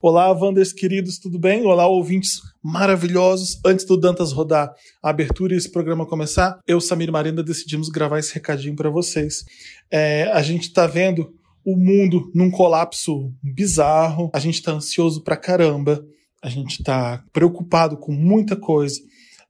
Olá, Wanders queridos, tudo bem? Olá, ouvintes maravilhosos. Antes do Dantas rodar a abertura e esse programa começar, eu, Samir Marina, decidimos gravar esse recadinho para vocês. É, a gente está vendo o mundo num colapso bizarro, a gente está ansioso pra caramba, a gente está preocupado com muita coisa,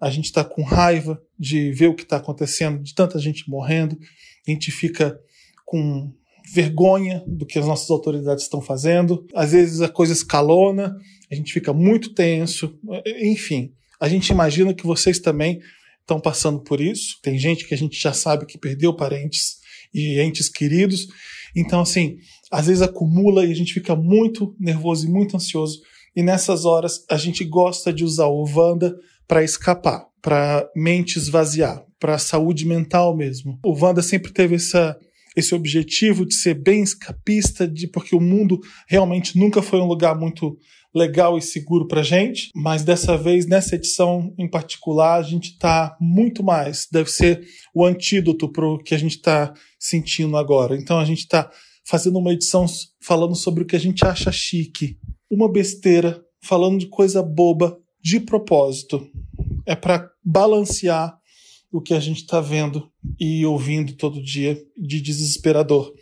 a gente está com raiva de ver o que está acontecendo, de tanta gente morrendo, a gente fica com vergonha do que as nossas autoridades estão fazendo. Às vezes a coisa escalona, a gente fica muito tenso. Enfim, a gente imagina que vocês também estão passando por isso. Tem gente que a gente já sabe que perdeu parentes e entes queridos. Então, assim, às vezes acumula e a gente fica muito nervoso e muito ansioso. E nessas horas a gente gosta de usar o Wanda para escapar, para mente esvaziar, para saúde mental mesmo. O Wanda sempre teve essa esse objetivo de ser bem escapista, de porque o mundo realmente nunca foi um lugar muito legal e seguro para gente, mas dessa vez nessa edição em particular a gente está muito mais. Deve ser o antídoto para o que a gente está sentindo agora. Então a gente está fazendo uma edição falando sobre o que a gente acha chique, uma besteira, falando de coisa boba de propósito. É para balancear o que a gente está vendo e ouvindo todo dia de desesperador.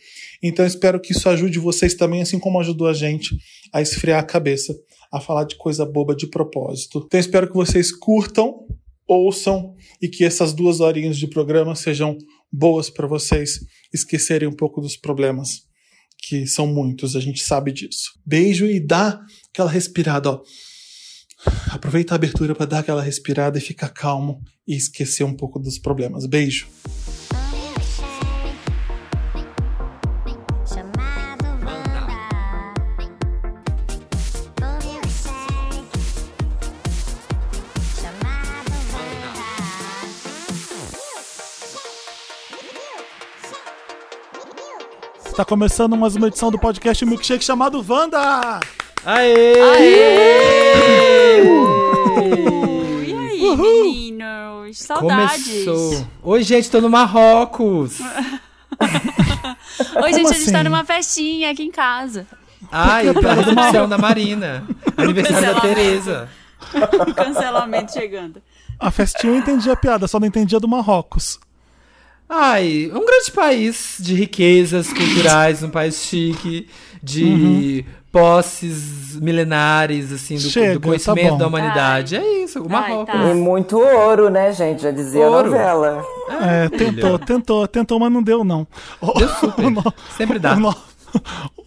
Então espero que isso ajude vocês também, assim como ajudou a gente a esfriar a cabeça, a falar de coisa boba de propósito. Então espero que vocês curtam, ouçam e que essas duas horinhas de programa sejam boas para vocês esquecerem um pouco dos problemas, que são muitos, a gente sabe disso. Beijo e dá aquela respirada, ó. Aproveita a abertura para dar aquela respirada e ficar calmo e esquecer um pouco dos problemas. Beijo. Está começando mais uma edição do podcast Milkshake chamado Wanda! Aê! Aê! E aí, Uhul! meninos? Saudades! Começou! Oi, gente, tô no Marrocos! Oi, gente, assim? a gente tá assim? numa festinha aqui em casa. Ai, pela recepção da Marina. Aniversário da Tereza. Cancelamento chegando. A festinha eu entendi a piada, só não entendi a do Marrocos. Ai, um grande país de riquezas culturais, um país chique, de uhum posses milenares, assim, do, Chega, do tá conhecimento tá da humanidade. Ai. É isso, o Marrocos. Tá. E muito ouro, né, gente? Já dizia ouro. a novela. É, é tentou, tentou, tentou, mas não deu, não. Deu super. Sempre dá.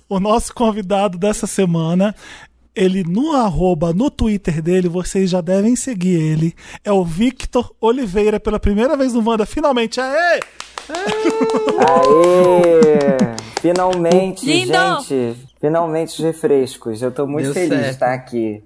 O nosso convidado dessa semana ele no arroba, no Twitter dele, vocês já devem seguir ele. É o Victor Oliveira, pela primeira vez no Wanda. Finalmente, aê! Aê! Finalmente, Lindo! gente. Finalmente os refrescos. Eu tô muito Deu feliz certo. de estar aqui.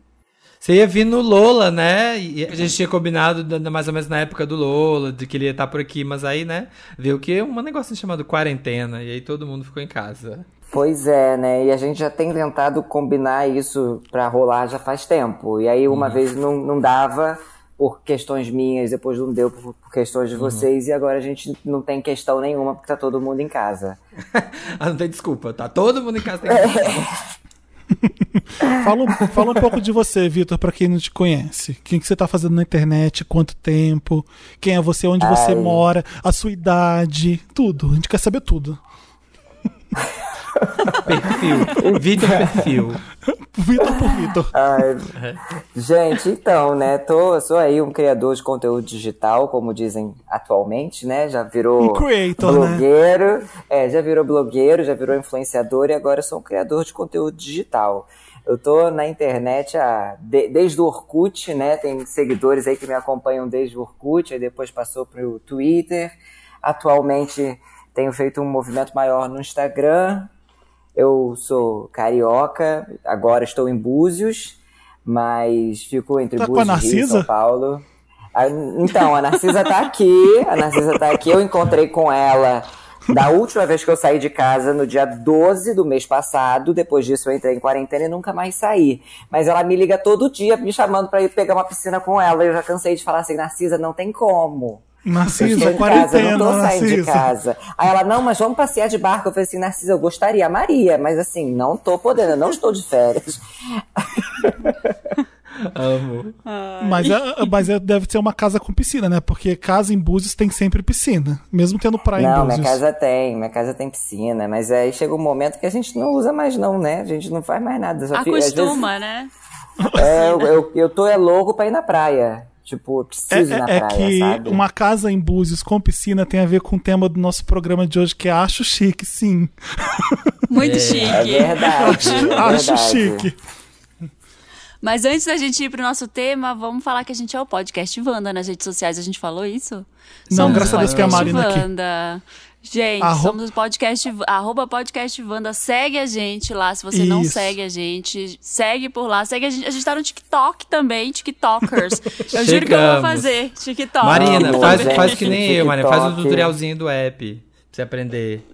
Você ia vir no Lola, né? E a gente tinha combinado mais ou menos na época do Lola, de que ele ia estar por aqui, mas aí, né, viu que um negócio chamado quarentena, e aí todo mundo ficou em casa. Pois é, né? E a gente já tem tentado combinar isso pra rolar já faz tempo. E aí uma uhum. vez não, não dava, por questões minhas, depois não deu por, por questões de uhum. vocês, uhum. e agora a gente não tem questão nenhuma porque tá todo mundo em casa. ah, não tem desculpa, tá todo mundo em casa. Tem fala, fala um pouco de você, Vitor, para quem não te conhece. Quem que você tá fazendo na internet, quanto tempo, quem é você, onde Ai. você mora, a sua idade, tudo. A gente quer saber tudo. perfil. Vitor Perfil. Vitor por Vitor. Gente, então, né? Tô, sou aí um criador de conteúdo digital, como dizem atualmente, né? Já virou um creator, né? blogueiro. Né? É, já virou blogueiro, já virou influenciador e agora sou um criador de conteúdo digital. Eu tô na internet a, de, desde o Orkut, né? Tem seguidores aí que me acompanham desde o Orkut, aí depois passou pro Twitter. Atualmente tenho feito um movimento maior no Instagram, eu sou carioca, agora estou em Búzios, mas fico entre tá Búzios e São Paulo. Ah, então, a Narcisa tá aqui, a Narcisa tá aqui, eu encontrei com ela da última vez que eu saí de casa, no dia 12 do mês passado. Depois disso, eu entrei em quarentena e nunca mais saí. Mas ela me liga todo dia me chamando para ir pegar uma piscina com ela. Eu já cansei de falar assim, Narcisa, não tem como. Narcisa, quarentena, casa, não tô saindo de casa. Aí ela, não, mas vamos passear de barco. Eu falei assim, Narcisa, eu gostaria, Maria, mas assim, não tô podendo, eu não estou de férias. Amo. Mas, é, mas é, deve ser uma casa com piscina, né? Porque casa em Búzios tem sempre piscina, mesmo tendo praia não, em Búzios. Não, minha casa tem, minha casa tem piscina, mas aí chega um momento que a gente não usa mais não, né? A gente não faz mais nada. Só Acostuma, vezes, né? É, eu, eu, eu tô é louco pra ir na praia. Tipo, preciso é, ir na é praia, que sabe? uma casa em Búzios com piscina tem a ver com o tema do nosso programa de hoje, que é Acho Chique, sim. Muito é, chique. É verdade. acho, é acho chique. Mas antes da gente ir pro nosso tema, vamos falar que a gente é o podcast Wanda nas redes sociais. A gente falou isso? Não, Somos graças a Deus que é a Marina Wanda. aqui. Gente, Arro... somos o podcast, arroba podcast Wanda. Segue a gente lá, se você Isso. não segue a gente. Segue por lá. Segue a gente. A gente tá no TikTok também, TikTokers. eu juro que eu vou fazer TikTok. Marina, faz, faz que nem eu, Marina. Faz um tutorialzinho do app pra você aprender.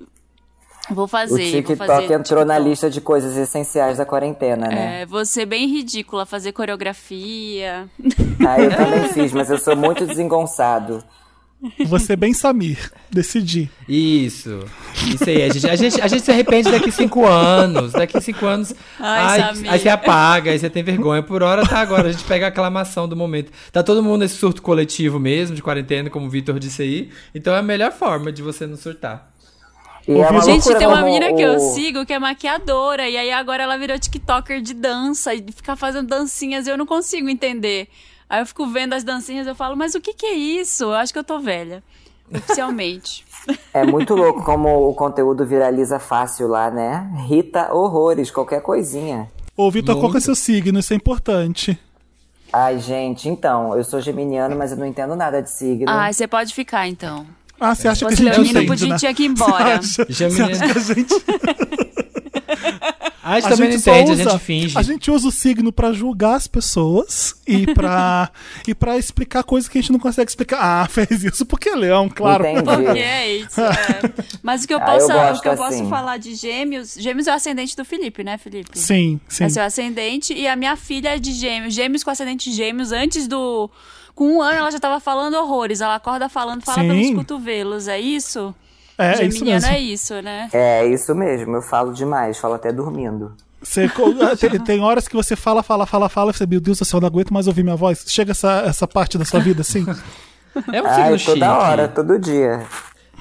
Vou fazer. O TikTok fazer entrou TikTok. na lista de coisas essenciais da quarentena, né? É, você bem ridícula, fazer coreografia. Ah, eu também fiz, mas eu sou muito desengonçado. Você bem Samir, decidi. Isso. Isso aí. A gente, a gente, a gente se arrepende daqui cinco anos. Daqui cinco anos. Ai, ai aí você apaga, aí você tem vergonha. Por hora tá agora. A gente pega a aclamação do momento. Tá todo mundo nesse surto coletivo mesmo, de quarentena, como o Vitor disse aí. Então é a melhor forma de você não surtar. É gente, tem uma menina que eu sigo que é maquiadora, e aí agora ela virou TikToker de dança e fica fazendo dancinhas e eu não consigo entender. Aí eu fico vendo as dancinhas e eu falo, mas o que que é isso? Eu acho que eu tô velha. Oficialmente. É muito louco como o conteúdo viraliza fácil lá, né? Rita horrores, qualquer coisinha. Ô, Vitor, qual que é seu signo? Isso é importante. Ai, gente, então, eu sou geminiano, mas eu não entendo nada de signo. Ah, você pode ficar, então. Ah, você acha você que a gente entende, podia né? tinha que ir embora. Você acha, você acha que a gente... A gente a também gente não entende, usa, a gente finge. A gente usa o signo para julgar as pessoas e para e para explicar coisas que a gente não consegue explicar. Ah, fez isso porque é leão, claro. Porque é isso. É. Mas o que eu posso, ah, eu o que eu assim. posso falar de Gêmeos, Gêmeos é o ascendente do Felipe, né, Felipe? Sim, sim. É seu ascendente e a minha filha é de Gêmeos, Gêmeos com ascendente Gêmeos antes do com um ano ela já tava falando horrores. Ela acorda falando, fala sim. pelos cotovelos, é isso? É, é isso mesmo. é isso, né? É isso mesmo, eu falo demais, falo até dormindo. Você, tem, tem, horas que você fala, fala, fala, fala, e você, meu Deus do céu, eu não aguento mais ouvir minha voz. Chega essa, essa parte da sua vida assim? É um signo Ai, chique. Toda hora, todo dia.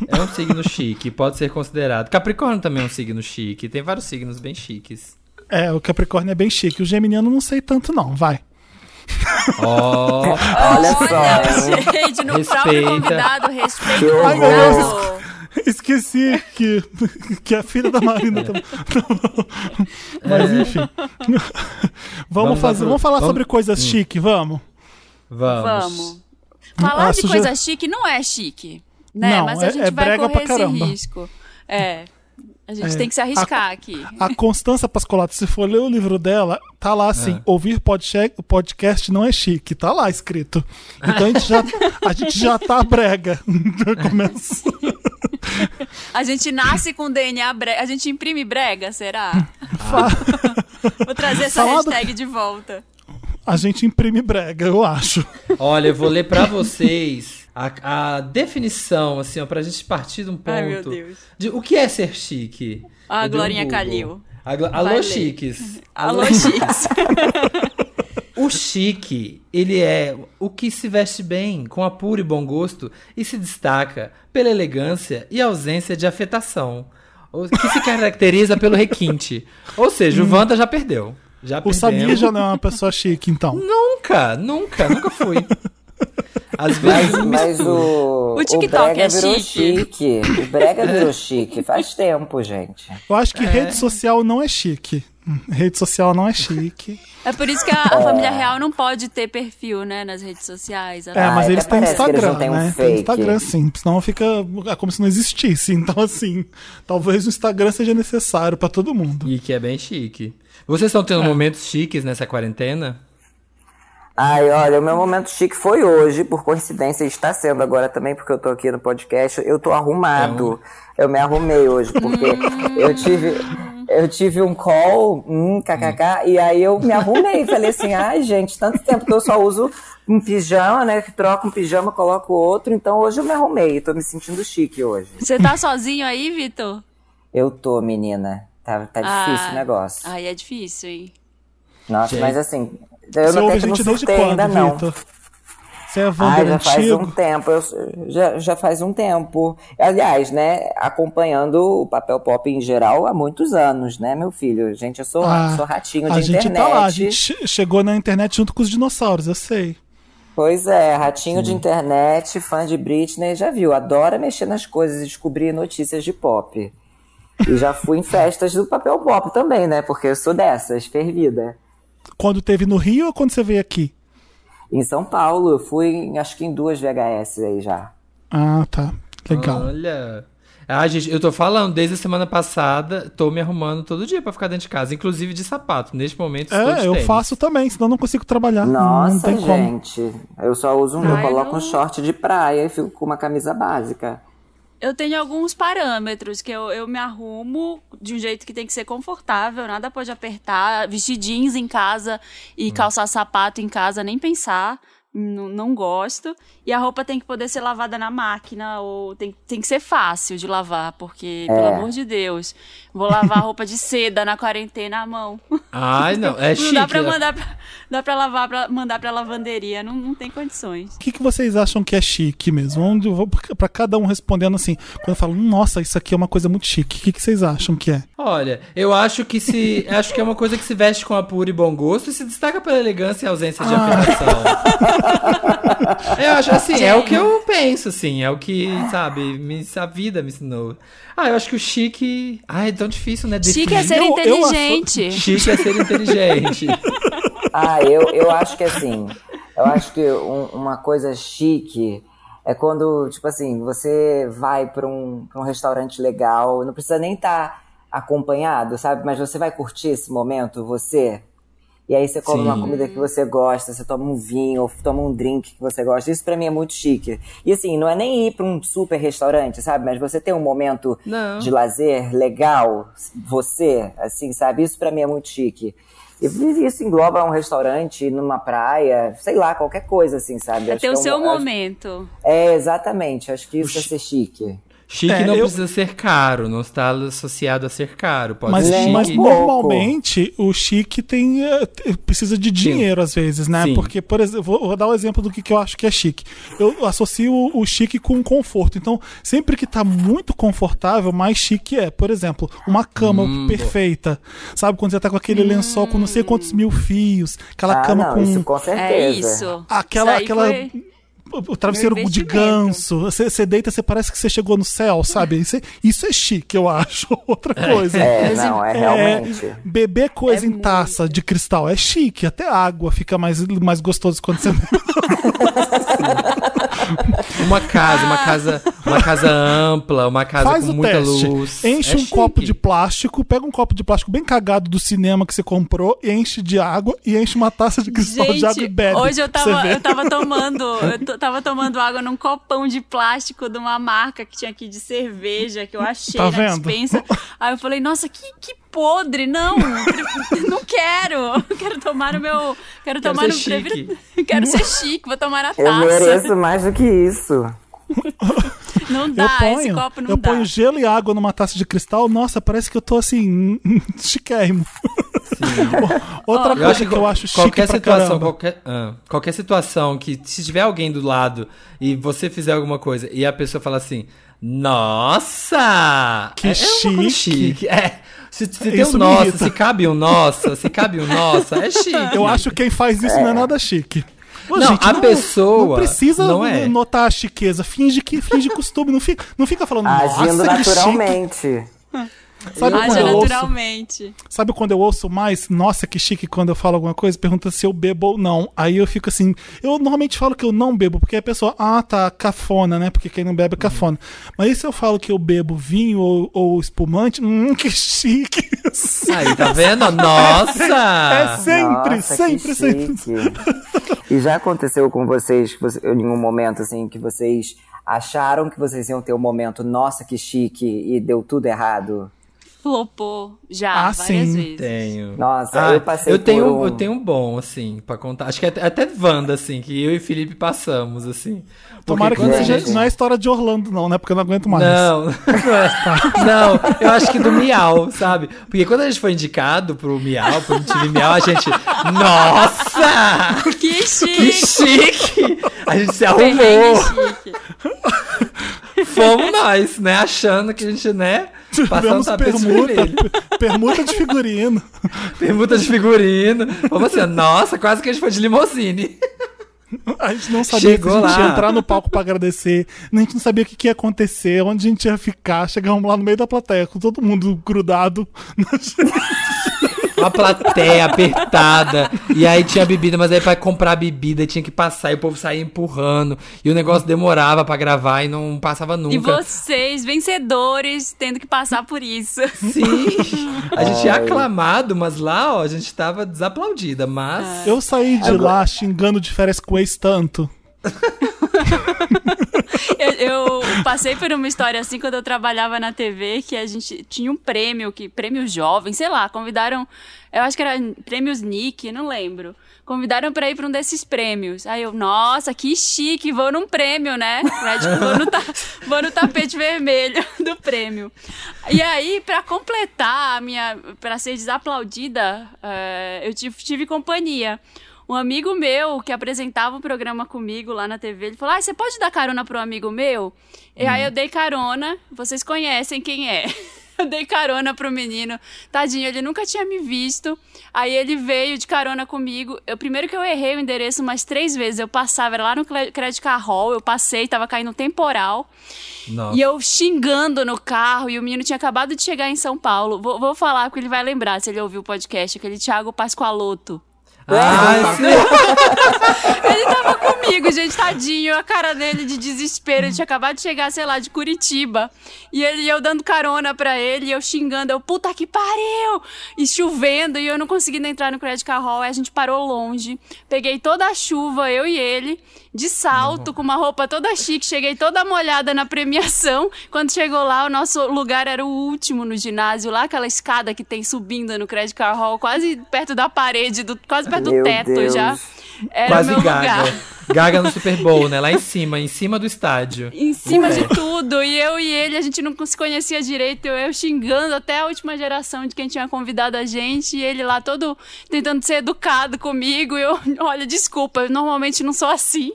É um signo chique, pode ser considerado. Capricórnio também é um signo chique, tem vários signos bem chiques. É, o Capricórnio é bem chique. O Geminiano não sei tanto, não, vai. Oh, olha só. Gente, no Respeita. próprio convidado, respeita. Esqueci que, que a filha da Marina também. Mas é. enfim. Vamos, vamos fazer, vamos falar vamos... sobre coisas hum. chique, vamos? Vamos. Vamos. Falar ah, de coisa chique não é chique, né? Não, Mas a é, gente é vai correr esse risco. É. A gente é, tem que se arriscar a, aqui. A Constança Pascolato, se for ler o livro dela, tá lá assim: é. ouvir podcast não é chique, tá lá escrito. Então a gente já, a gente já tá brega. Começa. A gente nasce com DNA brega. A gente imprime brega, será? Vou trazer essa Falado... hashtag de volta. A gente imprime brega, eu acho. Olha, eu vou ler para vocês a, a, definição, assim, ó, pra gente partir de um ponto. Ai, meu Deus. De o que é ser chique? A Glorinha Calil. Alô, chiques. Alô, chiques. O chique, ele é o que se veste bem, com apuro e bom gosto, e se destaca pela elegância e ausência de afetação, que se caracteriza pelo requinte. Ou seja, o hum. Wanda já perdeu. Já o Samir já não é uma pessoa chique, então. Nunca, nunca, nunca fui. Às vezes. Mas, mas o. O TikTok o brega é virou chique. chique. O Brega virou chique. Faz tempo, gente. Eu acho que é. rede social não é chique. Rede social não é chique. É por isso que a, a, família real não pode ter perfil, né, nas redes sociais. É, mas eles têm Instagram, eles né? Um tem Instagram, sim. Senão fica é como se não existisse. Então, assim, talvez o Instagram seja necessário para todo mundo. E que é bem chique. Vocês estão tendo é. momentos chiques nessa quarentena? Ai, olha, o meu momento chique foi hoje, por coincidência, está sendo agora também, porque eu tô aqui no podcast. Eu tô arrumado. É um... Eu me arrumei hoje, porque eu tive eu tive um call, um kkk, e aí eu me arrumei. Falei assim, ai, gente, tanto tempo que eu só uso um pijama, né? Que troco um pijama, coloco outro. Então hoje eu me arrumei. Tô me sentindo chique hoje. Você tá sozinho aí, Vitor? Eu tô, menina. Tá, tá difícil ah, o negócio. Ai, é difícil, hein? Nossa, gente. mas assim, Eu Você ouve a gente desde quando, ainda, Vitor? Você é Wander já antigo? faz um tempo, eu, já, já faz um tempo. Aliás, né, acompanhando o papel pop em geral há muitos anos, né, meu filho? Gente, eu sou, ah, sou ratinho de internet. A gente tá lá, a gente chegou na internet junto com os dinossauros, eu sei. Pois é, ratinho Sim. de internet, fã de Britney, já viu, adora mexer nas coisas e descobrir notícias de pop. E já fui em festas do papel pop também, né? Porque eu sou dessas, fervida. Quando teve no Rio ou quando você veio aqui? Em São Paulo, eu fui acho que em duas VHS aí já. Ah, tá. Legal. Olha. Ah, gente, eu tô falando, desde a semana passada, tô me arrumando todo dia para ficar dentro de casa, inclusive de sapato. Neste momento, estou É, eu tênis. faço também, senão não consigo trabalhar. Nossa, gente. Como. Eu só uso um, Ai, eu coloco não... um short de praia e fico com uma camisa básica. Eu tenho alguns parâmetros que eu, eu me arrumo de um jeito que tem que ser confortável, nada pode apertar. Vestir jeans em casa e hum. calçar sapato em casa, nem pensar não gosto. E a roupa tem que poder ser lavada na máquina, ou tem, tem que ser fácil de lavar, porque, é. pelo amor de Deus, vou lavar roupa de seda na quarentena à mão. Ai, não, é chique. Não dá pra né? mandar pra, dá pra lavar, pra mandar pra lavanderia, não, não tem condições. O que, que vocês acham que é chique mesmo? Onde pra cada um respondendo assim, quando eu falo, nossa, isso aqui é uma coisa muito chique, o que, que vocês acham que é? Olha, eu acho que se. acho que é uma coisa que se veste com apuro e bom gosto e se destaca pela elegância e ausência de ah. afetação. eu acho assim, Gente. é o que eu penso, assim, é o que, sabe, me, a vida me ensinou. Ah, eu acho que o chique. Ah, é tão difícil, né? Chique é ser inteligente. Eu, chique é ser inteligente. ah, eu, eu acho que assim, eu acho que um, uma coisa chique é quando, tipo assim, você vai para um, pra um restaurante legal, não precisa nem estar tá acompanhado, sabe? Mas você vai curtir esse momento, você, e aí você come Sim. uma comida que você gosta, você toma um vinho, ou toma um drink que você gosta. Isso para mim é muito chique. E assim, não é nem ir para um super restaurante, sabe? Mas você ter um momento não. de lazer legal, você, assim, sabe? Isso para mim é muito chique. E isso engloba um restaurante, numa praia, sei lá, qualquer coisa, assim, sabe? É ter o é seu momento. Acho, é, exatamente. Acho que isso é ser chique. Chique é, não eu... precisa ser caro, não está associado a ser caro. Pode mas, ser chique. mas normalmente o chique tem eh, precisa de dinheiro Sim. às vezes, né? Sim. Porque, por exemplo, vou, vou, dar o um exemplo do que, que eu acho que é chique. Eu associo o, o chique com conforto. Então, sempre que está muito confortável, mais chique é. Por exemplo, uma cama hum, perfeita. Boa. Sabe quando você está com aquele hum. lençol com não sei quantos mil fios, aquela ah, cama não, com. Isso, com certeza. É isso. Aquela, isso aquela. Foi o travesseiro de ganso. Você, você deita, você parece que você chegou no céu, sabe? Isso é, isso é chique, eu acho. Outra é. coisa. É, não, é realmente. É, beber coisa é em taça muito. de cristal é chique. Até água fica mais, mais gostoso quando você. uma casa, uma casa, uma casa ampla, uma casa Faz com muita teste. luz. Enche é um chique. copo de plástico, pega um copo de plástico bem cagado do cinema que você comprou, enche de água e enche uma taça de cristal Gente, de água e bebe. Hoje eu tava, eu tava tomando, eu tava tomando água num copão de plástico de uma marca que tinha aqui de cerveja que eu achei tá na vendo? dispensa. Aí eu falei, nossa, que, que podre, não, não quero. Quero tomar o meu, quero, quero tomar no prefiro, quero ser chique, vou tomar a taça. Eu mereço mais do que isso. Não dá, eu ponho, esse copo não eu dá. Eu ponho gelo e água numa taça de cristal, nossa, parece que eu tô assim, chiquérrimo. Outra oh, coisa que, que eu acho chique qualquer situação, caramba. qualquer, ah, qualquer situação que se tiver alguém do lado e você fizer alguma coisa e a pessoa fala assim, nossa, que é, chique. É chique. É, se, se tem um nossa, se cabe um nossa, se cabe um nossa, é chique. Eu acho que quem faz isso é. não é nada chique. não, gente, a não, pessoa. Não precisa não é. notar a chiqueza. Finge que finge costume. Não fica, não fica falando. Agindo Nossa, naturalmente. Sabe Age quando naturalmente. Eu ouço, sabe quando eu ouço mais, nossa, que chique quando eu falo alguma coisa, pergunta se eu bebo ou não. Aí eu fico assim, eu normalmente falo que eu não bebo, porque a pessoa, ah, tá, cafona, né? Porque quem não bebe é cafona. Uhum. Mas e se eu falo que eu bebo vinho ou, ou espumante? Hum, que chique. Aí, tá vendo? Nossa! É, sempre, nossa, sempre, sempre. e já aconteceu com vocês, em um momento assim, que vocês acharam que vocês iam ter um momento, nossa, que chique, e deu tudo errado? Flopou já ah, várias sim. vezes. Tenho. Nossa, ah, eu passei eu tenho, um... Eu tenho um bom, assim, pra contar. Acho que até, até Wanda, assim, que eu e Felipe passamos, assim. Tomara que não, gente... não é história de Orlando, não, né? Porque eu não aguento mais. Não, não, é. não, eu acho que do Miau, sabe? Porque quando a gente foi indicado pro Miau, pro MTV Miau, a gente. Nossa! Que chique! Que chique! A gente se arrumou. Fomos nós, né? Achando que a gente, né? Tivemos permuta, permuta de figurino. permuta de figurino. Vamos assim, nossa, quase que a gente foi de limousine. A gente não sabia Chegou se a gente lá. ia entrar no palco para agradecer. A gente não sabia o que, que, ia acontecer, onde a gente ia ficar. Chegamos lá no meio da plateia, com todo mundo grudado. Uma plateia apertada. E aí tinha bebida, mas aí pra comprar bebida tinha que passar e o povo saía empurrando. E o negócio demorava para gravar e não passava nunca. E vocês, vencedores, tendo que passar por isso. Sim. A gente ia aclamado, mas lá, ó, a gente tava desaplaudida. Mas. Eu saí de lá xingando de férias com ex tanto. eu, eu, passei por uma história assim quando eu trabalhava na TV, que a gente tinha um prêmio, que prêmio jovem, sei lá, convidaram, eu acho que era prêmios Nick, não lembro. Convidaram para ir para um desses prêmios. Aí eu, nossa, que chique, vou num prêmio, né? tipo, vou, no ta vou no tapete vermelho do prêmio. E aí, para completar a minha, para ser desaplaudida, uh, eu tive, tive companhia um amigo meu que apresentava o um programa comigo lá na TV, ele falou: Ah, você pode dar carona pro amigo meu? E aí eu dei carona, vocês conhecem quem é. Eu dei carona pro menino. Tadinho, ele nunca tinha me visto. Aí ele veio de carona comigo. Eu, primeiro que eu errei o endereço umas três vezes. Eu passava, era lá no Credit Carroll, eu passei, tava caindo um temporal. Nossa. E eu xingando no carro, e o menino tinha acabado de chegar em São Paulo. Vou, vou falar, porque ele vai lembrar se ele ouviu o podcast, aquele Thiago Pascoaloto. Ah, ele tava comigo, gente, tadinho. A cara dele de desespero. Ele tinha acabado de chegar, sei lá, de Curitiba. E ele eu dando carona pra ele, eu xingando, eu, puta que pariu! E chovendo, e eu não conseguindo entrar no Credit Car Hall. Aí a gente parou longe. Peguei toda a chuva, eu e ele, de salto, com uma roupa toda chique. Cheguei toda molhada na premiação. Quando chegou lá, o nosso lugar era o último no ginásio, lá aquela escada que tem subindo no Credit Car Hall, quase perto da parede, do, quase perto do Meu teto Deus. já. Era Quase Gaga. Lugar. Gaga no Super Bowl, né? Lá em cima, em cima do estádio. Em cima de tudo. E eu e ele, a gente não se conhecia direito. Eu, eu xingando até a última geração de quem tinha convidado a gente. E ele lá todo tentando ser educado comigo. Eu, olha, desculpa, eu normalmente não sou assim.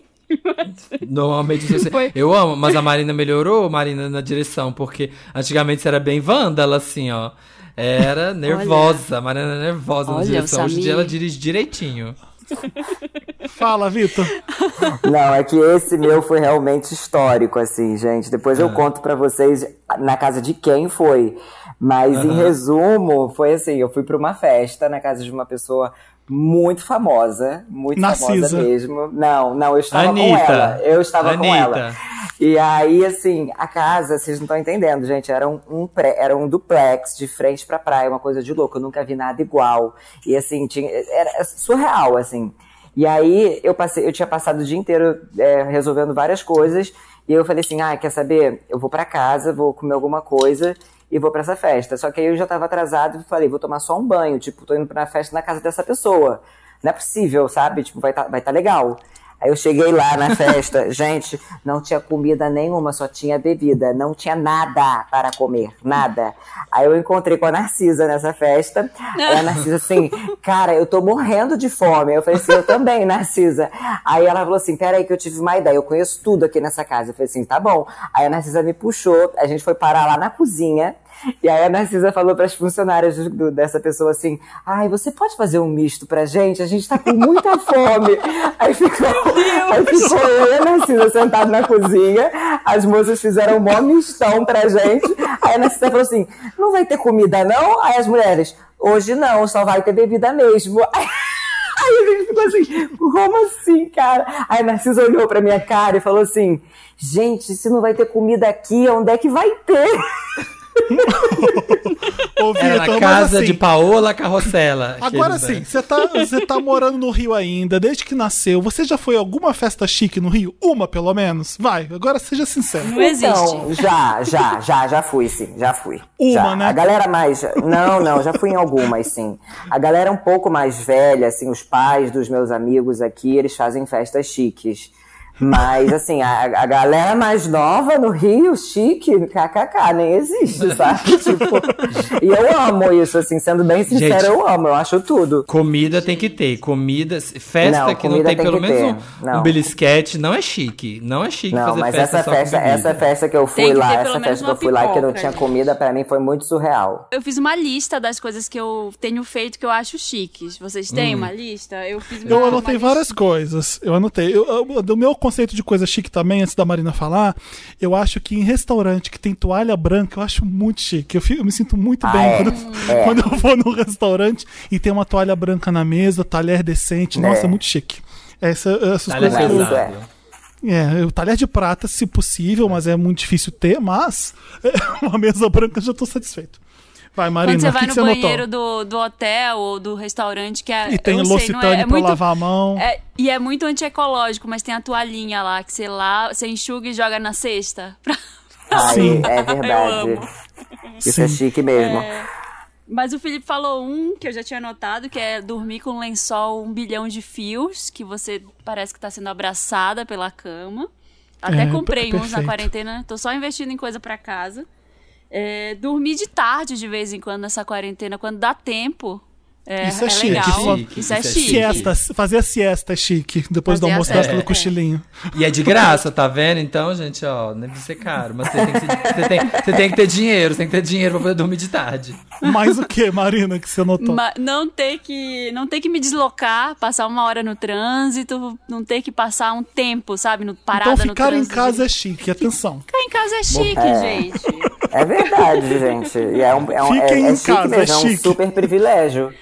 Normalmente Foi. eu amo, mas a Marina melhorou, Marina, na direção, porque antigamente você era bem vândala, assim, ó. Era nervosa, olha, Marina era nervosa olha, na direção. Hoje em dia ela dirige direitinho. Fala, Vitor. Não, é que esse meu foi realmente histórico, assim, gente. Depois eu ah. conto para vocês na casa de quem foi. Mas uhum. em resumo, foi assim: eu fui para uma festa na casa de uma pessoa muito famosa, muito Narcisa. famosa mesmo. Não, não, eu estava Anitta. com ela. Eu estava Anitta. com ela. E aí, assim, a casa, vocês não estão entendendo, gente, era um, um, pré, era um duplex de frente pra praia, uma coisa de louco. Eu nunca vi nada igual. E assim, tinha, era surreal, assim. E aí eu passei, eu tinha passado o dia inteiro é, resolvendo várias coisas. E eu falei assim, ah, quer saber? Eu vou para casa, vou comer alguma coisa e vou para essa festa. Só que aí eu já tava atrasado e falei, vou tomar só um banho, tipo, tô indo pra festa na casa dessa pessoa. Não é possível, sabe? Tipo, vai tá, vai tá legal. Aí eu cheguei lá na festa, gente, não tinha comida nenhuma, só tinha bebida, não tinha nada para comer, nada. Aí eu encontrei com a Narcisa nessa festa, aí a Narcisa assim, cara, eu tô morrendo de fome. Eu falei assim, eu também, Narcisa. Aí ela falou assim, peraí que eu tive uma ideia, eu conheço tudo aqui nessa casa. Eu falei assim, tá bom. Aí a Narcisa me puxou, a gente foi parar lá na cozinha, e aí a Narcisa falou para as funcionárias do, dessa pessoa assim: ai, você pode fazer um misto pra gente? A gente tá com muita fome. aí ficou, aí ficou eu e a Narcisa sentados na cozinha, as moças fizeram um mó mistão pra gente. Aí a Narcisa falou assim: não vai ter comida não? Aí as mulheres: hoje não, só vai ter bebida mesmo. Aí a gente ficou assim, como assim, cara? Aí a Narcisa olhou pra minha cara e falou assim: gente, se não vai ter comida aqui, onde é que vai ter? Ô, Era na casa assim, de Paola Carrossela. Agora sim, você tá, você tá morando no Rio ainda, desde que nasceu. Você já foi a alguma festa chique no Rio? Uma, pelo menos? Vai, agora seja sincero. Não existe. Então, já, já, já, já fui, sim. Já fui. Uma, já. né? A galera mais... Não, não, já fui em algumas, sim. A galera um pouco mais velha, assim, os pais dos meus amigos aqui, eles fazem festas chiques. Mas, assim, a, a galera mais nova no Rio, chique, kkk, nem existe, sabe? tipo, e eu amo isso, assim, sendo bem sincero, Gente, eu amo, eu acho tudo. Comida tem que ter, comida, festa não, que não tem, tem pelo menos um, um, belisquete, não é chique, não é chique não, fazer mas festa essa festa, essa festa que eu fui lá, essa festa que eu fui pipoca, lá que não tinha comida, pra mim foi muito surreal. Eu fiz uma lista das coisas que eu tenho feito que eu acho chiques. Vocês têm hum. uma lista? Eu fiz uma, Eu anotei várias coisas, eu anotei. Eu, eu, do meu conceito de coisa chique também, antes da Marina falar, eu acho que em restaurante que tem toalha branca, eu acho muito chique. Eu, fico, eu me sinto muito ah, bem é? quando, é. quando, eu vou no restaurante e tem uma toalha branca na mesa, talher decente. Nossa, é, muito chique. Essa, essas talher coisas é, o talher de prata, se possível, mas é muito difícil ter, mas uma mesa branca já estou satisfeito. Vai, Marina, Quando você vai no que banheiro do, do hotel ou do restaurante, que é. E tem L'Occitane é, é pra muito, lavar a mão. É, e é muito antiecológico, mas tem a toalhinha lá que você lá, você enxuga e joga na cesta. Pra... Sim. é verdade. Isso Sim. é chique mesmo. É... Mas o Felipe falou um que eu já tinha notado, que é dormir com um lençol um bilhão de fios, que você parece que está sendo abraçada pela cama. Até é, comprei uns na quarentena, tô só investindo em coisa para casa. É, dormir de tarde de vez em quando nessa quarentena, quando dá tempo. É, isso é, é chique. Legal. Isso, isso é, é chique. Siesta, fazer a siesta é chique. Depois fazer do almoço, dá é, cochilinho. E é de graça, tá vendo? Então, gente, ó, nem precisa ser caro. Mas você tem, que, você, tem, você tem que ter dinheiro. Você tem que ter dinheiro pra poder dormir de tarde. Mais o que, Marina, que você notou? Ma não ter que não ter que me deslocar, passar uma hora no trânsito, não ter que passar um tempo, sabe, no parada então, ficar no em casa é chique, atenção. Ficar em casa é chique, é. gente. É verdade, gente. E é um, é um é, é chique casa, mesmo, é, chique. é um super privilégio.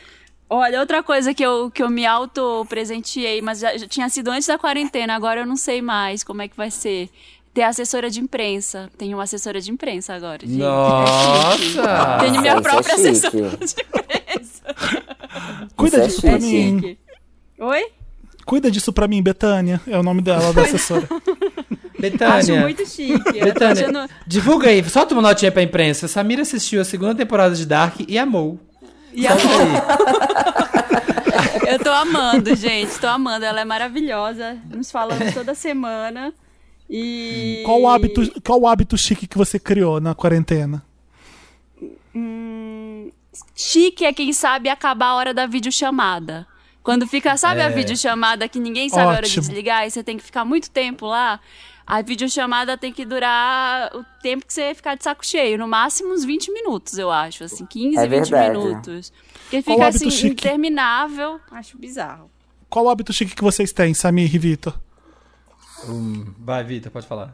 Olha, outra coisa que eu, que eu me auto-presenteei, mas já, já, tinha sido antes da quarentena, agora eu não sei mais como é que vai ser. Ter assessora de imprensa. Tenho uma assessora de imprensa agora. Gente. Nossa! É Tenho minha Nossa, própria é assessora de imprensa. Cuida Isso disso é pra mim. Oi? Cuida disso pra mim, Betânia. É o nome dela, da assessora. Betânia. Acho muito chique. Betânia, achando... divulga aí, solta uma notinha pra imprensa. Samira assistiu a segunda temporada de Dark e amou. E amou. Eu tô amando, gente. Tô amando. Ela é maravilhosa. Nos falamos toda semana. E. Qual o hábito, qual o hábito chique que você criou na quarentena? Hum, chique é quem sabe acabar a hora da videochamada. Quando fica, sabe é. a videochamada que ninguém sabe Ótimo. a hora de desligar e você tem que ficar muito tempo lá? A videochamada tem que durar o tempo que você ficar de saco cheio. No máximo uns 20 minutos, eu acho. Assim, 15, é 20 minutos. Porque fica assim, chique? interminável. Acho bizarro. Qual o hábito chique que vocês têm, Samir e Vitor? Hum, vai, Vitor, pode falar.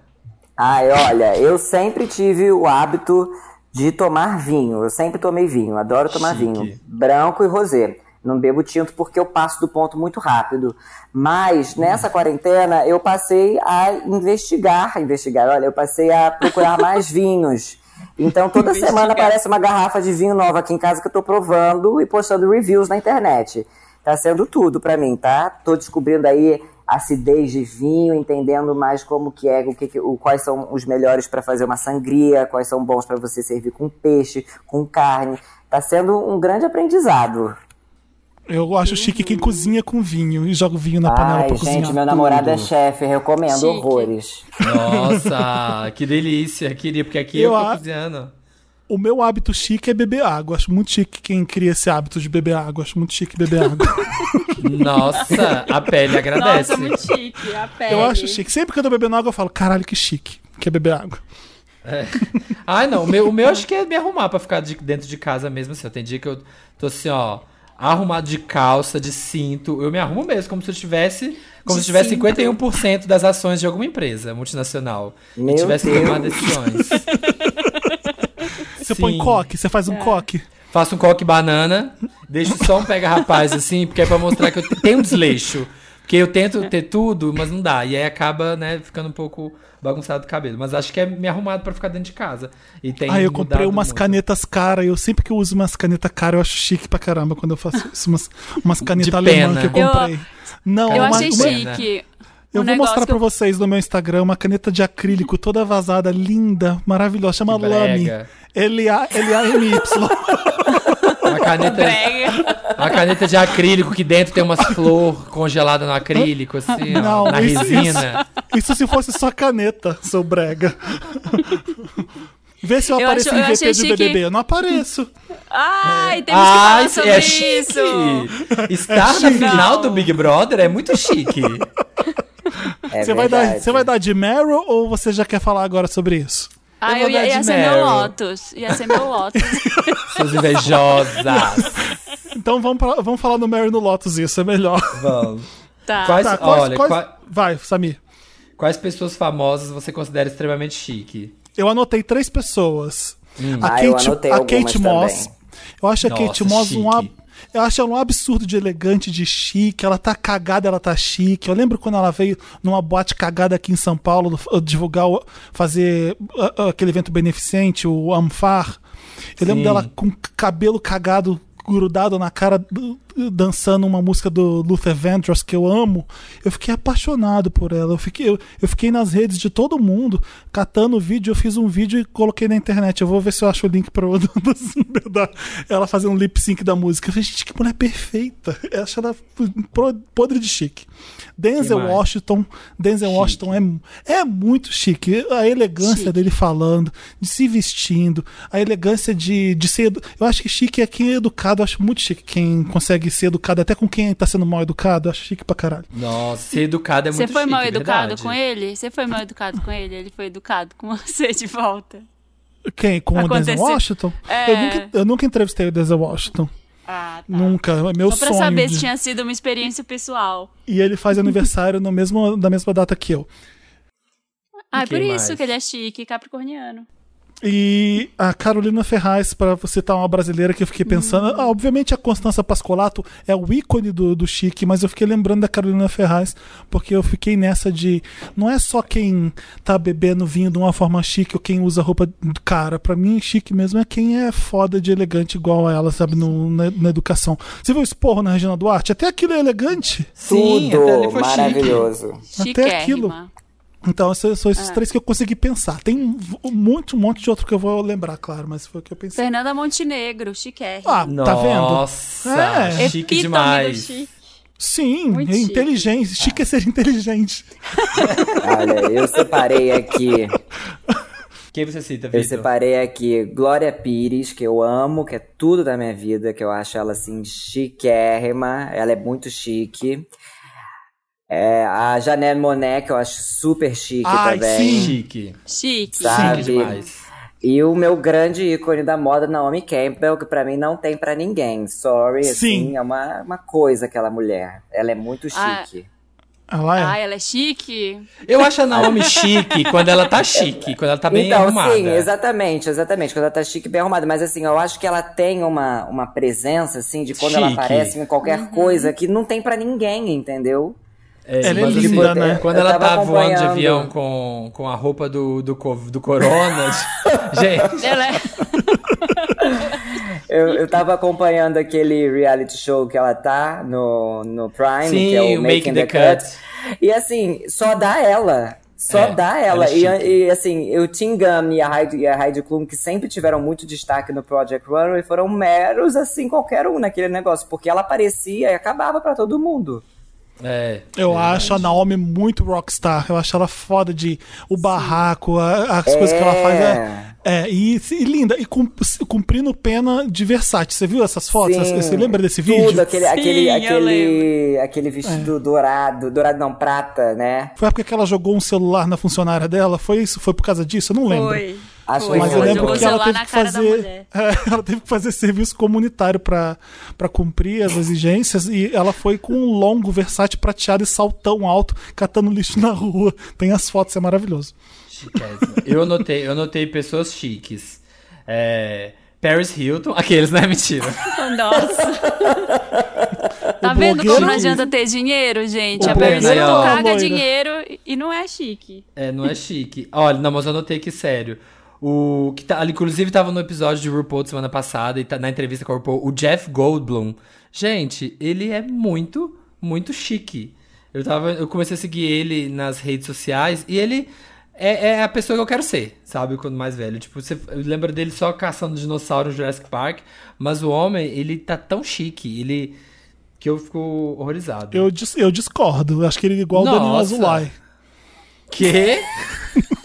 Ai, olha, eu sempre tive o hábito de tomar vinho. Eu sempre tomei vinho, adoro tomar chique. vinho. Branco e rosé. Não bebo tinto porque eu passo do ponto muito rápido. Mas nessa quarentena eu passei a investigar, investigar, olha, eu passei a procurar mais vinhos. Então toda semana aparece uma garrafa de vinho nova aqui em casa que eu tô provando e postando reviews na internet. Tá sendo tudo para mim, tá? Tô descobrindo aí acidez de vinho, entendendo mais como que é, o que, o, quais são os melhores para fazer uma sangria, quais são bons para você servir com peixe, com carne. Tá sendo um grande aprendizado. Eu acho chique quem cozinha com vinho e joga o vinho na panela Ai, pra gente, cozinhar. Gente, meu namorado é chefe, recomendo chique. horrores. Nossa, que delícia. Queria, porque aqui eu, eu tô cozinhando. O meu hábito chique é beber água. Acho muito chique quem cria esse hábito de beber água. Acho muito chique beber água. Nossa, a pele agradece. Nossa, muito chique, a pele. Eu acho chique. Sempre que eu tô bebendo água, eu falo, caralho, que chique. Que é beber água. É. Ai, não. O meu, o meu acho que é me arrumar pra ficar de, dentro de casa mesmo. Assim. Tem dia que eu tô assim, ó arrumado de calça, de cinto. Eu me arrumo mesmo, como se eu tivesse. Como de se tivesse cinto. 51% das ações de alguma empresa multinacional. Meu e tivesse que tomar decisões. Você Sim. põe coque, você faz um é. coque. Faço um coque banana, deixo só um pega-rapaz assim, porque é pra mostrar que eu tenho um desleixo. Porque eu tento ter tudo, mas não dá. E aí acaba, né, ficando um pouco bagunçado o cabelo. Mas acho que é me arrumado para ficar dentro de casa. E tem ah, eu comprei umas muito. canetas caras. Eu sempre que eu uso umas canetas caras, eu acho chique pra caramba quando eu faço isso. Umas, umas canetas alemãs que eu comprei. Eu, não, eu uma, achei uma, chique. Eu um vou mostrar para eu... vocês no meu Instagram uma caneta de acrílico toda vazada, linda, maravilhosa. Chama Lamy. L-A-M-Y. Uma caneta, uma caneta de acrílico que dentro tem umas flores congeladas no acrílico, assim, Não, ó, na isso, resina. Isso, isso, se fosse só caneta, seu brega. Vê se eu, eu apareço acho, em VT do BBB. Eu não apareço. Ai, temos que falar é sobre é isso. Estar é na final do Big Brother é muito chique. É você, vai dar, você vai dar de Meryl ou você já quer falar agora sobre isso? Ah, eu, eu ia, ia ser meu Lotus. Ia ser meu Lotus. Suas invejosas. Então vamos, pra, vamos falar no Mary no Lotus, isso é melhor. Vamos. Tá. Quais, tá, quais, olha, quais, quais, vai, Samir. Quais pessoas famosas você considera extremamente chique? Eu anotei três pessoas. Hum. A, ah, Kate, a Kate Moss. Também. Eu acho Nossa, a Kate Moss chique. um eu acho ela um absurdo de elegante, de chique. Ela tá cagada, ela tá chique. Eu lembro quando ela veio numa boate cagada aqui em São Paulo, divulgar, fazer aquele evento beneficente, o Amfar. Eu Sim. lembro dela com cabelo cagado grudado na cara, dançando uma música do Luther Vandross que eu amo. Eu fiquei apaixonado por ela. Eu fiquei, eu, eu fiquei nas redes de todo mundo, catando o vídeo. Eu fiz um vídeo e coloquei na internet. Eu vou ver se eu acho o link pra ela fazer um lip sync da música. Eu falei, gente, que mulher perfeita. Eu acho ela podre de chique. Denzel Washington, Denzel chique. Washington é, é muito chique. A elegância chique. dele falando, de se vestindo, a elegância de, de ser. Eu acho que chique é quem é educado. Eu acho muito chique quem consegue ser educado, até com quem tá sendo mal educado. Eu acho chique pra caralho. Nossa, ser educado é muito chique. Você foi chique, mal educado verdade. com ele? Você foi mal educado com ele? Ele foi educado com você de volta? Quem? Com Aconteceu. o Denzel Washington? É... Eu, nunca, eu nunca entrevistei o Denzel Washington. Ah, tá. Nunca. É meu Só pra sonho. saber de... se tinha sido uma experiência pessoal. E ele faz aniversário no mesmo, na mesma data que eu. Ah, é por isso que ele é chique, capricorniano. E a Carolina Ferraz, para citar uma brasileira que eu fiquei pensando, uhum. ah, obviamente a Constança Pascolato é o ícone do, do chique, mas eu fiquei lembrando da Carolina Ferraz, porque eu fiquei nessa de. Não é só quem tá bebendo vinho de uma forma chique ou quem usa roupa cara. para mim, chique mesmo é quem é foda de elegante igual a ela, sabe, no, na, na, educação. Você viu o esporro na Regina Duarte? Até aquilo é elegante. Sim, Tudo maravilhoso. Chique. Até aquilo. Então, são esses ah. três que eu consegui pensar. Tem um monte, um monte de outro que eu vou lembrar, claro, mas foi o que eu pensei. Fernanda Montenegro, chiquérrimo. Ah, tá vendo? Nossa, é. chique demais. Sim, Muito inteligente. Chique. chique é ser inteligente. Olha, eu separei aqui. Quem você cita, Victor? Eu separei aqui Glória Pires, que eu amo, que é tudo da minha vida, que eu acho ela assim chiquérrima. Ela é muito chique. É, a Janelle Monet, que eu acho super chique Ai, também. Sim. Chique. Chique. Sabe? Chique demais. E o meu grande ícone da moda, Naomi Campbell, que para mim não tem para ninguém. Sorry, sim. assim, é uma, uma coisa aquela mulher. Ela é muito ah. chique. Ah. Ela é. Ah, ela é chique? Eu acho a Naomi chique quando ela tá chique, quando ela tá bem então, arrumada. Sim, exatamente, exatamente. Quando ela tá chique, bem arrumada. Mas assim, eu acho que ela tem uma, uma presença, assim, de quando chique. ela aparece em qualquer uhum. coisa que não tem para ninguém, entendeu? É, ela é linda, assim, né? Quando ela tá voando de avião com, com a roupa do, do, do Corona. gente. Ela é... eu, eu tava acompanhando aquele reality show que ela tá no, no Prime, Sim, que é o Making, the, the cut. cut. E assim, só dá ela. Só é, dá ela. ela é e, e, assim, o Tim Gunn e a Heidi, e a Heidi Klum, que sempre tiveram muito destaque no Project Runway, foram meros, assim, qualquer um naquele negócio. Porque ela aparecia e acabava para todo mundo. É, eu é acho a Naomi muito rockstar. Eu acho ela foda de o barraco, a, as é. coisas que ela faz. É, é e, e, linda. E cumprindo pena de Versace. Você viu essas fotos? Sim. Você lembra desse vídeo? Tudo, aquele, Sim, aquele, aquele, aquele vestido é. dourado, dourado não, prata, né? Foi a época que ela jogou um celular na funcionária dela? Foi isso? Foi por causa disso? Eu não lembro. Foi. Acho Mas eu lembro que ela teve que fazer. É, ela teve que fazer serviço comunitário para cumprir as exigências e ela foi com um longo Versace prateado e saltão alto, catando lixo na rua. Tem as fotos, é maravilhoso. Eu notei, eu notei pessoas chiques. É, Paris Hilton, aqueles, né? Mentira. Nossa. Tá vendo como não adianta ter dinheiro, gente? O a pessoa caga dinheiro e não é chique. É, não é chique. Olha, não, mas eu anotei que sério. O que tá, inclusive tava no episódio de RuPaul de semana passada e tá na entrevista com o RuPaul, o Jeff Goldblum. Gente, ele é muito, muito chique. Eu tava, eu comecei a seguir ele nas redes sociais e ele é, é, a pessoa que eu quero ser, sabe? Quando mais velho. Tipo, você lembra dele só caçando dinossauro no Jurassic Park, mas o homem, ele tá tão chique, ele que eu fico horrorizado. Eu, eu discordo. Acho que ele é igual o Danilo Azulay. Que?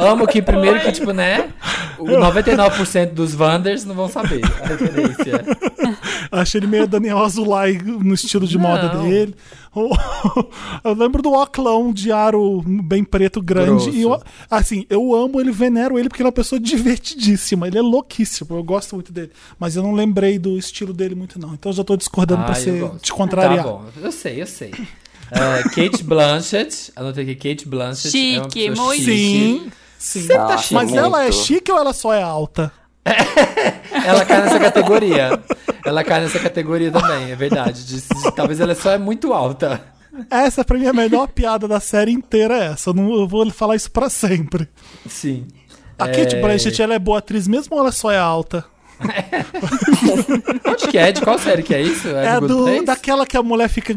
Amo que primeiro que, tipo, né? O 99% dos Wanders não vão saber a referência. Achei ele meio Daniel Azulay no estilo de não. moda dele. Eu lembro do Oclão de aro bem preto grande. E eu, assim, eu amo ele, venero ele porque ele é uma pessoa divertidíssima. Ele é louquíssimo. Eu gosto muito dele. Mas eu não lembrei do estilo dele muito, não. Então eu já tô discordando ah, pra ser, te contrariar. Tá bom, eu sei, eu sei. Uh, Kate Blanchett, anotei aqui Kate Blanchett. Chique, é muito chique. Sim. Sim. Tá chique. Mas muito. ela é chique ou ela só é alta? ela cai nessa categoria. Ela cai nessa categoria também, é verdade. De, de, talvez ela só é muito alta. Essa pra mim é a melhor piada da série inteira é essa. Eu, não, eu vou falar isso pra sempre. Sim. A é... Kate Blanchett, ela é boa atriz mesmo ou ela só é alta? Onde que é? De qual série que é isso? É, é do, daquela que a mulher fica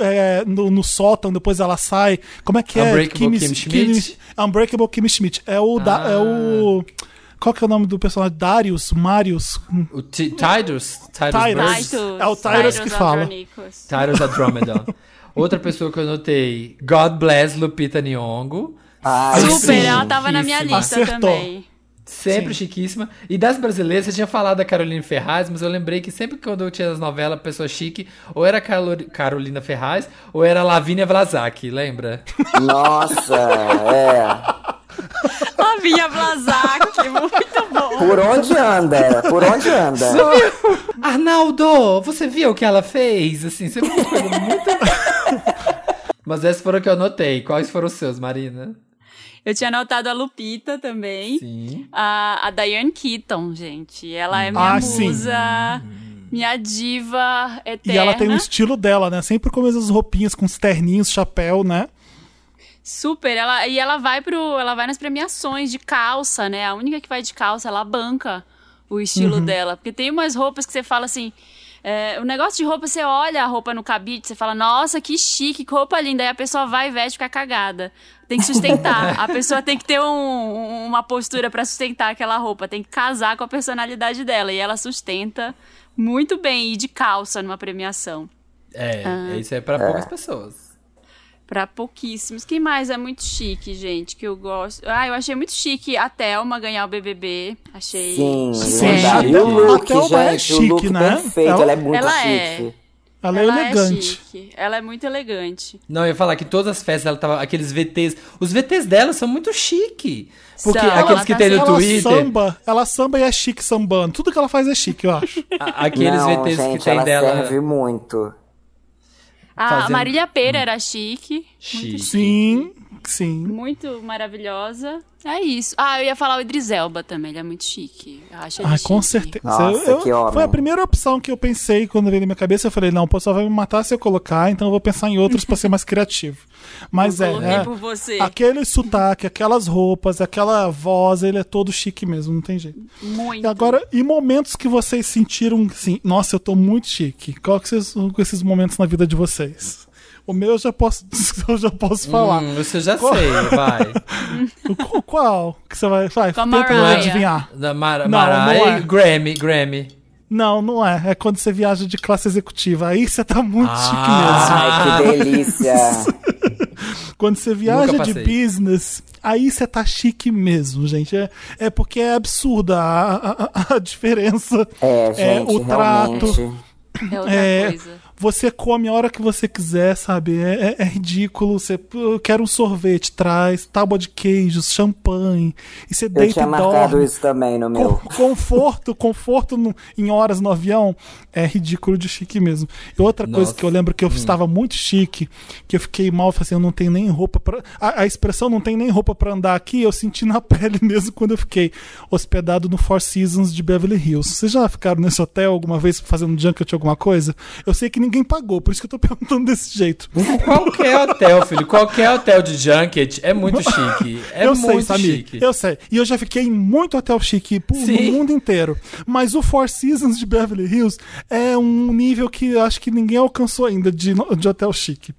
é, no, no, sótão, depois ela sai. Como é que é? Unbreakable Kim, Kim Schmidt? Unbreakable Kim Schmidt. É o, ah. da, é o ah. qual que é o nome do personagem? Darius? Marius? O Tidus? Tidus. É o Tidus que fala. Tidus Andromeda. Outra pessoa que eu notei, God Bless Lupita Nyong'o. Ah, Super, sim. ela tava na minha lista Acertou. também. Sempre Sim. chiquíssima. E das brasileiras, você tinha falado da Carolina Ferraz, mas eu lembrei que sempre que eu tinha as novelas Pessoa Chique, ou era Carolina Ferraz, ou era Lavínia Vlasak, lembra? Nossa, é. Lavínia Vlasak, muito bom. Por onde anda? Por onde anda? Arnaldo, você viu o que ela fez? Assim, você viu muito... mas esses foram que eu anotei. Quais foram os seus, Marina? Eu tinha anotado a Lupita também. Sim. A, a Diane Keaton, gente. Ela é minha ah, musa. Sim. Minha diva eterna. E ela tem o estilo dela, né? Sempre com as roupinhas, com os terninhos, chapéu, né? Super, ela, e ela vai pro. Ela vai nas premiações de calça, né? A única que vai de calça, ela banca o estilo uhum. dela. Porque tem umas roupas que você fala assim. É, o negócio de roupa, você olha a roupa no cabide, você fala, nossa, que chique, que roupa linda. Aí a pessoa vai e veste e fica cagada. Tem que sustentar. a pessoa tem que ter um, uma postura para sustentar aquela roupa. Tem que casar com a personalidade dela. E ela sustenta muito bem ir de calça numa premiação. É, ah. isso é para poucas pessoas para pouquíssimos. Quem mais é muito chique, gente, que eu gosto? Ah, eu achei muito chique a Thelma ganhar o BBB. Achei. Sim, sim. É. E o look, a gente, é chique, o look né? perfeito, ela, ela é muito ela chique. É. Ela, é ela é elegante. É ela é muito elegante. Não, eu ia falar que todas as festas ela tava. Aqueles VTs. Os VTs dela são muito chique. Porque São, aqueles que tá tem no ela Twitter. Samba, ela samba e é chique sambando. Tudo que ela faz é chique, eu acho. aqueles Não, VTs gente, que tem ela dela. serve muito. A fazendo... Marília Pera era chique. Chique. Sim, sim. Muito maravilhosa. É isso. Ah, eu ia falar o Idris Elba também, ele é muito chique. Eu acho ele ah, chique. com certeza. Nossa, eu, que homem. Foi a primeira opção que eu pensei quando veio na minha cabeça. Eu falei, não, o pessoal vai me matar se eu colocar, então eu vou pensar em outros para ser mais criativo. Mas eu é, é por você. aquele sotaque, aquelas roupas, aquela voz, ele é todo chique mesmo, não tem jeito. Muito. E agora, e momentos que vocês sentiram assim, nossa, eu tô muito chique. Qual que são esses momentos na vida de vocês? O meu eu já posso, eu já posso falar. Hum, você já qual? sei, vai. qual, qual que você vai? Vai, tenta adivinhar. Da Mar não, Mariah não é. Grammy, Grammy. Não, não é. É quando você viaja de classe executiva. Aí você tá muito ah, chique mesmo. Ai, que delícia. quando você viaja de business, aí você tá chique mesmo, gente. É, é porque é absurda a, a, a diferença. É, gente, é, o trato. É outra é, coisa você come a hora que você quiser, sabe? É, é, é ridículo. Você quer um sorvete, traz tábua de queijos, champanhe. E você deita Eu tinha e dorme. isso também no meu. Conforto, conforto no, em horas no avião é ridículo de chique mesmo. E outra Nossa. coisa que eu lembro que eu hum. estava muito chique, que eu fiquei mal, falei assim, eu não tenho nem roupa para a, a, expressão não tem nem roupa para andar aqui, eu senti na pele mesmo quando eu fiquei hospedado no Four Seasons de Beverly Hills. Vocês já ficaram nesse hotel alguma vez fazendo junket alguma coisa? Eu sei que ninguém ninguém pagou, por isso que eu tô perguntando desse jeito. Qualquer hotel, filho, qualquer hotel de junket é muito chique. É eu muito sei, Samir, chique. Eu sei. E eu já fiquei em muito hotel chique pô, no mundo inteiro. Mas o Four Seasons de Beverly Hills é um nível que eu acho que ninguém alcançou ainda de, de hotel chique.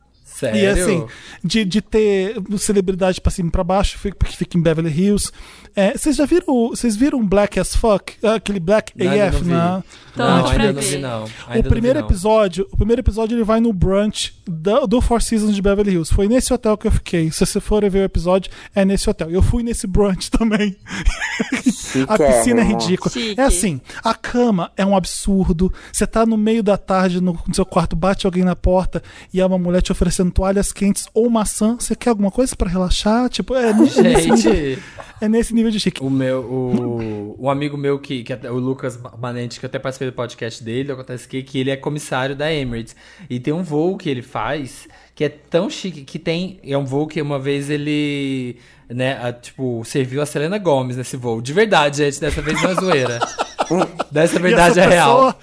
Sério? E assim, de, de ter celebridade pra cima e pra baixo, porque fica em Beverly Hills. É, vocês já viram, vocês viram Black as Fuck? Aquele Black não, AF na, não, não ainda não vi, não. Ainda o primeiro vi, episódio, o primeiro episódio ele vai no brunch do, do Four Seasons de Beverly Hills. Foi nesse hotel que eu fiquei. Se você for ver o episódio, é nesse hotel. Eu fui nesse brunch também. a piscina é ridícula. Chique. É assim, a cama é um absurdo. Você tá no meio da tarde no, no seu quarto, bate alguém na porta e é uma mulher te oferecendo toalhas quentes ou maçã. Você quer alguma coisa para relaxar? Tipo, é, Gente. É nesse nível de chique. O meu, o, o amigo meu que, que o Lucas Manente, que eu até participei do podcast dele, acontece que, que ele é comissário da Emirates. E tem um voo que ele faz que é tão chique que tem. É um voo que uma vez ele. Né, a, tipo, serviu a Selena Gomes nesse voo. De verdade, gente, dessa vez não é zoeira. Dessa verdade é real.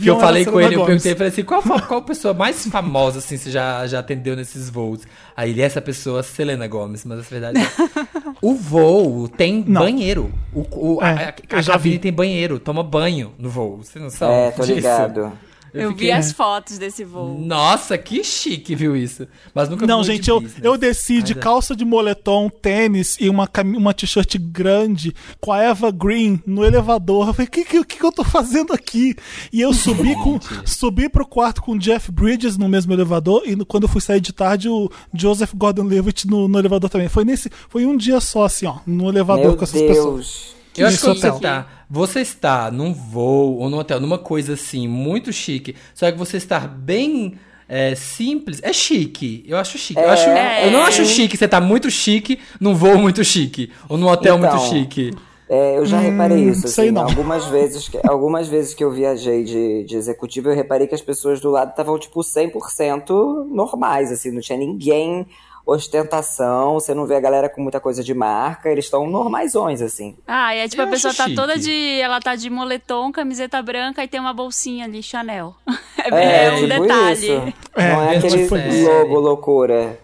Que eu falei com ele, eu perguntei, falei assim, qual, qual pessoa mais famosa, assim, você já, já atendeu nesses voos? Aí ele, essa pessoa, Selena Gomes, mas essa verdade é. o voo tem não. banheiro. O, o é, a, a, a cabine tem banheiro, toma banho no voo. Você não sabe? É, tô disso? ligado. Eu, eu fiquei... vi as fotos desse voo. Nossa, que chique, viu isso? Mas nunca Não, gente, eu, eu desci de é. calça de moletom, tênis e uma, uma t-shirt grande com a Eva Green no elevador. Eu falei, o que, que, que eu tô fazendo aqui? E eu subi, com, subi pro quarto com o Jeff Bridges no mesmo elevador e quando eu fui sair de tarde, o Joseph Gordon-Levitt no, no elevador também. Foi nesse, foi um dia só, assim, ó, no elevador Meu com essas Deus. pessoas. Eu acho que você tá, você está num voo ou num hotel, numa coisa assim, muito chique, só que você estar bem é, simples, é chique. Eu acho chique. É, eu, acho, é. eu não acho chique você tá muito chique num voo muito chique ou num hotel então, muito chique. É, eu já hum, reparei isso. Assim, algumas, vezes que, algumas vezes que eu viajei de, de executivo, eu reparei que as pessoas do lado estavam, tipo, 100% normais, assim, não tinha ninguém ostentação, você não vê a galera com muita coisa de marca, eles estão normaiões, assim. Ah, e é tipo, eu a pessoa tá chique. toda de. Ela tá de moletom, camiseta branca e tem uma bolsinha ali, Chanel. é, é, é um tipo detalhe. Isso. É, não é aquele logo loucura.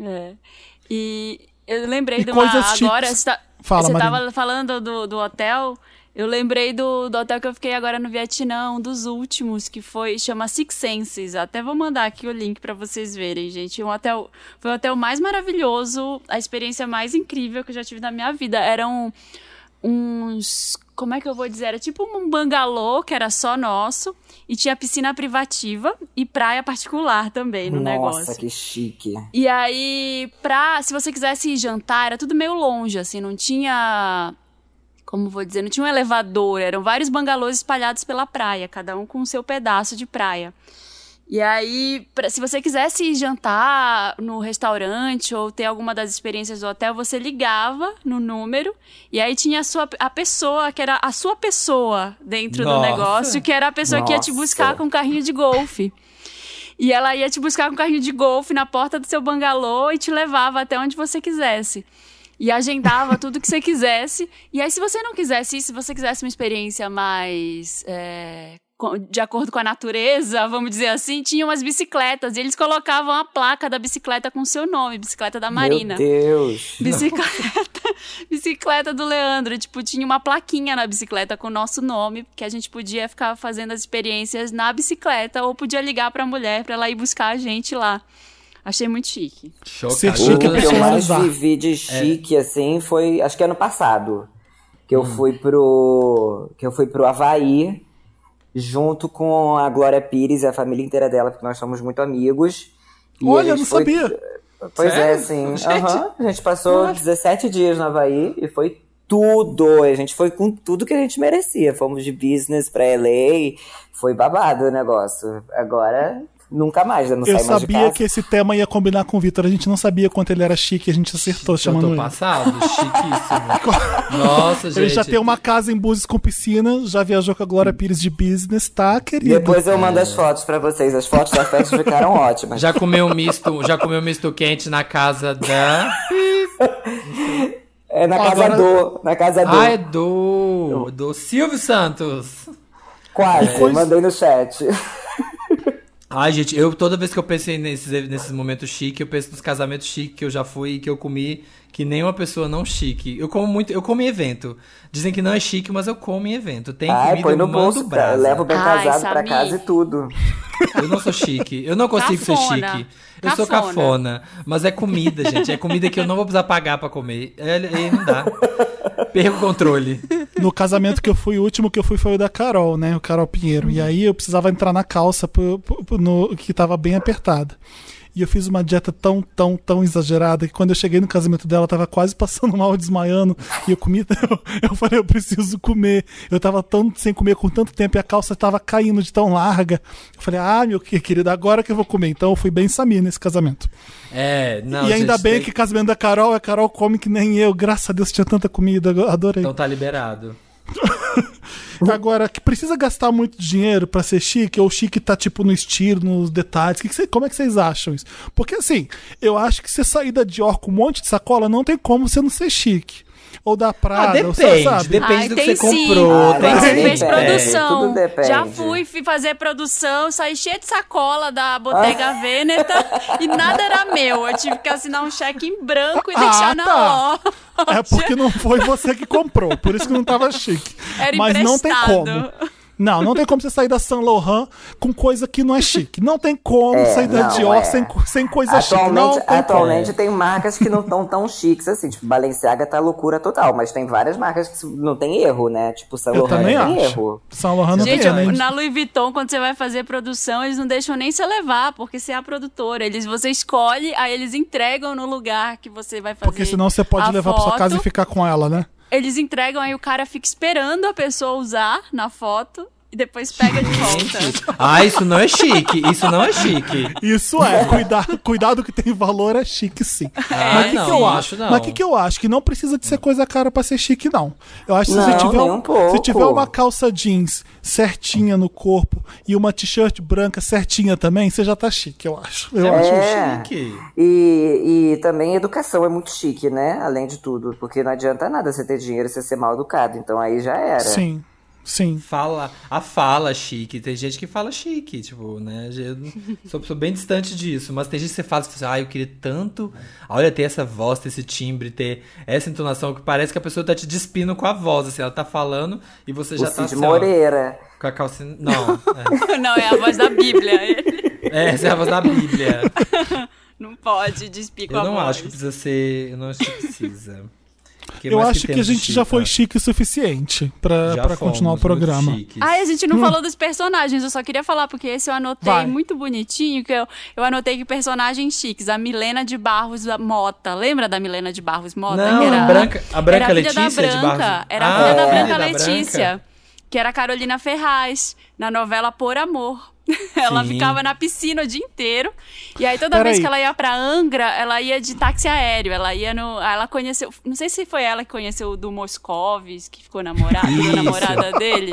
É. E eu lembrei e de uma. Agora, você, tá, Fala, você tava falando do, do hotel. Eu lembrei do, do hotel que eu fiquei agora no Vietnã, um dos últimos, que foi, chama Six Senses. Até vou mandar aqui o link para vocês verem, gente. Um hotel, foi o hotel mais maravilhoso, a experiência mais incrível que eu já tive na minha vida. Eram uns, como é que eu vou dizer? Era tipo um bangalô que era só nosso e tinha piscina privativa e praia particular também no Nossa, negócio. Nossa, que chique. E aí, pra, se você quisesse ir jantar, era tudo meio longe, assim, não tinha como vou dizer, não tinha um elevador, eram vários bangalôs espalhados pela praia, cada um com o seu pedaço de praia. E aí, pra, se você quisesse jantar no restaurante ou ter alguma das experiências do hotel, você ligava no número e aí tinha a, sua, a pessoa, que era a sua pessoa dentro Nossa. do negócio, que era a pessoa Nossa. que ia te buscar com um carrinho de golfe. E ela ia te buscar com um carrinho de golfe na porta do seu bangalô e te levava até onde você quisesse e agendava tudo que você quisesse. E aí, se você não quisesse isso, se você quisesse uma experiência mais. É, de acordo com a natureza, vamos dizer assim, tinha umas bicicletas e eles colocavam a placa da bicicleta com seu nome, bicicleta da Marina. Meu Deus! Bicicleta, bicicleta do Leandro, tipo, tinha uma plaquinha na bicicleta com o nosso nome, que a gente podia ficar fazendo as experiências na bicicleta ou podia ligar para a mulher para ela ir buscar a gente lá. Achei muito chique. É o que eu mais vivi de chique, é. assim, foi, acho que ano passado. Que eu hum. fui pro. Que eu fui pro Havaí, junto com a Glória Pires e a família inteira dela, porque nós somos muito amigos. Olha, eu não foi... sabia. Pois é, Sério? é, sim. Uhum. A gente passou Nossa. 17 dias no Havaí e foi tudo. A gente foi com tudo que a gente merecia. Fomos de business pra LA. Foi babado o negócio. Agora nunca mais, eu não Eu sabia que esse tema ia combinar com o Vitor. A gente não sabia quanto ele era chique, a gente acertou chamando ele. passado, chiquíssimo. Nossa, gente. Ele já tem uma casa em Búzios com piscina, já viajou com a Glória Pires de business, tá, querido? Depois eu mando as fotos para vocês. As fotos da festa ficaram ótimas. Já comeu misto, já comeu misto quente na casa da É na casa Agora... do, na casa do. Ah, é do do Silvio Santos. Quase, é. mandei no chat. Ai, gente, eu toda vez que eu pensei nesses, nesses momentos chique, eu penso nos casamentos chique que eu já fui e que eu comi, que nem uma pessoa não chique. Eu como muito, eu como em evento. Dizem que não é chique, mas eu como em evento. Tem Ai, comida, põe no bolso, brasa. Leva bem casado Ai, pra casa e tudo. Eu não sou chique. Eu não consigo cafona. ser chique. Eu cafona. sou cafona. Mas é comida, gente. É comida que eu não vou precisar pagar pra comer. Aí não dá. Perco o controle. No casamento que eu fui, o último que eu fui foi o da Carol, né? O Carol Pinheiro. E aí eu precisava entrar na calça pro, pro, no, que tava bem apertada. E eu fiz uma dieta tão, tão, tão exagerada que quando eu cheguei no casamento dela, eu tava quase passando mal, desmaiando. E eu comi, eu, eu falei, eu preciso comer. Eu tava tão sem comer com tanto tempo e a calça tava caindo de tão larga. Eu falei, ah, meu querido, agora que eu vou comer. Então eu fui bem Samir nesse casamento. É, não. E ainda bem tem... que casamento da Carol, a Carol come que nem eu. Graças a Deus tinha tanta comida, adorei. Então tá liberado. Agora, que precisa gastar muito dinheiro para ser chique, ou chique tá tipo no estilo, nos detalhes, que que cê, como é que vocês acham isso? Porque assim, eu acho que você sair da Dior com um monte de sacola, não tem como você não ser chique ou da Prada? Ah, depende, sabe? depende Ai, do que você sim. comprou. Ah, tem sim. fez produção. Já fui, fui fazer produção, saí cheia de sacola da Bottega ah. Veneta e nada era meu. Eu tive que assinar um cheque em branco e ah, deixar tá. na loja. É porque não foi você que comprou, por isso que não tava chique. Era Mas emprestado. não tem como. Não, não tem como você sair da Saint Laurent com coisa que não é chique. Não tem como é, sair da não, Dior é. sem, sem coisa atualmente, chique. Não atualmente como. tem marcas que não estão tão chiques assim. Tipo, Balenciaga tá loucura total, mas tem várias marcas que não tem erro, né? Tipo, Saint Laurent também tem acho. erro. Saint Laurent não Gente, tem erro. Na Louis Vuitton, quando você vai fazer produção, eles não deixam nem você levar, porque você é a produtora. Eles, você escolhe, aí eles entregam no lugar que você vai fazer. Porque senão você pode levar foto. pra sua casa e ficar com ela, né? Eles entregam, aí o cara fica esperando a pessoa usar na foto e depois pega de volta. ah, isso não é chique. Isso não é chique. Isso é. Cuidar, cuidado que tem valor é chique, sim. É, mas que não, que eu acho, não. Mas o que, que eu acho? Que não precisa de ser coisa cara pra ser chique, não. Eu acho que não, se, tiver, um, se tiver uma calça jeans certinha no corpo e uma t-shirt branca certinha também, você já tá chique, eu acho. Eu é, acho chique. E, e também educação é muito chique, né? Além de tudo. Porque não adianta nada você ter dinheiro e você ser mal educado. Então aí já era. Sim. Sim. Fala, a fala chique. Tem gente que fala chique, tipo, né? Eu sou, sou bem distante disso, mas tem gente que você fala, você fala assim, ah, eu queria tanto. Olha, ter essa voz, ter esse timbre, ter essa entonação que parece que a pessoa tá te despindo com a voz, assim, ela tá falando e você já o tá Cid assim, Moreira. Ó, com a calcinha. Não. É. Não, é a voz da Bíblia. é, essa é a voz da Bíblia. Não pode despir com eu a voz. Eu não acho que precisa ser. Eu não acho que precisa. Que eu acho que, que a gente já foi chique o suficiente para continuar o programa. Ai, a gente não hum. falou dos personagens, eu só queria falar, porque esse eu anotei Vai. muito bonitinho, que eu, eu anotei que personagens chiques. A Milena de Barros Mota. Lembra da Milena de Barros Mota? Não, era, a Branca, a Branca era a Letícia da Branca, de Barros. Era a ah, filha da Branca da Letícia. Branca. Que era a Carolina Ferraz, na novela Por Amor. ela Sim. ficava na piscina o dia inteiro. E aí, toda Pera vez aí. que ela ia pra Angra, ela ia de táxi aéreo. Ela ia no. Ela conheceu. Não sei se foi ela que conheceu o do Moscovis, que ficou namorada, namorada dele.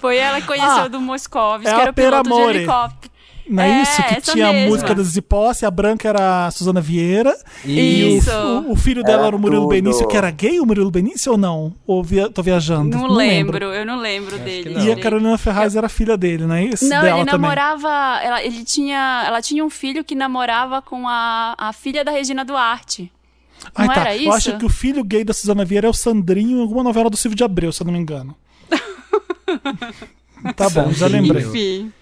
Foi ela que conheceu ah, o do Moscovis, é que era o piloto de helicóptero. Não é, é isso? Que tinha a música da Zipósse, a branca era a Suzana Vieira. Isso. E o, o filho dela era, era o Murilo tudo. Benício, que era gay o Murilo Benício ou não? Ou via, tô viajando? Não, não lembro, lembro, eu não lembro dele. E a Carolina Ferraz eu... era filha dele, não é isso? Não, dela ele namorava. Ela, ele tinha, ela tinha um filho que namorava com a, a filha da Regina Duarte. Não Ai, tá. era isso? Eu acho que o filho gay da Suzana Vieira é o Sandrinho em alguma novela do Silvio de Abreu, se eu não me engano. tá bom, já lembrei. Enfim.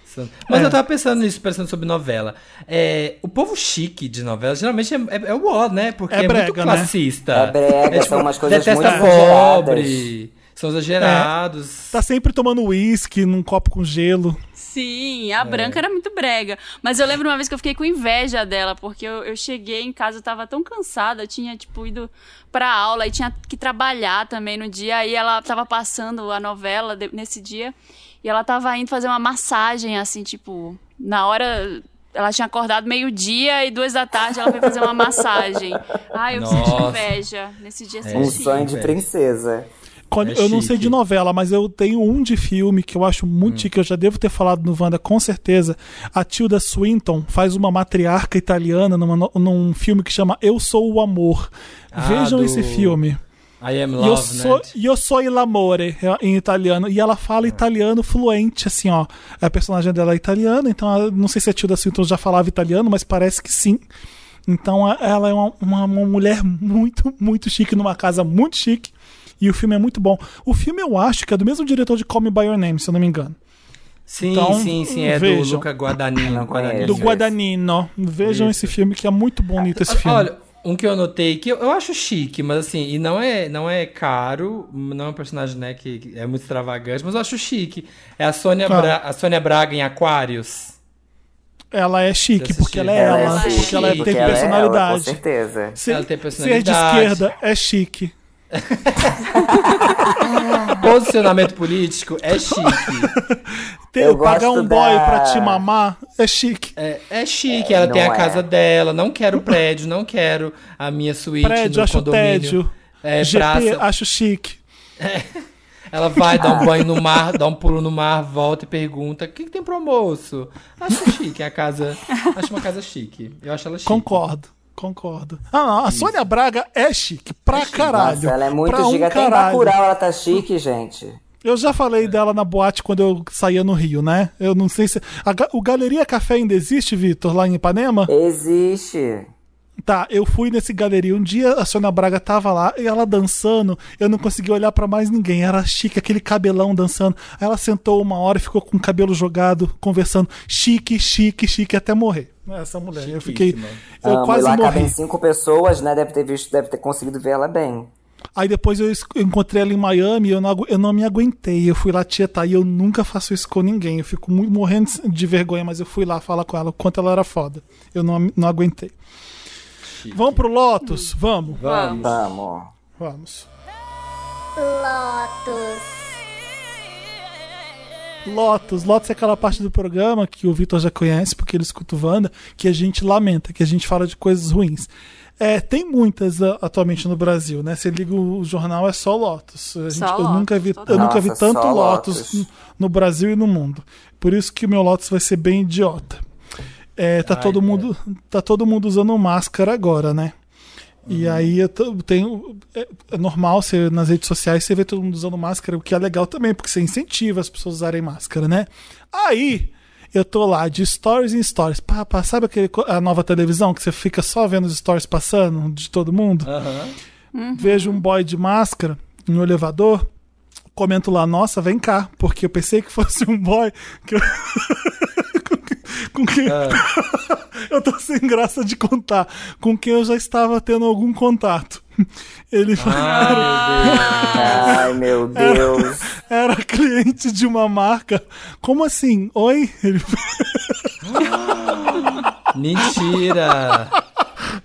Mas é. eu tava pensando nisso, pensando sobre novela. É, o povo chique de novela geralmente é, é, é o ó, né? Porque é, brega, é muito classista. Né? É brega, é, tipo, são umas coisas detesta muito pobre. São exagerados. É, tá sempre tomando uísque num copo com gelo. Sim, a é. Branca era muito brega. Mas eu lembro uma vez que eu fiquei com inveja dela, porque eu, eu cheguei em casa, eu tava tão cansada, eu tinha, tipo, ido pra aula e tinha que trabalhar também no dia. Aí ela tava passando a novela de, nesse dia. E ela tava indo fazer uma massagem, assim, tipo, na hora. Ela tinha acordado meio-dia e duas da tarde ela foi fazer uma massagem. Ai, eu Nossa. senti inveja. Nesse dia é. Um sonho de princesa. Quando, é eu não sei de novela, mas eu tenho um de filme que eu acho muito hum. chique, eu já devo ter falado no Wanda com certeza. A Tilda Swinton faz uma matriarca italiana numa, num filme que chama Eu Sou o Amor. Ah, Vejam do... esse filme. I am love, io, so, né? io so il amore em italiano. E ela fala italiano fluente, assim, ó. A personagem dela é italiana, então ela, não sei se a Tilda Swinton já falava italiano, mas parece que sim. Então ela é uma, uma, uma, mulher muito, muito chique, numa casa muito chique. E o filme é muito bom. O filme eu acho que é do mesmo diretor de Call Me By Your Name, se eu não me engano. Sim, então, sim, sim, é vejam. do Luca Guadagnino. Guadagnino. Do Guadagnino. Vejam Isso. esse filme que é muito bonito esse filme. Olha, um que eu notei que eu, eu, acho chique, mas assim, e não é, não é caro, não é um personagem né, que é muito extravagante, mas eu acho chique. É a Sônia. Bra a Sônia Braga em Aquários. Ela é chique, porque ela é ela, ela é porque ela tem personalidade. Ela, com certeza. Se, ela tem personalidade. Ser de esquerda é chique. Posicionamento político é chique. Ter, pagar um da... boy pra te mamar é chique. É, é chique, ela tem a é. casa dela. Não quero prédio, não quero a minha suíte prédio, no acho condomínio. Tédio. É, GP, praça. acho chique. É. Ela vai dar um banho no mar, dá um pulo no mar, volta e pergunta: o que, que tem pro almoço? Acho chique, é a casa. Acho uma casa chique. Eu acho ela chique. Concordo. Concordo. Ah, não, a. Sônia Braga é chique pra é chique. caralho. Nossa, ela é muito pra chique. Um Até em Bacurau ela tá chique, gente. Eu já falei dela na boate quando eu saía no Rio, né? Eu não sei se. A, o Galeria Café ainda existe, Vitor, lá em Ipanema? Existe. Tá, eu fui nesse galeria. Um dia a Sônia Braga tava lá e ela dançando. Eu não consegui olhar para mais ninguém. Era chique, aquele cabelão dançando. Aí ela sentou uma hora e ficou com o cabelo jogado, conversando. Chique, chique, chique, até morrer. Essa mulher. Eu fiquei. Eu Amo, quase e lá morri. cabem cinco pessoas, né? Deve ter visto, deve ter conseguido ver ela bem. Aí depois eu encontrei ela em Miami e eu não, eu não me aguentei. Eu fui lá tietar e eu nunca faço isso com ninguém. Eu fico muito morrendo de vergonha, mas eu fui lá falar com ela o quanto ela era foda. Eu não, não aguentei. Chique. Vamos pro Lotus? Vamos. Vamos. Vamos. Vamos. Lotus. Lotus. Lotus é aquela parte do programa que o Vitor já conhece, porque ele escuta o Wanda, que a gente lamenta, que a gente fala de coisas ruins. É, tem muitas uh, atualmente no Brasil, né? Você liga o jornal, é só Lotus. A gente, só eu, Lotus, nunca vi, eu nunca vi tanto Lotus, Lotus no Brasil e no mundo. Por isso que o meu Lotus vai ser bem idiota. É, tá, Ai, todo mundo, tá todo mundo usando máscara agora, né? Uhum. E aí eu tenho. É, é, normal você, nas redes sociais você vê todo mundo usando máscara, o que é legal também, porque você incentiva as pessoas a usarem máscara, né? Aí eu tô lá de stories em stories. Pá, pá, sabe aquele, a nova televisão que você fica só vendo os stories passando de todo mundo? Uhum. Uhum. Vejo um boy de máscara no elevador, comento lá, nossa, vem cá, porque eu pensei que fosse um boy que eu... com quem. É. eu tô sem graça de contar. Com quem eu já estava tendo algum contato. Ele Ai, meu Deus. Era, era, cliente de uma marca. Como assim? Oi? Ele... Mentira!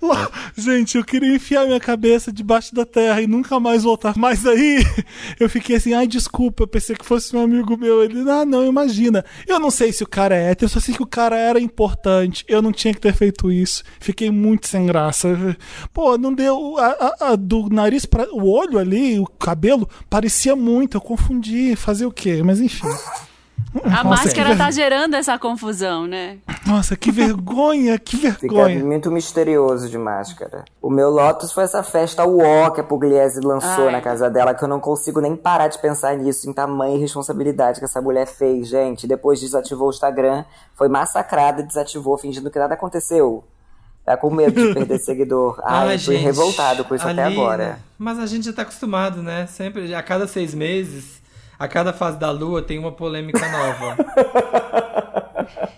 Lá, gente, eu queria enfiar minha cabeça debaixo da terra e nunca mais voltar. Mas aí eu fiquei assim, ai, desculpa, eu pensei que fosse um amigo meu. Ele, ah, não, imagina. Eu não sei se o cara é hétero, eu só sei que o cara era importante. Eu não tinha que ter feito isso. Fiquei muito sem graça. Pô, não deu. A, a, a do nariz para o olho ali, o cabelo, parecia muito. Eu confundi. Fazer o quê? Mas enfim. A Nossa, máscara tá gerando essa confusão, né? Nossa, que vergonha, que vergonha. Fica muito misterioso de máscara. O meu Lotus foi essa festa UO que a Pugliese lançou Ai. na casa dela, que eu não consigo nem parar de pensar nisso, em tamanha responsabilidade que essa mulher fez, gente. Depois desativou o Instagram, foi massacrada, desativou, fingindo que nada aconteceu. Tá com medo de perder seguidor. Ai, Ai fui gente, revoltado com isso até agora. Mas a gente já tá acostumado, né? Sempre, a cada seis meses a cada fase da lua tem uma polêmica nova.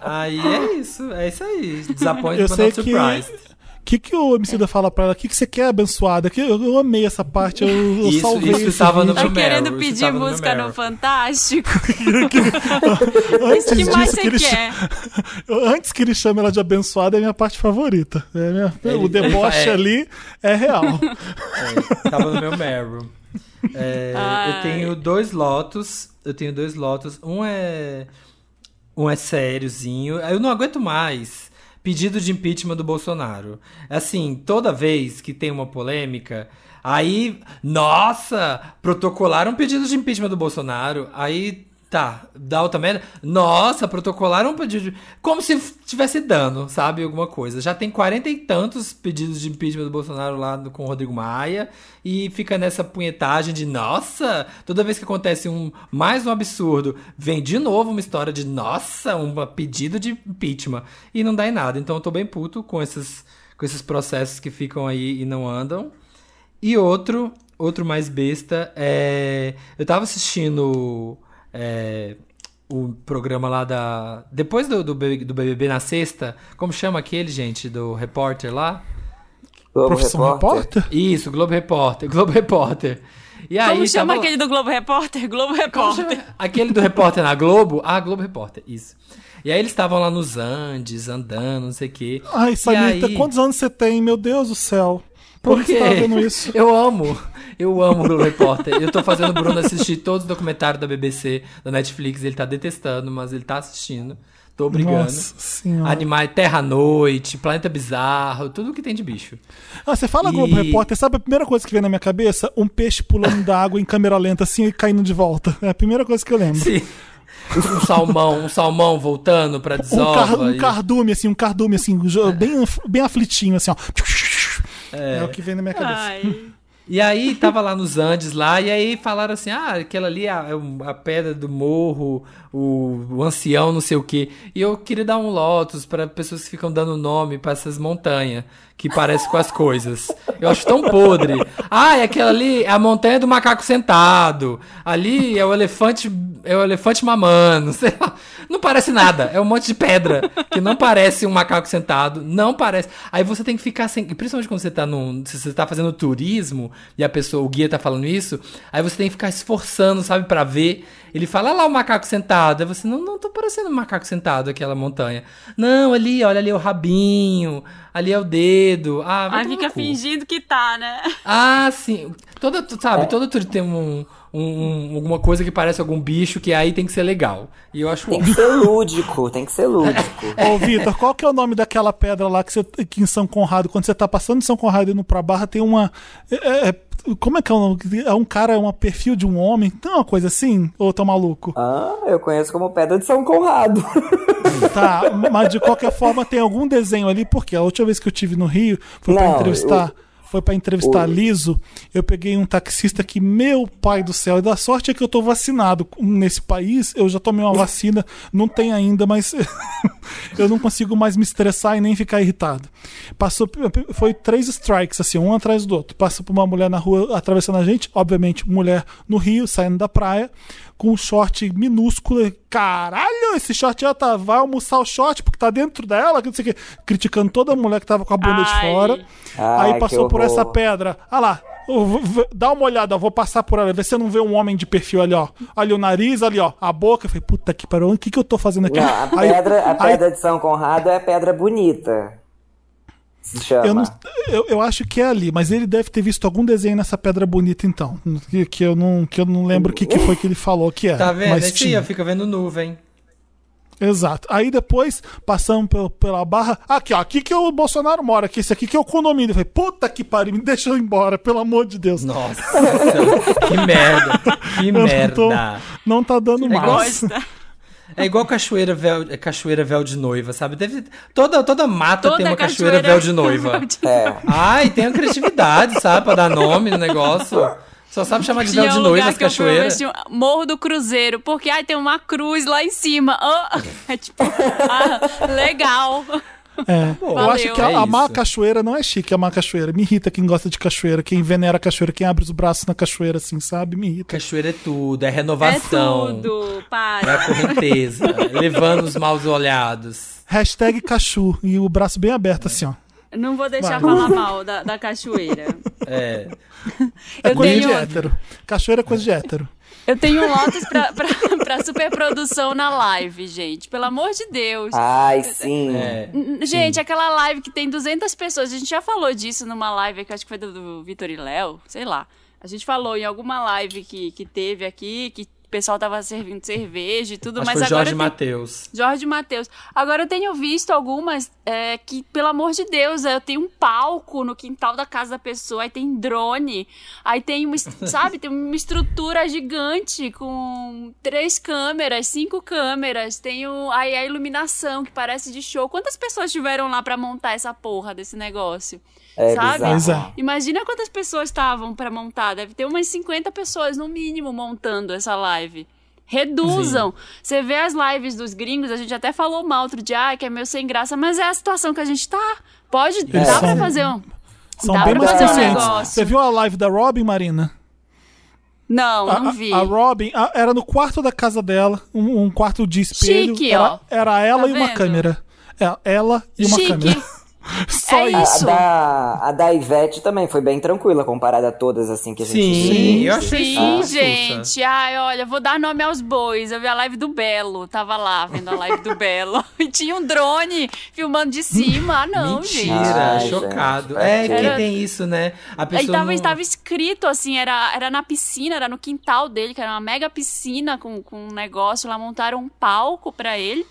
aí é isso, é isso aí. Disappointed but not surprised. O que, que o MC da fala pra ela? O que, que você quer, abençoada? Que eu, eu amei essa parte. Eu, eu isso, salvei isso estava no Tá meu querendo pedir música no, no Fantástico? antes o que mais disso, você que quer? Antes que ele chame ela de abençoada, é minha parte favorita. É minha, ele, o deboche é. ali é real. É, tava no meu Meryl. É, eu tenho dois lotos. Eu tenho dois lotos. Um é. Um é sériozinho. Eu não aguento mais. Pedido de impeachment do Bolsonaro. Assim, toda vez que tem uma polêmica, aí. Nossa! Protocolaram um pedido de impeachment do Bolsonaro. Aí Tá, da outra merda. Nossa, protocolaram um pedido. De... Como se tivesse dano, sabe? Alguma coisa. Já tem quarenta e tantos pedidos de impeachment do Bolsonaro lá com o Rodrigo Maia. E fica nessa punhetagem de nossa, toda vez que acontece um mais um absurdo, vem de novo uma história de nossa, um pedido de impeachment. E não dá em nada. Então eu tô bem puto com esses, com esses processos que ficam aí e não andam. E outro, outro mais besta é. Eu tava assistindo é, o programa lá da. Depois do, do, do BBB na sexta, como chama aquele, gente, do repórter lá? Globo Profissão Repórter? Isso, Globo Repórter, Globo Repórter. E aí, Como chama tava... aquele do Globo Repórter? Globo Repórter. Aquele do repórter na Globo? Ah, Globo Repórter, isso. E aí eles estavam lá nos Andes, andando, não sei o quê. Ai, Samita, aí... quantos anos você tem? Meu Deus do céu. Por que você tá vendo isso? Eu amo. Eu amo o Globo Repórter. Eu tô fazendo o Bruno assistir todos os documentários da BBC, da Netflix. Ele tá detestando, mas ele tá assistindo. Tô obrigando. Nossa senhora. Animais, Terra-Noite, Planeta Bizarro, tudo que tem de bicho. Ah, você fala e... Globo Repórter, sabe a primeira coisa que vem na minha cabeça? Um peixe pulando da água em câmera lenta, assim, e caindo de volta. É a primeira coisa que eu lembro. Sim. Um salmão, um salmão voltando pra desova. Um, car um e... cardume, assim, um cardume, assim, bem, bem aflitinho, assim, ó. É, é o que vem na minha cabeça. Ai. E aí tava lá nos Andes lá, e aí falaram assim: ah, aquela ali é a, a pedra do morro, o, o, ancião, não sei o quê. E eu queria dar um Lotus para pessoas que ficam dando nome para essas montanhas que parecem com as coisas. Eu acho tão podre. Ah, é aquela ali, é a montanha do macaco sentado. Ali é o elefante, é o elefante mamando. Não parece nada. É um monte de pedra que não parece um macaco sentado, não parece. Aí você tem que ficar sem, principalmente quando você tá num, se você tá fazendo turismo e a pessoa, o guia tá falando isso, aí você tem que ficar esforçando, sabe, para ver. Ele fala, lá o macaco sentado. Aí você, não, não tô parecendo um macaco sentado, aquela montanha. Não, ali, olha ali é o rabinho, ali é o dedo. Ah, vai Aí fica fingindo que tá, né? Ah, sim. Toda, sabe, é. todo tudo tem um, um, alguma coisa que parece algum bicho que aí tem que ser legal. E eu acho Tem que ser lúdico, tem que ser lúdico. Ô, Vitor, qual que é o nome daquela pedra lá que, você, que em São Conrado, quando você tá passando de São Conrado indo pra Barra, tem uma. É, é, como é que é o nome? É um cara, é um perfil de um homem? Tem uma coisa assim? Ou tô maluco? Ah, eu conheço como Pedra de São Conrado. Tá, mas de qualquer forma tem algum desenho ali, porque a última vez que eu tive no Rio foi Não, pra entrevistar. Eu foi para entrevistar o... Liso, eu peguei um taxista que, meu pai do céu, e da sorte é que eu tô vacinado nesse país, eu já tomei uma vacina, não tem ainda, mas eu não consigo mais me estressar e nem ficar irritado. Passou, foi três strikes, assim, um atrás do outro. Passa por uma mulher na rua atravessando a gente, obviamente, mulher no Rio, saindo da praia, com um short minúsculo. Caralho, esse short já tá. Vai almoçar o short porque tá dentro dela, não sei o que. Criticando toda mulher que tava com a bunda Ai. de fora. Ai, aí passou por essa pedra. Ah lá, dá uma olhada, vou passar por ela, vê se você não vê um homem de perfil ali, ó. Olha o nariz, ali, ó, a boca. Eu falei, puta que pariu, o que, que eu tô fazendo aqui? Não, a pedra, a pedra aí, de São Conrado é pedra bonita chama? Eu, não, eu, eu, acho que é ali, mas ele deve ter visto algum desenho nessa pedra bonita, então. Que, que eu, não, que eu não lembro o que, que foi que ele falou que era. Tá vendo? Mas é tinha. fica vendo nuvem. Exato. Aí depois, passamos pela, pela barra. Aqui, ó, aqui que o Bolsonaro mora, aqui, esse aqui que é o condomínio. Eu falei, puta que pariu, me deixa eu ir embora, pelo amor de Deus. Nossa, que merda. Que merda. Não, tô, não, tá dando mais. É igual cachoeira véu, é cachoeira véu de noiva, sabe? Deve, toda, toda mata toda tem uma cachoeira, cachoeira véu de noiva. É. Ai, tem a criatividade, sabe? Pra dar nome no negócio. Só sabe chamar de véu de noiva as cachoeiras. Morro do Cruzeiro, porque ai, tem uma cruz lá em cima. Oh, é tipo, ah, legal. É. Pô, eu acho que é amar a cachoeira não é chique, amar a cachoeira. Me irrita quem gosta de cachoeira, quem venera a cachoeira, quem abre os braços na cachoeira, assim, sabe? Me irrita. Cachoeira é tudo, é renovação. É tudo, para. É a correnteza, levando os maus olhados. Hashtag cachu, e o braço bem aberto, assim, ó. Não vou deixar Vai. falar mal da, da cachoeira. É. é coisa tenho... de hétero. Cachoeira é coisa de hétero. Eu tenho um Lotus pra, pra, pra superprodução na live, gente. Pelo amor de Deus. Ai, sim. É, gente, sim. aquela live que tem 200 pessoas. A gente já falou disso numa live que acho que foi do, do Vitor e Léo, sei lá. A gente falou em alguma live que, que teve aqui, que pessoal tava servindo cerveja e tudo, Acho mas foi agora. Jorge Matheus. Jorge Matheus. Agora eu tenho visto algumas é, que, pelo amor de Deus, eu tenho um palco no quintal da casa da pessoa, aí tem drone, aí tem uma, sabe, tem uma estrutura gigante com três câmeras, cinco câmeras, tem o, aí a iluminação que parece de show. Quantas pessoas tiveram lá para montar essa porra desse negócio? É sabe? bizarro. Imagina quantas pessoas estavam para montar. Deve ter umas 50 pessoas, no mínimo, montando essa live. Reduzam. Você vê as lives dos gringos, a gente até falou mal outro dia, ah, que é meio sem graça, mas é a situação que a gente tá. Pode, Eles dá são- pra fazer um. São dá bem pra mais fazer um conscientes. negócio. Você viu a live da Robin, Marina? Não, A- não a- vi. A, Robin a- era no quarto da casa dela, um, um quarto de espelho. Chique, era, ó. era ela Tá e uma vendo? câmera. É, ela e uma Chique. câmera. Só É isso. A da, a da Ivete também foi bem tranquila comparada a todas assim que a gente Sim, viu. eu achei Sim, gente. Ai, olha, vou dar nome aos bois. Eu vi a live do Belo. Tava lá vendo a live do Belo. E tinha um drone filmando de cima. Ah, não, gente. Mentira, Ai, chocado. gente, é que era- tem isso, né? A Aí pessoa tava, não... estava escrito assim, era, era na piscina, era no quintal dele, que era uma mega piscina com, com um negócio. Lá montaram um palco pra ele.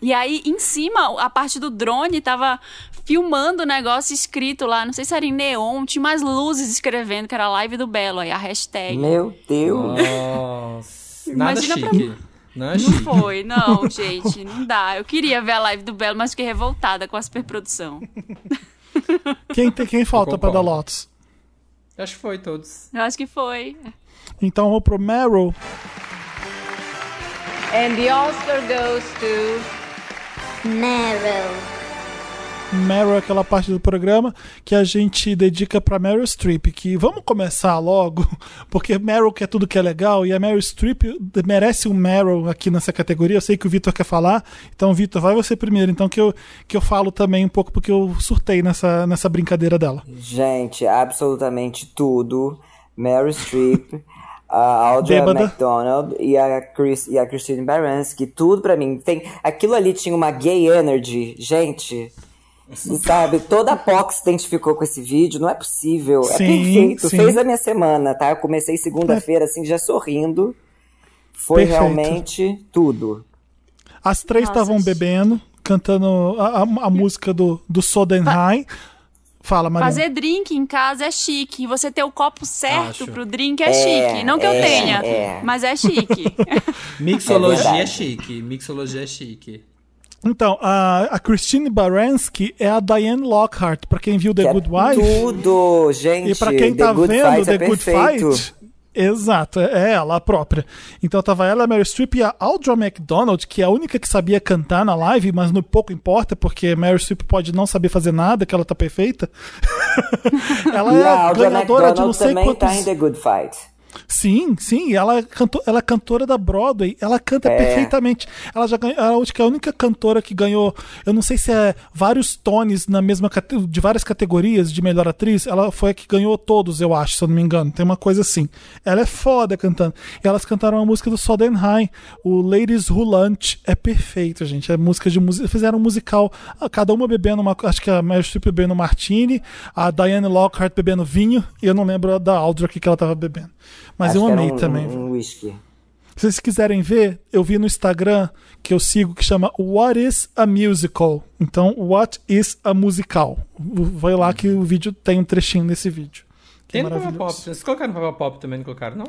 E aí, em cima, a parte do drone tava filmando o negócio escrito lá, não sei se era em neon, tinha umas luzes escrevendo que era a live do Belo, aí a hashtag. Meu Deus. Nossa, nada Imagina pra chique. Não é Não chique. foi, não, gente, não dá. Eu queria ver a live do Belo, mas fiquei revoltada com a superprodução. Quem, tem, quem falta pra dar. Lotus? Acho que foi todos. Eu acho que foi. Então vou pro Meryl. And the Oscar goes to Meryl. Meryl é aquela parte do programa que a gente dedica pra Meryl Streep. Que vamos começar logo, porque Meryl quer tudo que é legal e a Meryl Streep merece um Meryl aqui nessa categoria. Eu sei que o Vitor quer falar, então Vitor, vai você primeiro. Então que eu, que eu falo também um pouco porque eu surtei nessa, nessa brincadeira dela. Gente, absolutamente tudo. Meryl Streep, a Audra Bêbada. McDonald e a, Chris, e a Christine Baranski, tudo pra mim. Tem, aquilo ali tinha uma gay energy, gente. Sabe, toda a POC se identificou com esse vídeo, não é possível. é Sim, perfeito. sim. Fez a minha semana, tá? Eu comecei segunda-feira, assim, já sorrindo. Foi Perfeito. realmente tudo. As três estavam bebendo, cantando a, a- a música do, do Sodenheim. Fala, Maria. Fazer drink em casa é chique. E você ter o copo certo Acho. pro drink é, chique. Não que eu é, tenha, é. mas é chique. Mixologia É é, chique. Mixologia é chique. Então, a, a Christine Baranski é a Diane Lockhart, pra quem viu The Que é Good Wife. Tudo, gente. E pra quem The tá Good vendo Fight The é Good perfeito. Fight, exato, é ela a própria. Então tava ela, a Meryl Streep e a Audra McDonald, que é a única que sabia cantar na live, mas no pouco importa, porque Meryl Streep pode não saber fazer nada, que ela tá perfeita. ela E é a ganhadora de não sei também quantos... tá em The Good Fight. Sim, sim, ela é, canto, ela é cantora da Broadway, ela canta É. perfeitamente. Ela já ganhou, ela acho que é a única cantora que ganhou, eu não sei se é vários tones na mesma de várias categorias de melhor atriz, ela foi a que ganhou todos, eu acho, se eu não me engano. Tem uma coisa assim. Ela é foda cantando. E elas cantaram a música do Sodenheim, o Ladies Who Lunch, é perfeito, gente. É música de música, fizeram um musical, ah, cada uma bebendo uma, acho que a Meryl Streep bebendo martini, a Diane Lockhart bebendo vinho, e eu não lembro da que que ela tava bebendo. Mas Acho eu amei um, também. Um whisky. Se vocês quiserem ver, eu vi no Instagram que eu sigo que chama What is a Musical? Então, What is a Musical? Vai lá que o vídeo tem um trechinho desse vídeo. Que Tem no papel pop. Vocês colocaram no papel pop também, não colocaram, não?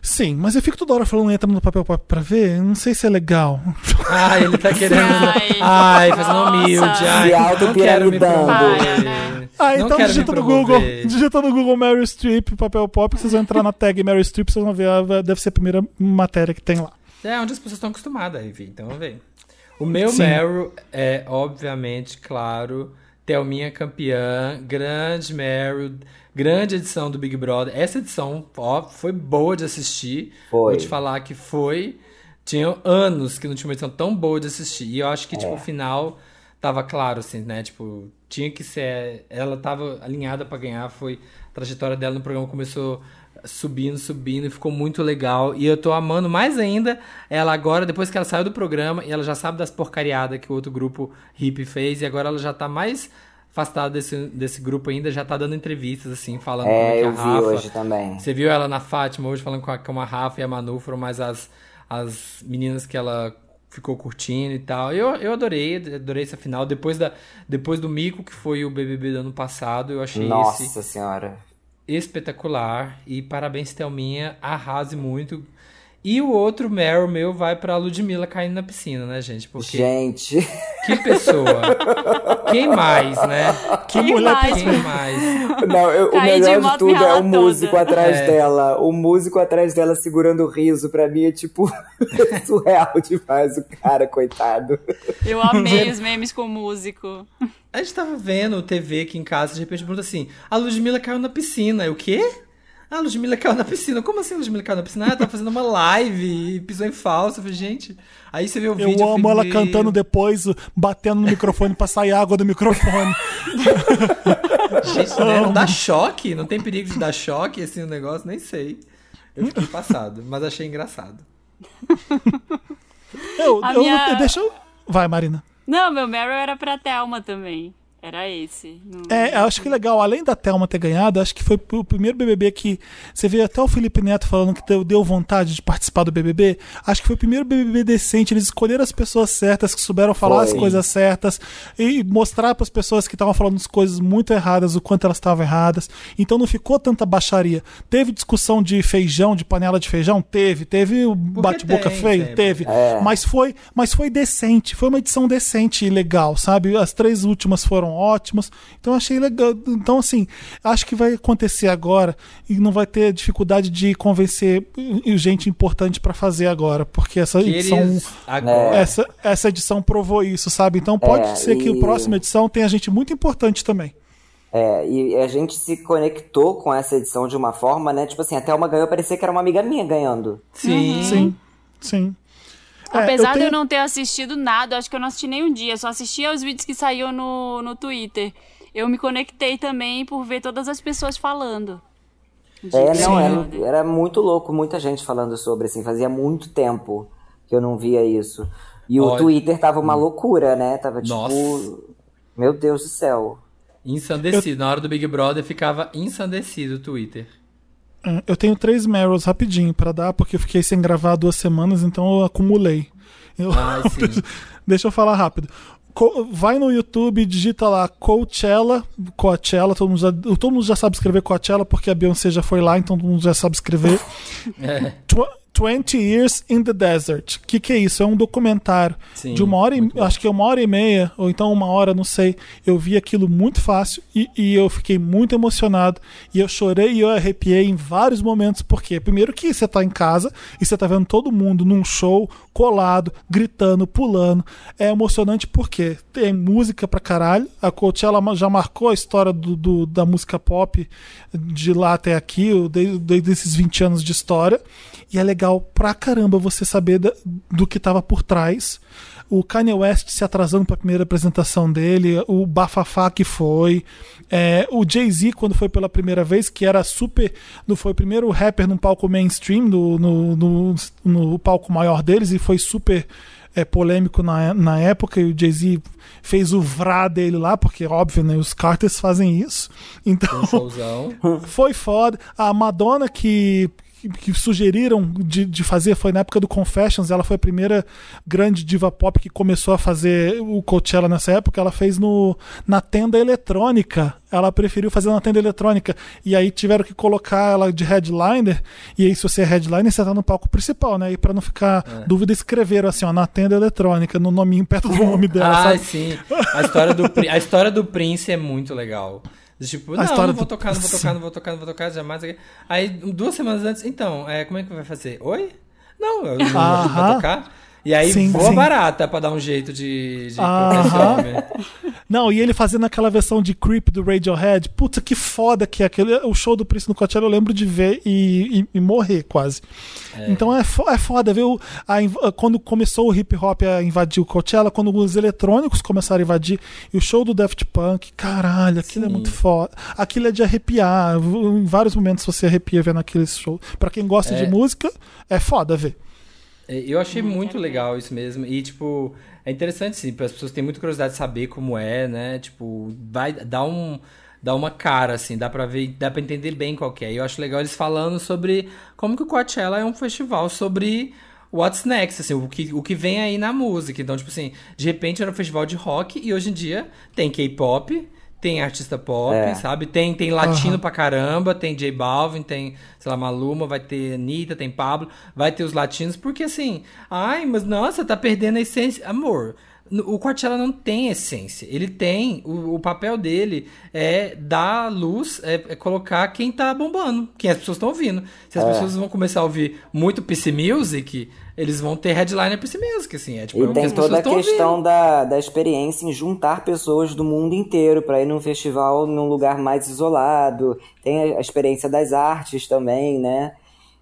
Sim, mas eu fico toda hora falando entra no papel pop pra ver, eu não sei se é legal. Ah, ele tá querendo. Ai. Ai, fazendo Nossa. humilde. Ai, Se não quero me autopiramidando. promover. Ah, Não então digita no. Google, digita no Google Meryl Streep, papel pop, que vocês vão entrar na tag Meryl Streep, vocês vão ver, ah, deve ser a primeira matéria que tem lá. É onde as pessoas estão acostumadas a ver, então vamos ver. O meu Sim. Meryl é, obviamente, claro, Thelminha campeã, grande Meryl, grande edição do Big Brother. Essa edição, ó, foi boa de assistir. Foi. Vou te falar que foi. Tinha anos que não tinha uma edição tão boa de assistir. E eu acho que, tipo, o final tava claro, assim, né? Tipo, tinha que ser. Ela tava alinhada pra ganhar. Foi. A trajetória dela no programa começou subindo, subindo, e ficou muito legal. E eu tô amando mais ainda ela agora, depois que ela saiu do programa, e ela já sabe das porcariadas que o outro grupo hippie fez, e agora ela já tá mais afastada desse, desse grupo ainda, já tá dando entrevistas, assim, falando é, com a Rafa. hoje também. Você viu ela na Fátima hoje falando com a, com a Rafa e a Manu, foram mais as, as meninas que ela ficou curtindo e tal. Eu, eu adorei, adorei essa final. Depois, da, depois do Mico, que foi o BBB do ano passado, eu achei Nossa esse senhora. espetacular. E parabéns, Thelminha, arrase muito. E o outro Meryl meu vai pra Ludmilla caindo na piscina, né, gente? Porque gente. Que pessoa. Quem mais, né? Que mulher mais? Quem mais? Não, eu, o melhor de, de tudo é o músico toda. atrás é. dela. O músico atrás dela segurando o riso, pra mim é tipo surreal demais o cara, coitado. Eu amei os memes com o músico. A gente tava vendo TV aqui em casa, de repente pergunta assim: a Ludmilla caiu na piscina. Eu, o quê? Ah, Ludmilla caiu na piscina. Como assim a Ludmilla caiu na piscina? Ah, ela tava fazendo uma live e pisou em falso. Eu falei, gente. Aí você vê o vídeo. Eu amo ela cantando depois, batendo no microfone pra sair água do microfone. gente, né? não dá choque? Não tem perigo de dar choque assim o negócio? Nem sei. Eu fiquei passado, mas achei engraçado. Eu, eu, minha... deixa eu... Vai, Marina. Não, meu Meryl era pra Thelma também. Era esse. É, acho que legal. Além da Thelma ter ganhado, acho que foi o primeiro BBB que. Você vê até o Felipe Neto falando que deu, deu vontade de participar do BBB. Acho que foi o primeiro BBB decente. Eles escolheram as pessoas certas, que souberam falar foi. as coisas certas e mostrar para as pessoas que estavam falando as coisas muito erradas, o quanto elas estavam erradas. Então não ficou tanta baixaria. Teve discussão de feijão, de panela de feijão? Teve. Teve o bate-boca feio? Sempre. Teve. É. Mas, foi, mas foi decente. Foi uma edição decente e legal, sabe? As três últimas foram ótimos. Então achei legal. Então, assim, acho que vai acontecer agora e não vai ter dificuldade de convencer gente importante para fazer agora, porque essa edição. Essa, essa edição provou isso, sabe? Então pode é, ser e... que a próxima edição tenha gente muito importante também. É, e a gente se conectou com essa edição de uma forma, né? Tipo assim, até uma ganhou, parecia que era uma amiga minha ganhando. Sim. Uhum. Sim. Sim. É, Apesar eu tenho... de eu não ter assistido nada, acho que eu não assisti nem um dia, só assisti aos vídeos que saíam no, no Twitter. Eu me conectei também por ver todas as pessoas falando. É, não, era, era muito louco, muita gente falando sobre, assim, fazia muito tempo que eu não via isso. E Olha. o Twitter tava uma loucura, né? Tava tipo. Nossa. Meu Deus do céu. Ensandecido. Eu... Na hora do Big Brother ficava ensandecido o Twitter. É, eu tenho três Meryls rapidinho para dar, porque eu fiquei sem gravar duas semanas, então eu acumulei. Eu... Ah, Deixa eu falar rápido. Vai no YouTube, digita lá Coachella, Coachella, todo mundo, já, todo mundo já sabe escrever Coachella porque a Beyoncé já foi lá, então todo mundo já sabe escrever. É. 20 Years in the Desert. O que, que é isso? É um documentário Sim, de uma hora e acho que é uma hora e meia, ou então uma hora, não sei. Eu vi aquilo muito fácil e, e, eu fiquei muito emocionado. E eu chorei e eu arrepiei em vários momentos, porque primeiro que você tá em casa e você tá vendo todo mundo num show, colado, gritando, pulando. É emocionante porque tem música pra caralho. A Coachella já marcou a história do, do da música pop de lá até aqui, desde, desde esses 20 anos de história. E é legal pra caramba você saber da, do que tava por trás. O Kanye West se atrasando para a primeira apresentação dele, o bafafá que foi, é, o Jay-Z quando foi pela primeira vez, que era super, não foi o primeiro rapper num palco mainstream, no, no, no, no palco maior deles, e foi super é, polêmico na, na época, e o Jay-Z fez o vrá dele lá, porque óbvio, né, os Carters fazem isso. Então, foi foda. A Madonna que que, sugeriram de, de fazer foi na época do Confessions. Ela foi a primeira grande diva pop que começou a fazer o Coachella nessa época. Ela fez no, na tenda eletrônica. Ela preferiu fazer na tenda eletrônica. E aí tiveram que colocar ela de headliner. E aí, se você é headliner, você tá no palco principal, né? E pra não ficar é. dúvida, escreveram assim, ó, na tenda eletrônica, no nominho perto do nome dela. ah, sabe? sim. A história, do, a história do Prince é muito legal. Tipo, não, não vou do... tocar, não vou tocar, não vou tocar, não vou tocar, jamais. Aí, duas semanas antes, então, é, como é que vai fazer? Oi? Não, eu não vou tocar. E aí sim, voa sim. barata pra dar um jeito de, de Não, e ele fazendo aquela versão de Creep do Radiohead. Puta, que foda que é aquele. O show do Prince no Coachella eu lembro de ver e, e, e morrer quase. É. Então é, é foda ver o, a, quando começou o hip hop a invadir o Coachella, quando os eletrônicos começaram a invadir, e o show do Daft Punk, caralho, aquilo é sim. é muito foda. Aquilo é de arrepiar. Em vários momentos você arrepia vendo aquele show. Pra quem gosta é. de música, é foda ver. É, eu achei muito legal isso mesmo. E, tipo, é interessante, sim, as pessoas têm muita curiosidade de saber como é, né? Tipo, vai dar um. Dá uma cara, assim, dá pra ver, dá pra entender bem qual é. E eu acho legal eles falando sobre como que o Coachella é um festival sobre what's next, assim, o que, o que vem aí na música. Então, tipo assim, de repente era um festival de rock e hoje em dia tem K-pop, tem artista pop, é. sabe? Tem, tem latino uhum. pra caramba, tem J Balvin, tem, sei lá, Maluma, vai ter Anitta, tem Pablo, vai ter os latinos, porque assim, ai, mas nossa, tá perdendo a essência. Amor, o Coachella não tem essência. Ele tem. O, o papel dele é dar luz, é, é, colocar quem tá bombando, quem as pessoas estão ouvindo. Se as é. pessoas vão começar a ouvir muito PC Music, eles vão ter headliner PC Music, assim. É, tipo, e é tem toda a questão da, da experiência em juntar pessoas do mundo inteiro para ir num festival num lugar mais isolado. Tem a experiência das artes também, né?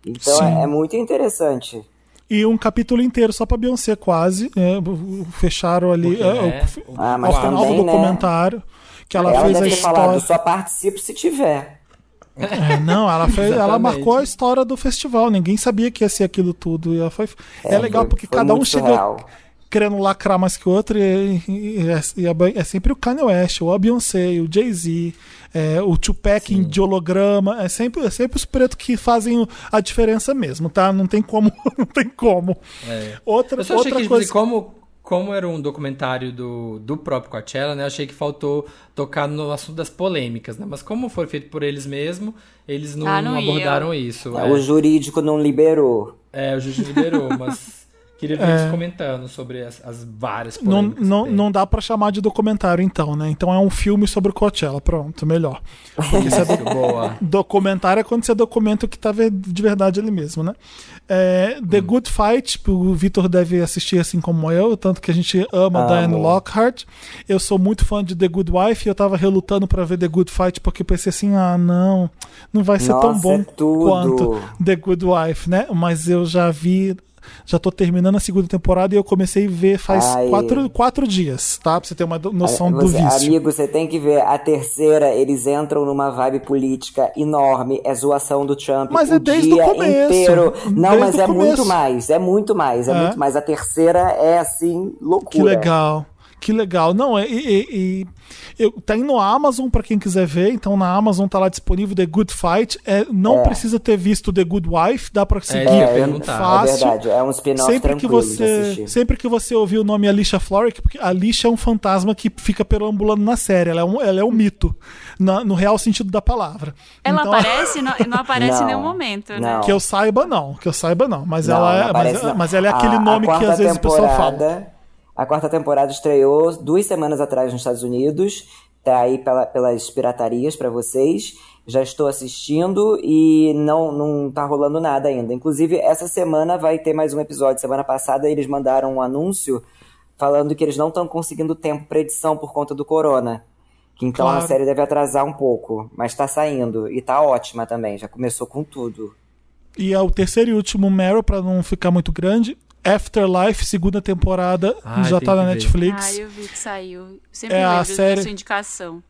Então é, é muito interessante e um capítulo inteiro só para Beyoncé, quase. É, fecharam ali é, ah, mas ao final do né? documentário. Né? Que ela, ela fez a história. Falado, só participo se tiver. É, não, ela, fez, ela marcou a história do festival. Ninguém sabia que ia ser aquilo tudo. E ela foi, é, é legal porque cada um chega querendo lacrar mais que o outro. E, e, e, é, é sempre o Kanye West, ou a Beyoncé, o Jay-Z é, o Tupac Sim. de holograma, é sempre, é sempre os pretos que fazem a diferença mesmo, tá? Não tem como, não tem como. É. Outra, Eu só outra achei coisa... como, como era um documentário do, do próprio Coachella, né? Achei que faltou tocar no assunto das polêmicas, né? Mas como foi feito por eles mesmo, eles não, ah, não, não abordaram isso. É, o jurídico não liberou. É, o jurídico liberou, mas Queria ver é... eles comentando sobre as, as várias não, não, não dá para chamar de documentário, então, né? Então é um filme sobre o Coachella. Pronto, melhor. Porque é do... Boa. documentário é quando você documenta o que tá de verdade ali mesmo, né? É, The hum. Good Fight, o Vitor deve assistir assim como eu, tanto que a gente ama Amo. Diane Lockhart. Eu sou muito fã de The Good Wife e eu tava relutando para ver The Good Fight porque eu pensei assim: ah, não, não vai ser Nossa, tão bom é quanto The Good Wife, né? Mas eu já vi já tô terminando a segunda temporada e eu comecei a ver faz quatro, quatro dias, tá? Pra você ter uma noção você, do vício. Amigo, você tem que ver. A terceira, eles entram numa vibe política enorme. É zoação do Trump mas o é desde dia o começo, inteiro. Não, mas é começo. muito mais. É muito mais. É, é, muito mais. A terceira é, assim, loucura. Que legal. Que legal. Não, é, e, e, e eu, tem tá no Amazon para quem quiser ver, então na Amazon tá lá disponível The Good Fight. É, não é. precisa ter visto The Good Wife, dá para seguir é, é, fácil. É verdade, é um spin-off sempre que você Sempre que você ouvir o nome Alicia Florrick, porque a Alicia é um fantasma que fica perambulando na série, ela é um, ela é um mito, na, no real sentido da palavra. Ela então, aparece? não, não aparece não, em nenhum momento, né? Não. Que eu saiba, não. Que eu saiba, não. Mas, não, ela, é, mas, mas, ela é aquele a, nome a que às vezes o pessoal fala. A quarta temporada estreou duas semanas atrás nos Estados Unidos. Tá aí pela, pelas piratarias para vocês. Já estou assistindo e não, não tá rolando nada ainda. Inclusive, essa semana vai ter mais um episódio. Semana passada eles mandaram um anúncio falando que eles não estão conseguindo tempo para edição por conta do corona. Então claro. a série deve atrasar um pouco, mas tá saindo. E tá ótima também, já começou com tudo. E é o terceiro e último Meryl, para não ficar muito grande, Afterlife, segunda temporada, Ai, já tá na Netflix. Ah, eu vi que saiu. Sempre é a série, sua indicação.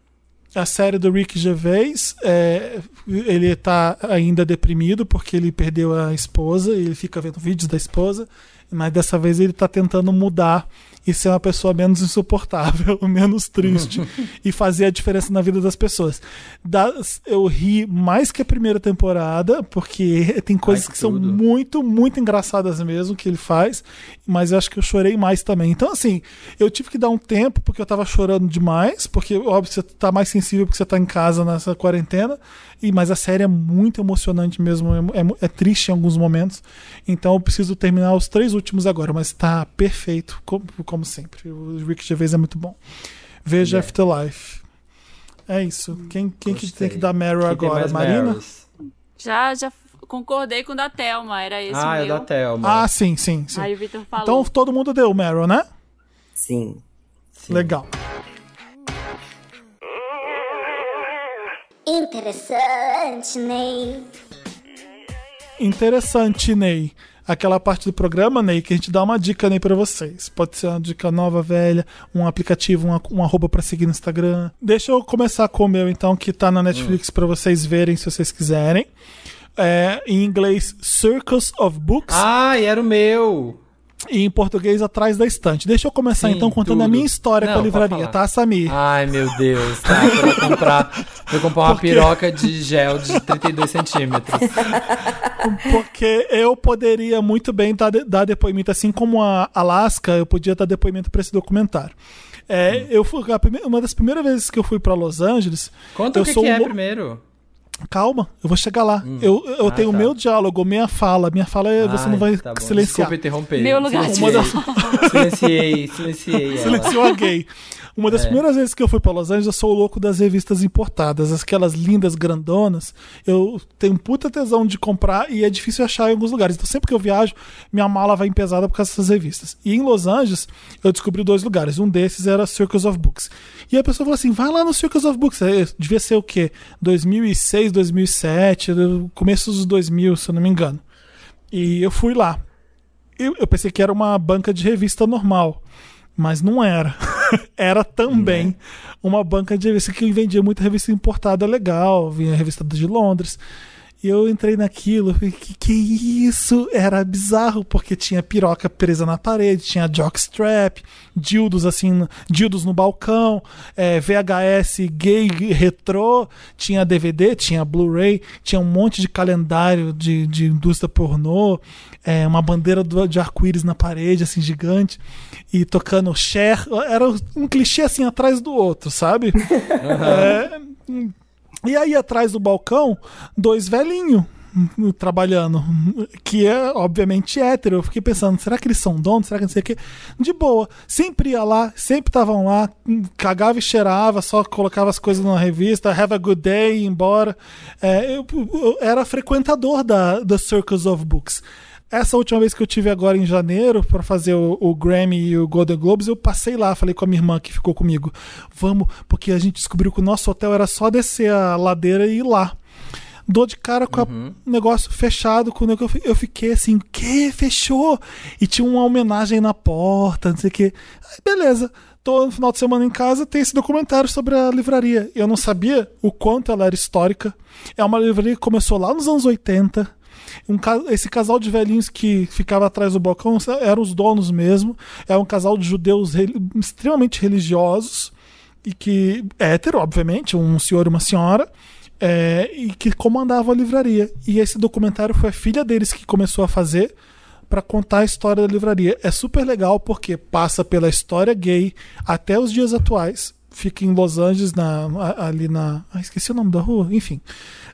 A série do Rick Gervais, é, ele tá ainda deprimido porque ele perdeu a esposa e ele fica vendo vídeos da esposa, mas dessa vez ele tá tentando mudar e ser uma pessoa menos insuportável, menos triste e fazer a diferença na vida das pessoas. Das, eu ri mais que a primeira temporada, porque tem coisas Ai, que, que são muito, muito engraçadas mesmo que ele faz, mas eu acho que eu chorei mais também. Então, assim, eu tive que dar um tempo porque eu tava chorando demais, porque, óbvio, você tá mais sensível porque você tá em casa nessa quarentena, e mas a série é muito emocionante mesmo, é, é, é triste em alguns momentos, então eu preciso terminar os três últimos agora, mas tá perfeito, como, como sempre. O Rick Gervais é muito bom. Veja yeah. Afterlife. É isso. Quem, quem que tem que dar Meryl agora? Marina? Já, já concordei com o da Thelma, era esse ah, o meu. é da Thelma. Ah, sim, sim, sim. Aí o Victor falou. Então todo mundo deu o Meryl, né? Sim. sim. Legal. Interessante, Ney. Interessante, Ney aquela parte do programa, Ney, que a gente dá uma dica, Ney, pra vocês. Pode ser uma dica nova, velha, um aplicativo, uma, uma arroba pra seguir no Instagram. Deixa eu começar com o meu, então, que tá na Netflix hum. para vocês verem se vocês quiserem. é, em inglês Circus of Books. Ah, era o meu! E em português Atrás da Estante. Deixa eu começar Sim, então contando tudo. a minha história Não, com a livraria, tá, Samir? Ai, meu Deus, tá. Vou comprar, vou comprar uma Porque... piroca de gel de 32 centímetros. Porque eu poderia muito bem dar, dar depoimento, assim como a Alaska, eu podia dar depoimento para esse documentário. É, hum. eu fui, primeira, uma das primeiras vezes que eu fui para Los Angeles. Conta o que, que é primeiro. Calma, eu vou chegar lá. Hum. Eu, eu ah, tenho o tá. meu diálogo, minha fala. Minha fala é, você não vai tá silenciar. Desculpa interromper. Meu lugar Silenciei. Das... silenciei, silenciei. Silenciou a gay. Uma das é. primeiras vezes que eu fui para Los Angeles, eu sou o louco das revistas importadas, aquelas lindas grandonas. Eu tenho puta tesão de comprar e é difícil achar em alguns lugares. Então sempre que eu viajo, minha mala vai pesada por causa dessas revistas. E em Los Angeles, eu descobri dois lugares. Um desses era Circus of Books. E a pessoa falou assim: vai lá no Circus of Books. Devia ser o quê? 2006, 2007, começo dos 2000, se eu não me engano. E eu fui lá. Eu, eu pensei que era uma banca de revista normal. Mas não era. era também é. uma banca de revista que vendia muita revista importada legal, vinha revista de Londres. E eu entrei naquilo, falei, que que isso? Era bizarro, porque tinha piroca presa na parede, tinha jockstrap, dildos assim, dildos no balcão, é, VHS gay retrô, tinha DVD, tinha Blu-ray, tinha um monte de calendário de, de indústria pornô, é, uma bandeira do, de arco-íris na parede, assim, gigante, e tocando Cher. Era um clichê assim atrás do outro, sabe? Uhum. É, e aí atrás do balcão, dois velhinhos trabalhando, que é obviamente hétero. Eu fiquei pensando, será que eles são donos? Será que não sei o quê? De boa, sempre ia lá, sempre estavam lá, cagava e cheirava, só colocava as coisas na revista, have a good day, ia embora. É, eu, eu, era frequentador da, da Circus of Books. Essa última vez que eu tive agora em janeiro para fazer o, o, Grammy e o Golden Globes, eu passei lá, falei com a minha irmã que ficou comigo. Vamos, porque a gente descobriu que o nosso hotel era só descer a ladeira e ir lá. Dou de cara com uhum. o negócio fechado, com o negócio, eu fiquei assim, que fechou? E tinha uma homenagem na porta, não sei o que. Aí, beleza tô no final de semana em casa, tem esse documentário sobre a livraria. Eu não sabia o quanto ela era histórica. É uma livraria que começou lá nos anos 80 um, esse casal de velhinhos que ficava atrás do balcão eram os donos mesmo. É um casal de judeus extremamente religiosos e que hétero, obviamente, um senhor e uma senhora. É, e que comandava a livraria. E esse documentário foi a filha deles que começou a fazer para contar a história da livraria. É super legal porque passa pela história gay até os dias atuais. Fica em Los Angeles, na, ali na. Ah, esqueci o nome da rua, enfim.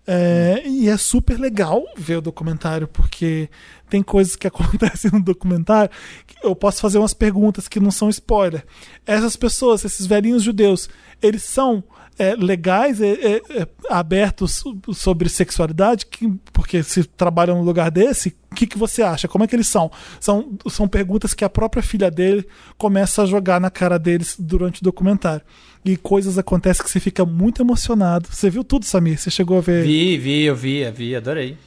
É, e é super legal ver o documentário, porque tem coisas que acontecem no documentário que eu posso fazer umas perguntas que não são spoiler. Essas pessoas, esses velhinhos judeus, eles são é, legais, é, é, é abertos sobre sexualidade, que, porque se trabalham no lugar desse, o que, que você acha? Como é que eles são? são? São perguntas que a própria filha dele começa a jogar na cara deles durante o documentário e coisas acontecem que você fica muito emocionado. Você viu tudo, Samir? Você chegou a ver? Vi, vi, eu vi, eu vi, adorei.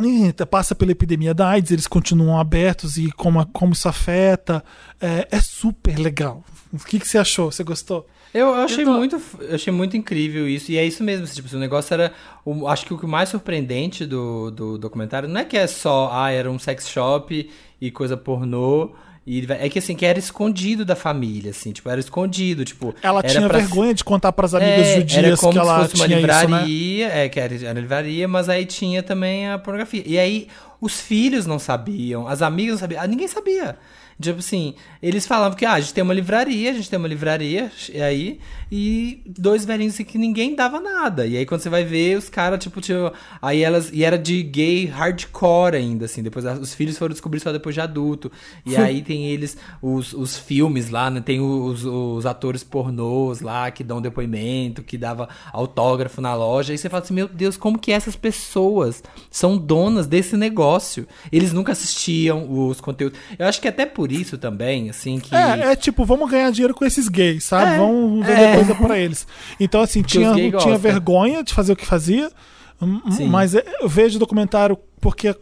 E passa pela epidemia da AIDS, eles continuam abertos e como, como isso afeta. É, é super legal. O que, que você achou? Você gostou? Eu, eu achei, eu tô... muito, eu achei muito incrível isso. E é isso mesmo. Tipo, o negócio era. O, acho que o mais surpreendente do, do documentário não é que é só. Ah, era um sex shop e coisa pornô. E é que assim, que era escondido da família, assim, tipo, era escondido, tipo. Ela tinha pra... vergonha de contar para as amigas é, judias era como que ela se fosse uma livraria, isso, né? é, que era, era livraria, mas aí tinha também a pornografia. E aí os filhos não sabiam, as amigas não sabiam, ninguém sabia. Tipo assim, eles falavam que ah, a gente tem uma livraria, a gente tem uma livraria, e aí, e dois velhinhos assim que ninguém dava nada. E aí quando você vai ver, os caras, tipo, tipo, aí elas. E era de gay hardcore ainda, assim. Depois os filhos foram descobrir só depois de adulto. E aí tem eles, os, os filmes lá, né? Tem os, os atores pornôs lá que dão depoimento, que dava autógrafo na loja. E você fala assim, meu Deus, como que essas pessoas são donas desse negócio? Eles nunca assistiam os conteúdos. Eu acho que até por por isso também, assim, que. É, é tipo, vamos ganhar dinheiro com esses gays, sabe? É, vamos vender é. coisa pra eles. Então, assim, tinha, tinha vergonha de fazer o que fazia. Sim. Mas é, eu vejo o documentário porque é,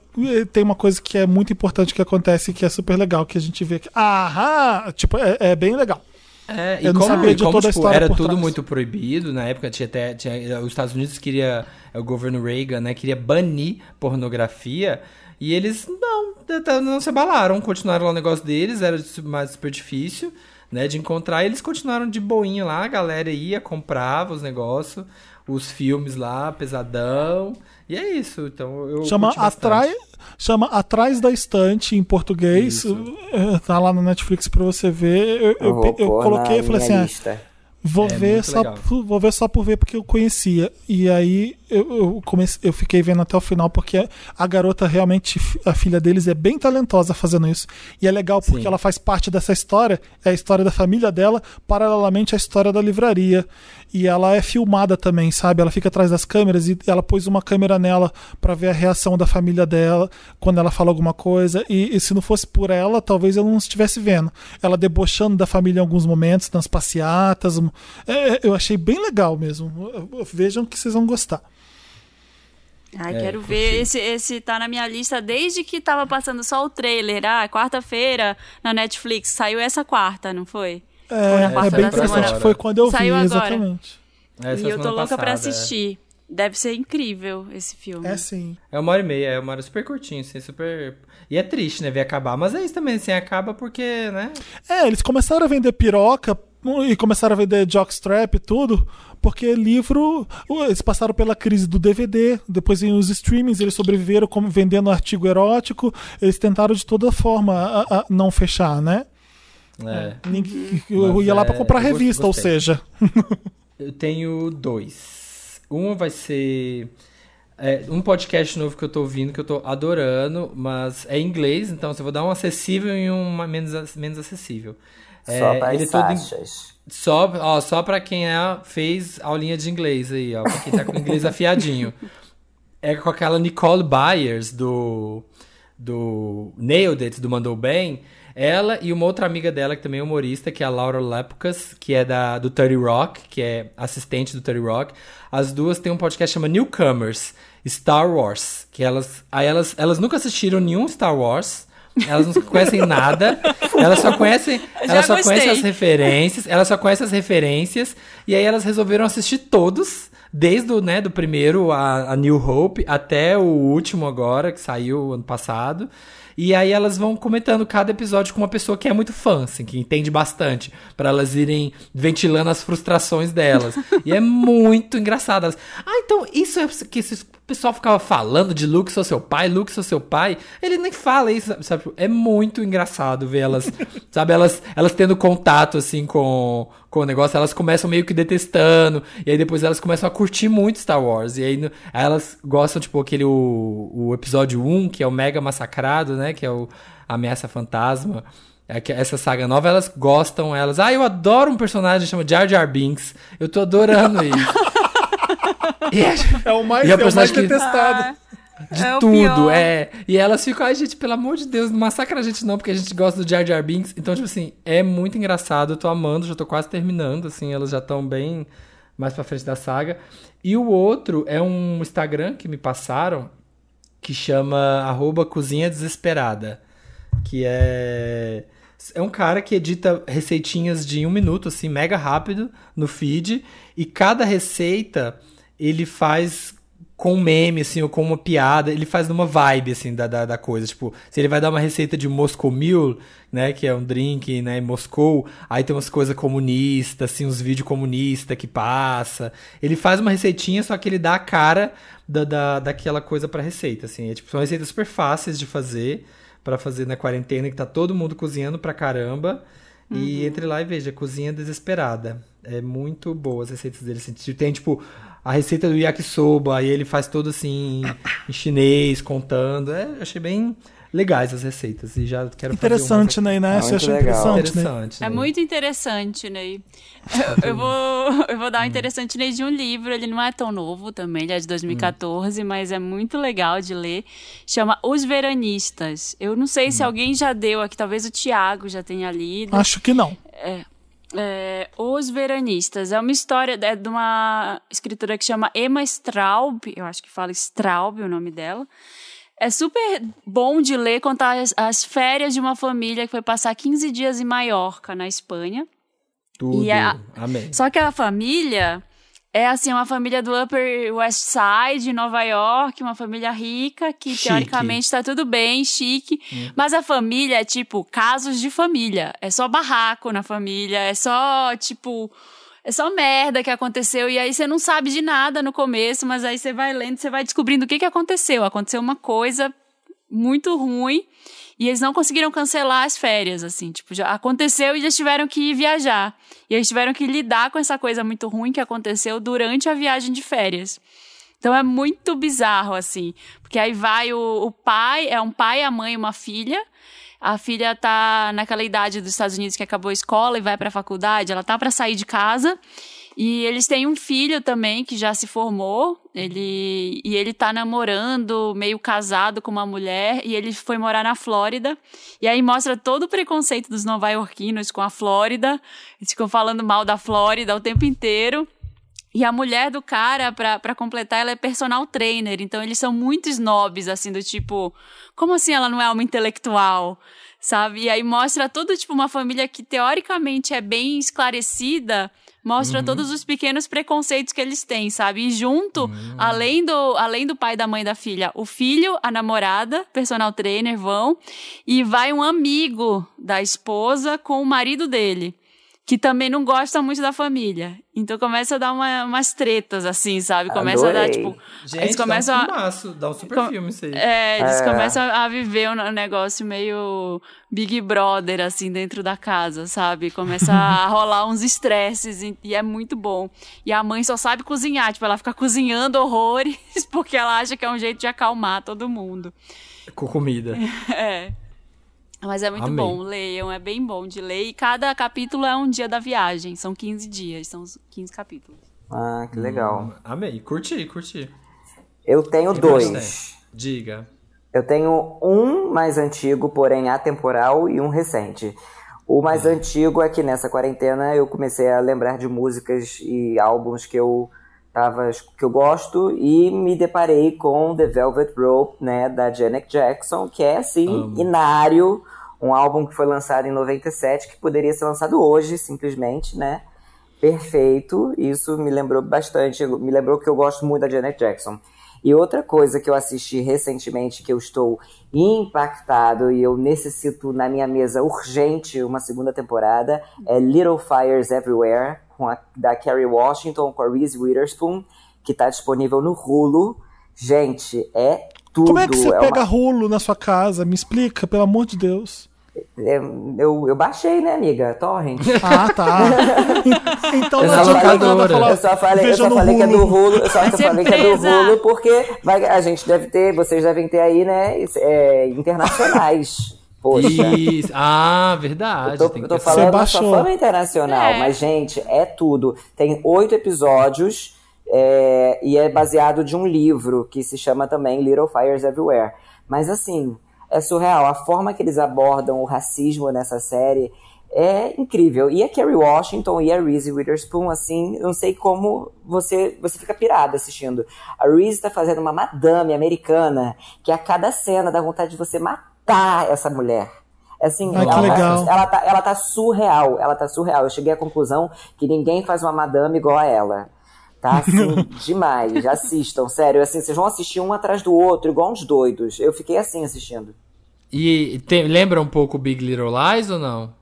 tem uma coisa que é muito importante que acontece que é super legal, que a gente vê que. Aham! Tipo, é, é bem legal. É, eu não como, sabia de como, toda a tipo, história. Era tudo muito proibido na época. Tinha até tinha, os Estados Unidos queria o governo Reagan, né, queria banir pornografia. E eles não, não se abalaram, continuaram lá o negócio deles, era mais super difícil, né, de encontrar. E eles continuaram de boinha lá, a galera ia, comprava os negócios, os filmes lá, pesadão. E é isso, então eu chama atrás chama Atrás da Estante em português. Isso. É, tá lá no Netflix para você ver. Eu, eu, eu, eu coloquei e falei assim, ah, vou é ver só vou ver só por ver porque eu conhecia. E aí eu, eu, comecei, eu fiquei vendo até o final porque a garota realmente, a filha deles é bem talentosa fazendo isso. E é legal porque Sim. ela faz parte dessa história, é a história da família dela, paralelamente à história da livraria. E ela é filmada também, sabe? Ela fica atrás das câmeras e ela pôs uma câmera nela para ver a reação da família dela quando ela fala alguma coisa. E, e, se não fosse por ela, talvez eu não estivesse vendo. Ela debochando da família em alguns momentos, nas passeatas. É, eu achei bem legal mesmo. Vejam que vocês vão gostar. Ai, é, quero ver. Esse, esse tá na minha lista desde que tava passando só o trailer. Ah, quarta-feira na Netflix. Saiu essa quarta, não foi? É, é bem interessante. Foi quando eu Saiu vi, agora. exatamente. Essa e eu tô louca passada, pra é. assistir. É. Deve ser incrível esse filme. É sim. É uma hora e meia, é uma hora super curtinha, assim, super. E é triste, né? Ver acabar. Mas é isso também, assim, acaba porque, né? É, eles começaram a vender piroca e começaram a vender jockstrap e tudo, porque livro. Eles passaram pela crise do DVD, depois em os streamings, eles sobreviveram como vendendo artigo erótico, eles tentaram de toda forma a, a não fechar, né? É. Ninguém, eu ia lá para comprar revista, ou seja. eu tenho dois. Um vai ser. É, um podcast novo que eu tô ouvindo, que eu tô adorando, mas é em inglês, então eu vou dar um acessível e um menos, menos acessível. É, só para as faixas. Só, ó, só pra quem é, fez aulinha de inglês aí, ó. Pra quem tá com inglês afiadinho. É com aquela Nicole Byers do, do Nailed It, do Mandou Bem. Ela e uma outra amiga dela, que também é humorista, que é a Laura Lepkus, que é da, do 30 Rock, que é assistente do 30 Rock. As duas têm um podcast que chama Newcomers, Star Wars. Que elas, aí elas, elas nunca assistiram nenhum Star Wars. Elas não conhecem nada. Elas só conhecem, elas só conhecem as referências. Elas só conhecem as referências. E aí elas resolveram assistir todos. Desde o, né, do primeiro, a, a New Hope, até o último agora, que saiu ano passado. E aí elas vão comentando cada episódio com uma pessoa que é muito fã, assim, que entende bastante, para elas irem ventilando as frustrações delas. e é muito engraçado. Elas, ah, então isso é que esses pessoal ficava falando de Luke sou seu pai, Luke sou seu pai. Ele nem fala isso, sabe? É muito engraçado ver elas, sabe? Elas, elas tendo contato, assim, com, com o negócio. Elas começam meio que detestando. E aí depois elas começam a curtir muito Star Wars. E aí, aí elas gostam, tipo, aquele, o, o episódio 1, que é o Mega Massacrado, né? Que é o Ameaça Fantasma. É essa saga nova, elas gostam, elas. Ah, eu adoro um personagem chamado Jar Jar Binks. Eu tô adorando isso. É, o mais, é o mais detestado. De é tudo, é. E elas ficam, ai, gente, pelo amor de Deus, não massacra a gente não, porque a gente gosta do Jar Jar Binks. Então, tipo assim, é muito engraçado, eu tô amando, já tô quase terminando, assim, elas já estão bem mais pra frente da saga. E o outro é um Instagram que me passaram, que chama arroba Cozinha Desesperada. Que é. É um cara que edita receitinhas de um minuto, assim, mega rápido no feed. E cada receita ele faz com um meme, assim, ou com uma piada, ele faz numa vibe, assim, da, da, da, coisa. Tipo, se ele vai dar uma receita de Moscow Mule, né, que é um drink, né, em Moscou, aí tem umas coisas comunistas, assim, uns vídeos comunistas que passa. Ele faz uma receitinha, só que ele dá a cara da, da, daquela coisa pra receita, assim. É, tipo, são receitas super fáceis de fazer, para fazer na quarentena, que tá todo mundo cozinhando pra caramba. Uhum. E entre lá e veja, cozinha desesperada. É muito boa as receitas dele. Assim, tem, tipo, a receita do yakisoba, aí ele faz todo assim em chinês, contando. É, achei bem legais as receitas e já quero interessante, fazer Ney, né? Você achou interessante, interessante É muito interessante, Ney. Eu, eu, vou, eu vou dar um interessante Ney de um livro, ele não é tão novo também, ele é de 2014, hum. mas é muito legal de ler. Chama Os Veranistas. Eu não sei hum. se alguém já deu aqui, talvez o Tiago já tenha lido. Acho que não. É. É, Os Veranistas. É uma história é de uma escritora que chama Emma Straub, eu acho que fala Straub o nome dela. É super bom de ler contar as, as férias de uma família que foi passar 15 dias em Maiorca, na Espanha. Tudo. A... Amém. Só que a família é assim, uma família do Upper West Side, Nova York, uma família rica, que chique. teoricamente tá tudo bem, chique. Hum. Mas a família é tipo casos de família. É só barraco na família, é só, tipo. É só merda que aconteceu. E aí você não sabe de nada no começo, mas aí você vai lendo, você vai descobrindo o que, que aconteceu. Aconteceu uma coisa muito ruim. E eles não conseguiram cancelar as férias, assim, tipo, já aconteceu e eles tiveram que ir viajar. E eles tiveram que lidar com essa coisa muito ruim que aconteceu durante a viagem de férias. Então é muito bizarro, assim, porque aí vai o, o pai, é um pai, a mãe e uma filha. A filha tá naquela idade dos Estados Unidos que acabou a escola e vai para a faculdade, ela tá para sair de casa. E eles têm um filho também que já se formou. Ele e ele tá namorando, meio casado com uma mulher, e ele foi morar na Flórida. E aí mostra todo o preconceito dos nova-iorquinos com a Flórida. Eles ficam falando mal da Flórida o tempo inteiro. E a mulher do cara, pra completar, ela é personal trainer. Então eles são muito snobs, assim, do tipo, como assim ela não é uma intelectual? Sabe? E aí mostra todo, tipo, uma família que teoricamente é bem esclarecida, mostra uhum. todos os pequenos preconceitos que eles têm, sabe? E junto, uhum. além, do, além do pai, da mãe da filha, o filho, a namorada, personal trainer, vão, e vai um amigo da esposa com o marido dele que também não gosta muito da família. Então começa a dar uma, umas tretas, assim, sabe? Começa Adorei. a dar, tipo. Gente, eles começam dá um filmaço, dá um super com, filme isso aí. É, eles é. começam a viver um negócio meio Big Brother, assim, dentro da casa, sabe? Começa a rolar uns estresses e é muito bom. E a mãe só sabe cozinhar, tipo, ela fica cozinhando horrores porque ela acha que é um jeito de acalmar todo mundo. Com comida. É. Mas é muito Amei. bom, leiam, é bem bom de ler. E cada capítulo é um dia da viagem, são 15 dias, são 15 capítulos. Ah, que legal. Hum, amei, curti, curti. Eu tenho dois. Diga. Eu tenho um mais antigo, porém atemporal, e um recente. O mais ah. antigo é que nessa quarentena eu comecei a lembrar de músicas e álbuns que eu que eu gosto e me deparei com The Velvet Rope, né, da Janet Jackson, que é assim, Amo. inário, um álbum que foi lançado em 97, que poderia ser lançado hoje, simplesmente, né? Perfeito. Isso me lembrou bastante, me lembrou que eu gosto muito da Janet Jackson. E outra coisa que eu assisti recentemente que eu estou impactado e eu necessito na minha mesa urgente uma segunda temporada é Little Fires Everywhere com a, da Kerry Washington, com a Reese Witherspoon, que está disponível no Hulu. Gente, é tudo. Como é que você é pega uma... Hulu na sua casa? Me explica, pelo amor de Deus. É, eu, eu baixei, né, amiga? Torrent. Ah, tá. então eu não tinha nada falar. Eu só falei, eu só falei que é do Hulu. Eu só falei que é do Hulu porque vai, a gente deve ter, vocês devem ter aí, né, é, internacionais. Poxa. Isso. Ah, verdade. Eu tô, eu tô falando da sua fama internacional, é. mas, gente, é tudo. Tem oito episódios é, e é baseado de um livro que se chama também Little Fires Everywhere. Mas, assim, é surreal. A forma que eles abordam o racismo nessa série é incrível. E a Kerry Washington e a Reese Witherspoon, assim, não sei como você você fica pirado assistindo. A Reese tá fazendo uma madame americana que a cada cena dá vontade de você matar matar essa mulher. Assim, Ai, ela, legal. ela, tá, ela tá surreal, ela tá surreal. Eu cheguei à conclusão que ninguém faz uma madame igual a ela. Tá assim, demais. Assistam, sério. Assim, vocês vão assistir um atrás do outro, igual uns doidos. Eu fiquei assim assistindo. E tem, lembra um pouco Big Little Lies ou não?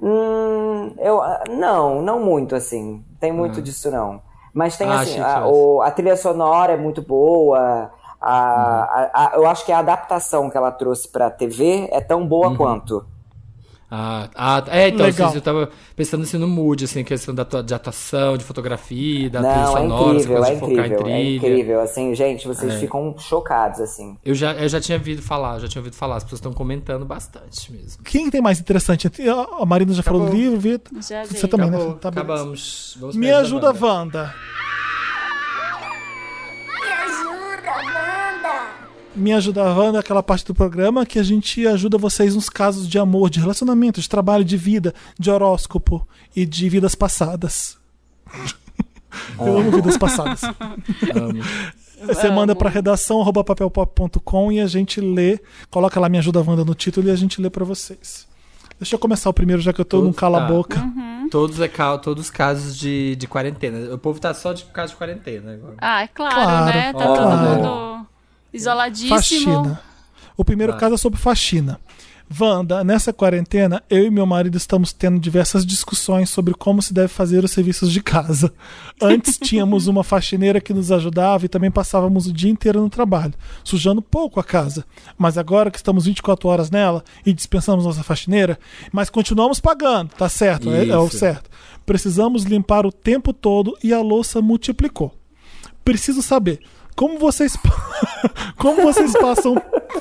Hum, eu, não, não muito assim. Tem muito ah. disso não. Mas tem ah, assim, a, o, a trilha sonora é muito boa. A, a, a, eu acho que a adaptação que ela trouxe pra TV é tão boa uhum. quanto. Ah, ah, é, então, Legal. Assim, eu tava pensando assim no mood, assim, questão da, de atuação, de fotografia, da Não, trilha sonora, é incrível, é incrível, É incrível, assim, gente, vocês é. ficam chocados, assim. Eu já, eu já tinha ouvido falar, já tinha ouvido falar, as pessoas estão comentando bastante mesmo. Quem tem mais interessante? A Marina já Acabou. falou do livro, Vitor? Já Você também, Acabou. né? Tá Acabamos. Vamos Me ajuda, Wanda. Me Ajuda a Wanda, aquela parte do programa que a gente ajuda vocês nos casos de amor, de relacionamento, de trabalho, de vida, de horóscopo e de vidas passadas. Eu amo vidas passadas. amo. Você manda para redação papelpop.com e a gente lê, coloca lá Me Ajuda a Wanda no título e a gente lê para vocês. Deixa eu começar o primeiro, já que eu tô num cala-boca. Uhum. todos, é, todos os casos de, de quarentena. O povo tá só de caso de quarentena agora. Ah, é claro, claro né? Tá todo mundo isoladíssimo. Faxina. O primeiro Vai. caso é sobre faxina. Wanda, nessa quarentena, eu e meu marido estamos tendo diversas discussões sobre como se deve fazer os serviços de casa. Antes tínhamos uma faxineira que nos ajudava e também passávamos o dia inteiro no trabalho, sujando pouco a casa. Mas agora que estamos 24 horas nela e dispensamos nossa faxineira, mas continuamos pagando, tá certo? É, é o certo. Precisamos limpar o tempo todo e a louça multiplicou. Preciso saber como vocês como vocês passam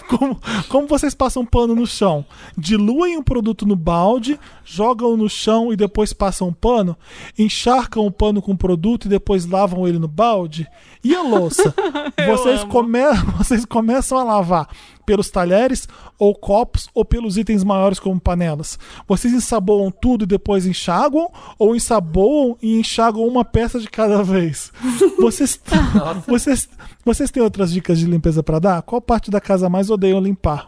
como, como vocês passam pano no chão? Diluem o produto no balde, jogam no chão e depois passam pano? Encharcam o pano com o produto e depois lavam ele no balde? E a louça? vocês, come... vocês começam a lavar pelos talheres ou copos ou pelos itens maiores como panelas? Vocês ensaboam tudo e depois enxaguam ou ensaboam e enxaguam uma peça de cada vez? Vocês, vocês, vocês têm outras dicas de limpeza para dar? Qual parte da casa mais odeiam limpar?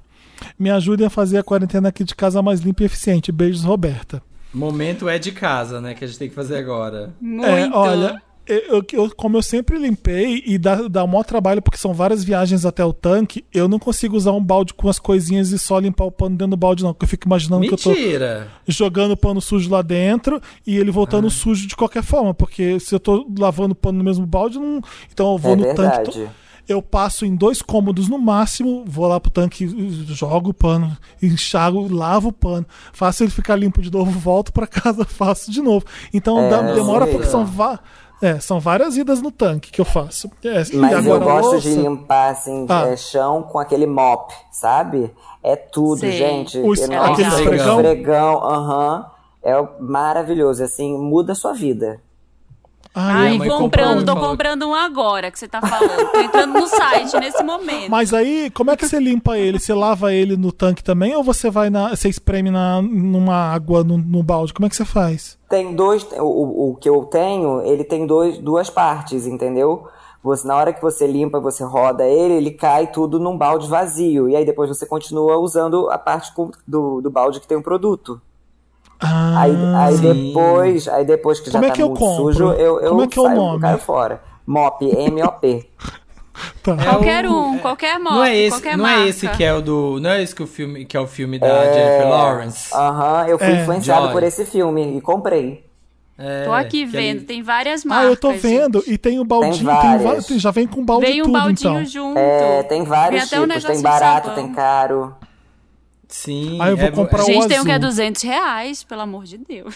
Me ajudem a fazer a quarentena aqui de casa mais limpa e eficiente. Beijos, Roberta. Momento é de casa, né? Que a gente tem que fazer agora. Muito. É, olha, eu, eu, como eu sempre limpei e dá, dá um maior trabalho porque são várias viagens até o tanque, eu não consigo usar um balde com as coisinhas e só limpar o pano dentro do balde, não. Porque eu fico imaginando Mentira. que eu tô jogando pano sujo lá dentro e ele voltando ah. sujo de qualquer forma. Porque se eu tô lavando o pano no mesmo balde, não... então eu vou é no verdade. tanque. Eu passo em dois cômodos no máximo, vou lá pro tanque, jogo o pano, enxago, lavo o pano, faço ele ficar limpo de novo, volto para casa, faço de novo. Então é, demora porque são vários é, são várias idas no tanque que eu faço. É, Mas eu gosto de limpar, assim, ah. é, chão com aquele mop, sabe? É tudo, Sim. gente. O, é aquele esfregão? Esfregão, aham. Uh -huh, é maravilhoso, assim, muda a sua vida. Ai, Ai comprando, tô comprando um agora que você tá falando. Tô entrando no site nesse momento. Mas aí, como é que você limpa ele? Você lava ele no tanque também ou você vai na. Você espreme na, numa água no, no balde? Como é que você faz? Tem dois. O, o que eu tenho, ele tem dois, duas partes, entendeu? Você, na hora que você limpa, você roda ele, ele cai tudo num balde vazio. E aí depois você continua usando a parte do, do balde que tem o produto. Ah, aí, aí depois, aí depois que Como já é tá que muito eu sujo, eu, eu Como é que é o nome? caio fora. Mop, M-O-P. Tá. Qualquer um, qualquer moto, não é esse, qualquer não marca. é esse que é o do, não é esse que o filme que é o filme da é, Jennifer Lawrence. Aham, uh -huh, eu fui é. influenciado Joy. por esse filme e comprei. É, Tô aqui vendo, ele... tem várias marcas. Ah, eu tô vendo. Gente. E tem o baldinho, tem tem, já vem com balde vem um tudo, baldinho então. junto. É, tem vários tem tipos, tem barato, tem caro. Sim. Aí eu vou é, comprar Gente, o tem um que é 200 reais, pelo amor de Deus.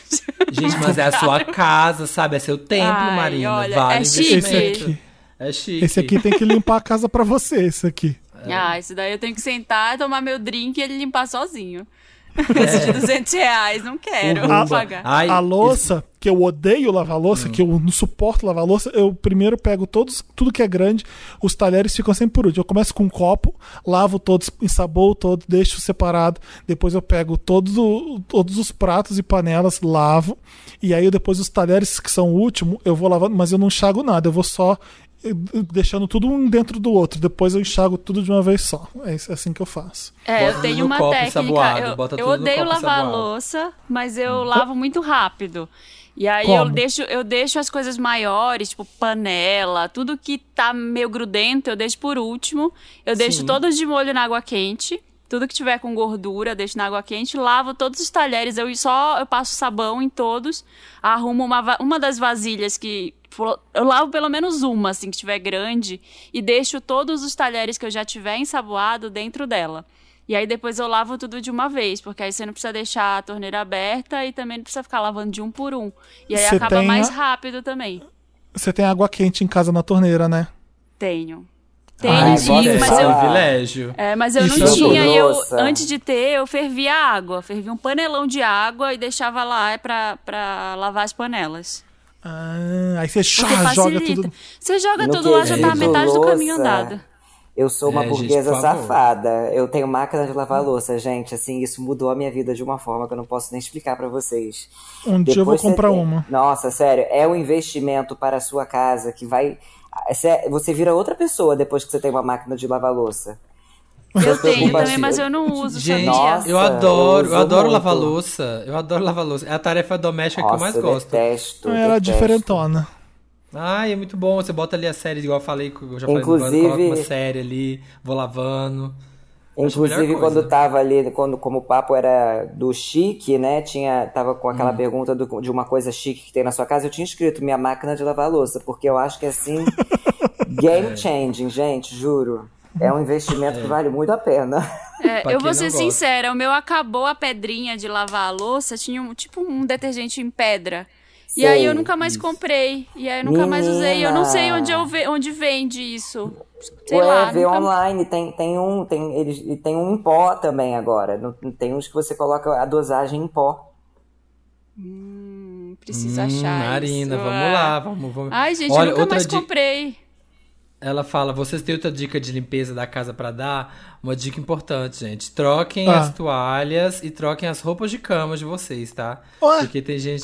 Gente, mas é a sua casa, sabe? É seu templo, Ai, Marina. Olha, vale é chique. Esse aqui. É chique. Esse aqui tem que limpar a casa pra você, esse aqui. É. Ah, esse daí eu tenho que sentar, tomar meu drink e ele limpar sozinho. De 200 reais, não quero a, pagar. Ai, a louça, isso... que eu odeio lavar louça, hum. que eu não suporto lavar louça, eu primeiro pego todos, tudo que é grande, os talheres ficam sempre por último. Eu começo com um copo, lavo todos, ensaboo todo, deixo separado. Depois eu pego todos, o, todos os pratos e panelas, lavo. E aí depois os talheres que são o último, eu vou lavando, mas eu não enxago nada, eu vou só deixando tudo um dentro do outro. Depois eu enxago tudo de uma vez só. É assim que eu faço. É, eu tenho uma técnica. eu, eu odeio lavar a louça, mas eu lavo muito rápido. E aí eu deixo, eu deixo as coisas maiores, tipo panela, tudo que tá meio grudento, eu deixo por último. Eu deixo Sim. todos de molho na água quente. Tudo que tiver com gordura, deixo na água quente, lavo todos os talheres, eu só eu passo sabão em todos, arrumo uma, uma das vasilhas que eu lavo pelo menos uma, assim, que tiver grande, e deixo todos os talheres que eu já tiver ensaboado dentro dela. E aí depois eu lavo tudo de uma vez, porque aí você não precisa deixar a torneira aberta e também não precisa ficar lavando de um por um. E aí você acaba mais a... rápido também. Você tem água quente em casa na torneira, né? Tenho. Tenho, Ai, tinha, mas eu. Privilégio. É, mas eu Isso não é tinha. E eu, antes de ter, eu fervia água. Fervia um panelão de água e deixava lá pra, pra lavar as panelas. Ah, aí você joga tudo. Você joga no tudo lá, já tá metade louça, do caminho andado. Eu sou uma é, burguesa gente, safada. Eu tenho máquina de lavar louça, gente. Assim, isso mudou a minha vida de uma forma que eu não posso nem explicar para vocês. Um Depois dia eu vou comprar tem... uma. Nossa, sério, é um investimento para a sua casa que vai. Você vira outra pessoa depois que você tem uma máquina de lavar louça. Eu tenho também, mas eu não uso, Gente, Nossa, eu adoro, eu, eu adoro lavar louça. Eu adoro lavar louça. É a tarefa doméstica Nossa, que eu mais gosto. Detesto, Era detesto. diferentona. Ai, é muito bom. Você bota ali a série, igual eu falei, eu já falei, Inclusive, coloca uma série ali, vou lavando. Inclusive, quando tava ali, quando, como o papo era do chique, né? Tinha, tava com aquela hum. pergunta do, de uma coisa chique que tem na sua casa, eu tinha escrito minha máquina de lavar louça, porque eu acho que assim, game changing, gente, juro. É um investimento é. que vale muito a pena. É, eu vou ser sincera, o meu acabou a pedrinha de lavar a louça, tinha um, tipo um detergente em pedra. Sei, e aí eu nunca mais isso. comprei. E aí eu nunca Menina. mais usei. Eu não sei onde, eu ve, onde vende isso. Sei Ué, lá, vê nunca... online, tem, tem um, tem, eles, tem um em pó também agora. Tem uns que você coloca a dosagem em pó. Hum, precisa hum, achar. Marina, isso. vamos lá, vamos, vamos. Ai, gente, Olha, eu nunca mais comprei. Ela fala: vocês têm outra dica de limpeza da casa para dar? Uma dica importante, gente. Troquem ah. as toalhas e troquem as roupas de cama de vocês, tá? Ué? Porque tem gente.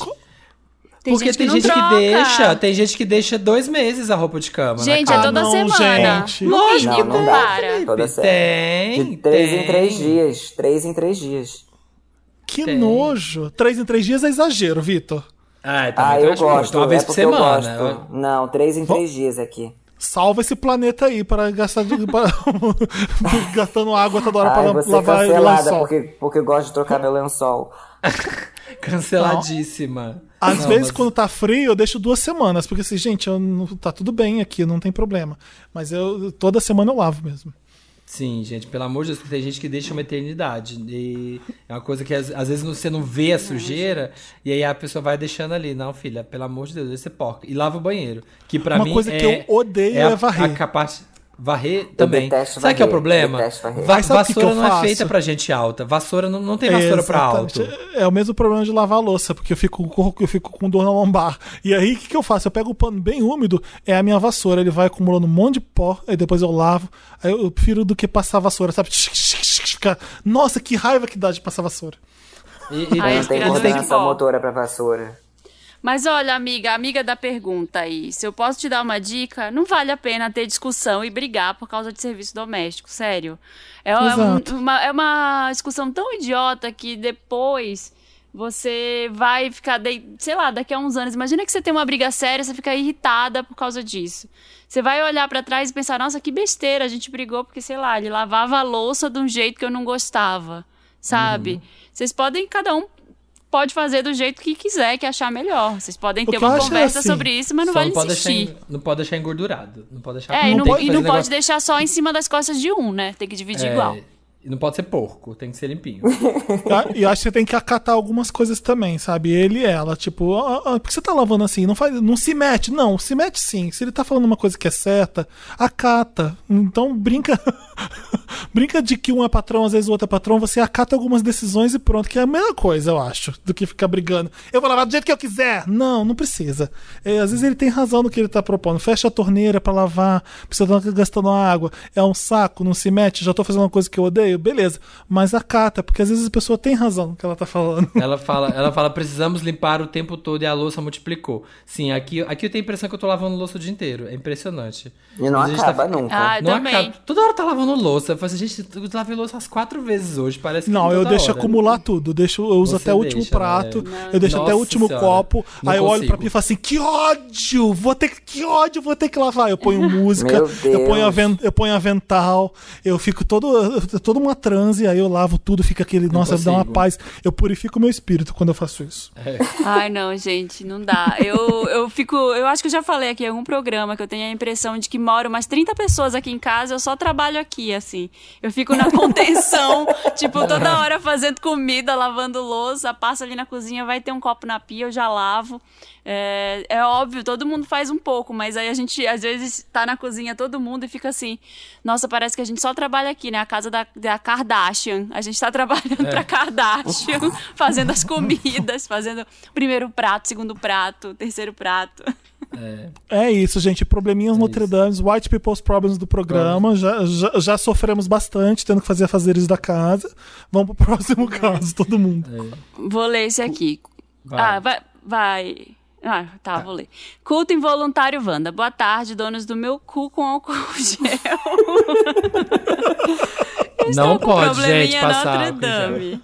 Tem Porque gente tem gente que deixa, tem gente que deixa dois meses a roupa de cama. Gente, é toda não, semana. Gente. Lógico, não, não para. Toda tem. De três tem. em três dias. Três em três dias. Que tem. nojo. Três em três dias é exagero, Vitor. Ah, ah eu gosto. Uma vez é por semana. Não, três em três dias aqui. Salva esse planeta aí para gastar de, para, gastando água toda hora para lavar lençol. Porque, porque eu gosto de trocar meu lençol. Canceladíssima. Às não, vezes, mas... quando tá frio, eu deixo duas semanas. Porque assim, gente, eu não, tá tudo bem aqui, não tem problema. Mas eu toda semana eu lavo mesmo. Sim, gente, pelo amor de Deus, tem gente que deixa uma eternidade. E é uma coisa que às, às vezes você não vê a sujeira e aí a pessoa vai deixando ali. Não, filha, pelo amor de Deus, deixa ser porca. E lava o banheiro. Que para mim. Uma coisa é, que eu odeio é, é varrer. A, capaz... Varrer também. Sabe varrer, que é o problema? Va vassoura que que não é feita pra gente alta. Vassoura não, não tem vassoura é, pra alto. É o mesmo problema de lavar louça, porque eu fico, eu fico com dor na lombar. E aí, o que, que eu faço? Eu pego o pano bem úmido, é a minha vassoura. Ele vai acumulando um monte de pó, aí depois eu lavo. Aí eu prefiro do que passar vassoura, sabe? Nossa, que raiva que dá de passar vassoura. E, e Ai, não tem coordenação motora pra vassoura. Mas olha, amiga, amiga da pergunta aí, se eu posso te dar uma dica, não vale a pena ter discussão e brigar por causa de serviço doméstico, sério. É uma, uma, é uma discussão tão idiota que depois você vai ficar, de, sei lá, daqui a uns anos. Imagina que você tem uma briga séria, você fica irritada por causa disso. Você vai olhar para trás e pensar: nossa, que besteira, a gente brigou porque, sei lá, ele lavava a louça de um jeito que eu não gostava, sabe? Uhum. Vocês podem cada um pode fazer do jeito que quiser, que achar melhor. Vocês podem ter uma conversa assim, sobre isso, mas não vai não insistir. Pode não pode deixar engordurado. Não pode deixar É, e não, não, e não pode deixar só em cima das costas de um, né? Tem que dividir é, igual. E não pode ser porco, tem que ser limpinho. e acho que você tem que acatar algumas coisas também, sabe? Ele e ela, tipo, ah, ah, por que você tá lavando assim? Não, faz, não se mete. Não, se mete sim. Se ele tá falando uma coisa que é certa, acata. Então brinca. brinca de que um é patrão, às vezes o outro é patrão, você acata algumas decisões e pronto, que é a mesma coisa, eu acho, do que ficar brigando. Eu vou lavar do jeito que eu quiser. Não, não precisa. É, às vezes ele tem razão no que ele tá propondo. Fecha a torneira para lavar, precisa estar gastando água. É um saco, não se mete, já tô fazendo uma coisa que eu odeio beleza. Mas acata, porque às vezes a pessoa tem razão no que ela tá falando. Ela fala, ela fala, precisamos limpar o tempo todo e a louça multiplicou. Sim, aqui, aqui eu tenho a impressão que eu tô lavando louça o dia inteiro. É impressionante. E não acaba tá... nunca. Ah, não também. acaba. Toda hora tá lavando louça. Eu falei assim, gente, eu lavei louça umas quatro vezes hoje. Parece que Não, eu deixo hora. acumular tudo. Eu, deixo, eu uso Você até o último deixa, prato. Né? Eu deixo Nossa até o último senhora. copo. Não aí eu olho pra mim e falo assim: que ódio! Vou ter que ódio, vou ter que lavar. Eu ponho música, eu ponho, aven, eu ponho avental, eu fico todo, toda uma transe, aí eu lavo tudo, fica aquele, não nossa, consigo. dá uma paz. Eu purifico o meu espírito quando eu faço isso. É. Ai, não, gente, não dá. Eu, eu fico, eu acho que eu já falei aqui em algum programa que eu tenho a impressão de que moro umas 30 pessoas aqui em casa, eu só trabalho aqui, assim. Eu fico na contenção, tipo, toda hora fazendo comida, lavando louça, passa ali na cozinha, vai ter um copo na pia, eu já lavo. É, é óbvio, todo mundo faz um pouco, mas aí a gente às vezes tá na cozinha todo mundo e fica assim: nossa, parece que a gente só trabalha aqui, né? A casa da, da Kardashian. A gente tá trabalhando é. pra Kardashian, fazendo as comidas, fazendo primeiro prato, segundo prato, terceiro prato. É. é isso, gente. Probleminhas é Notre Dame, White People's Problems do programa. Já, já, já, sofremos bastante tendo que fazer fazeres da casa. Vamos pro próximo é. caso, todo mundo. Vou ler esse aqui. Vai. Ah, vai. vai. Ah, tá, tá, vou ler. Culto involuntário Wanda. Boa tarde, donos do meu cu com álcool gel. Não pode, gente, passar Notre Dame.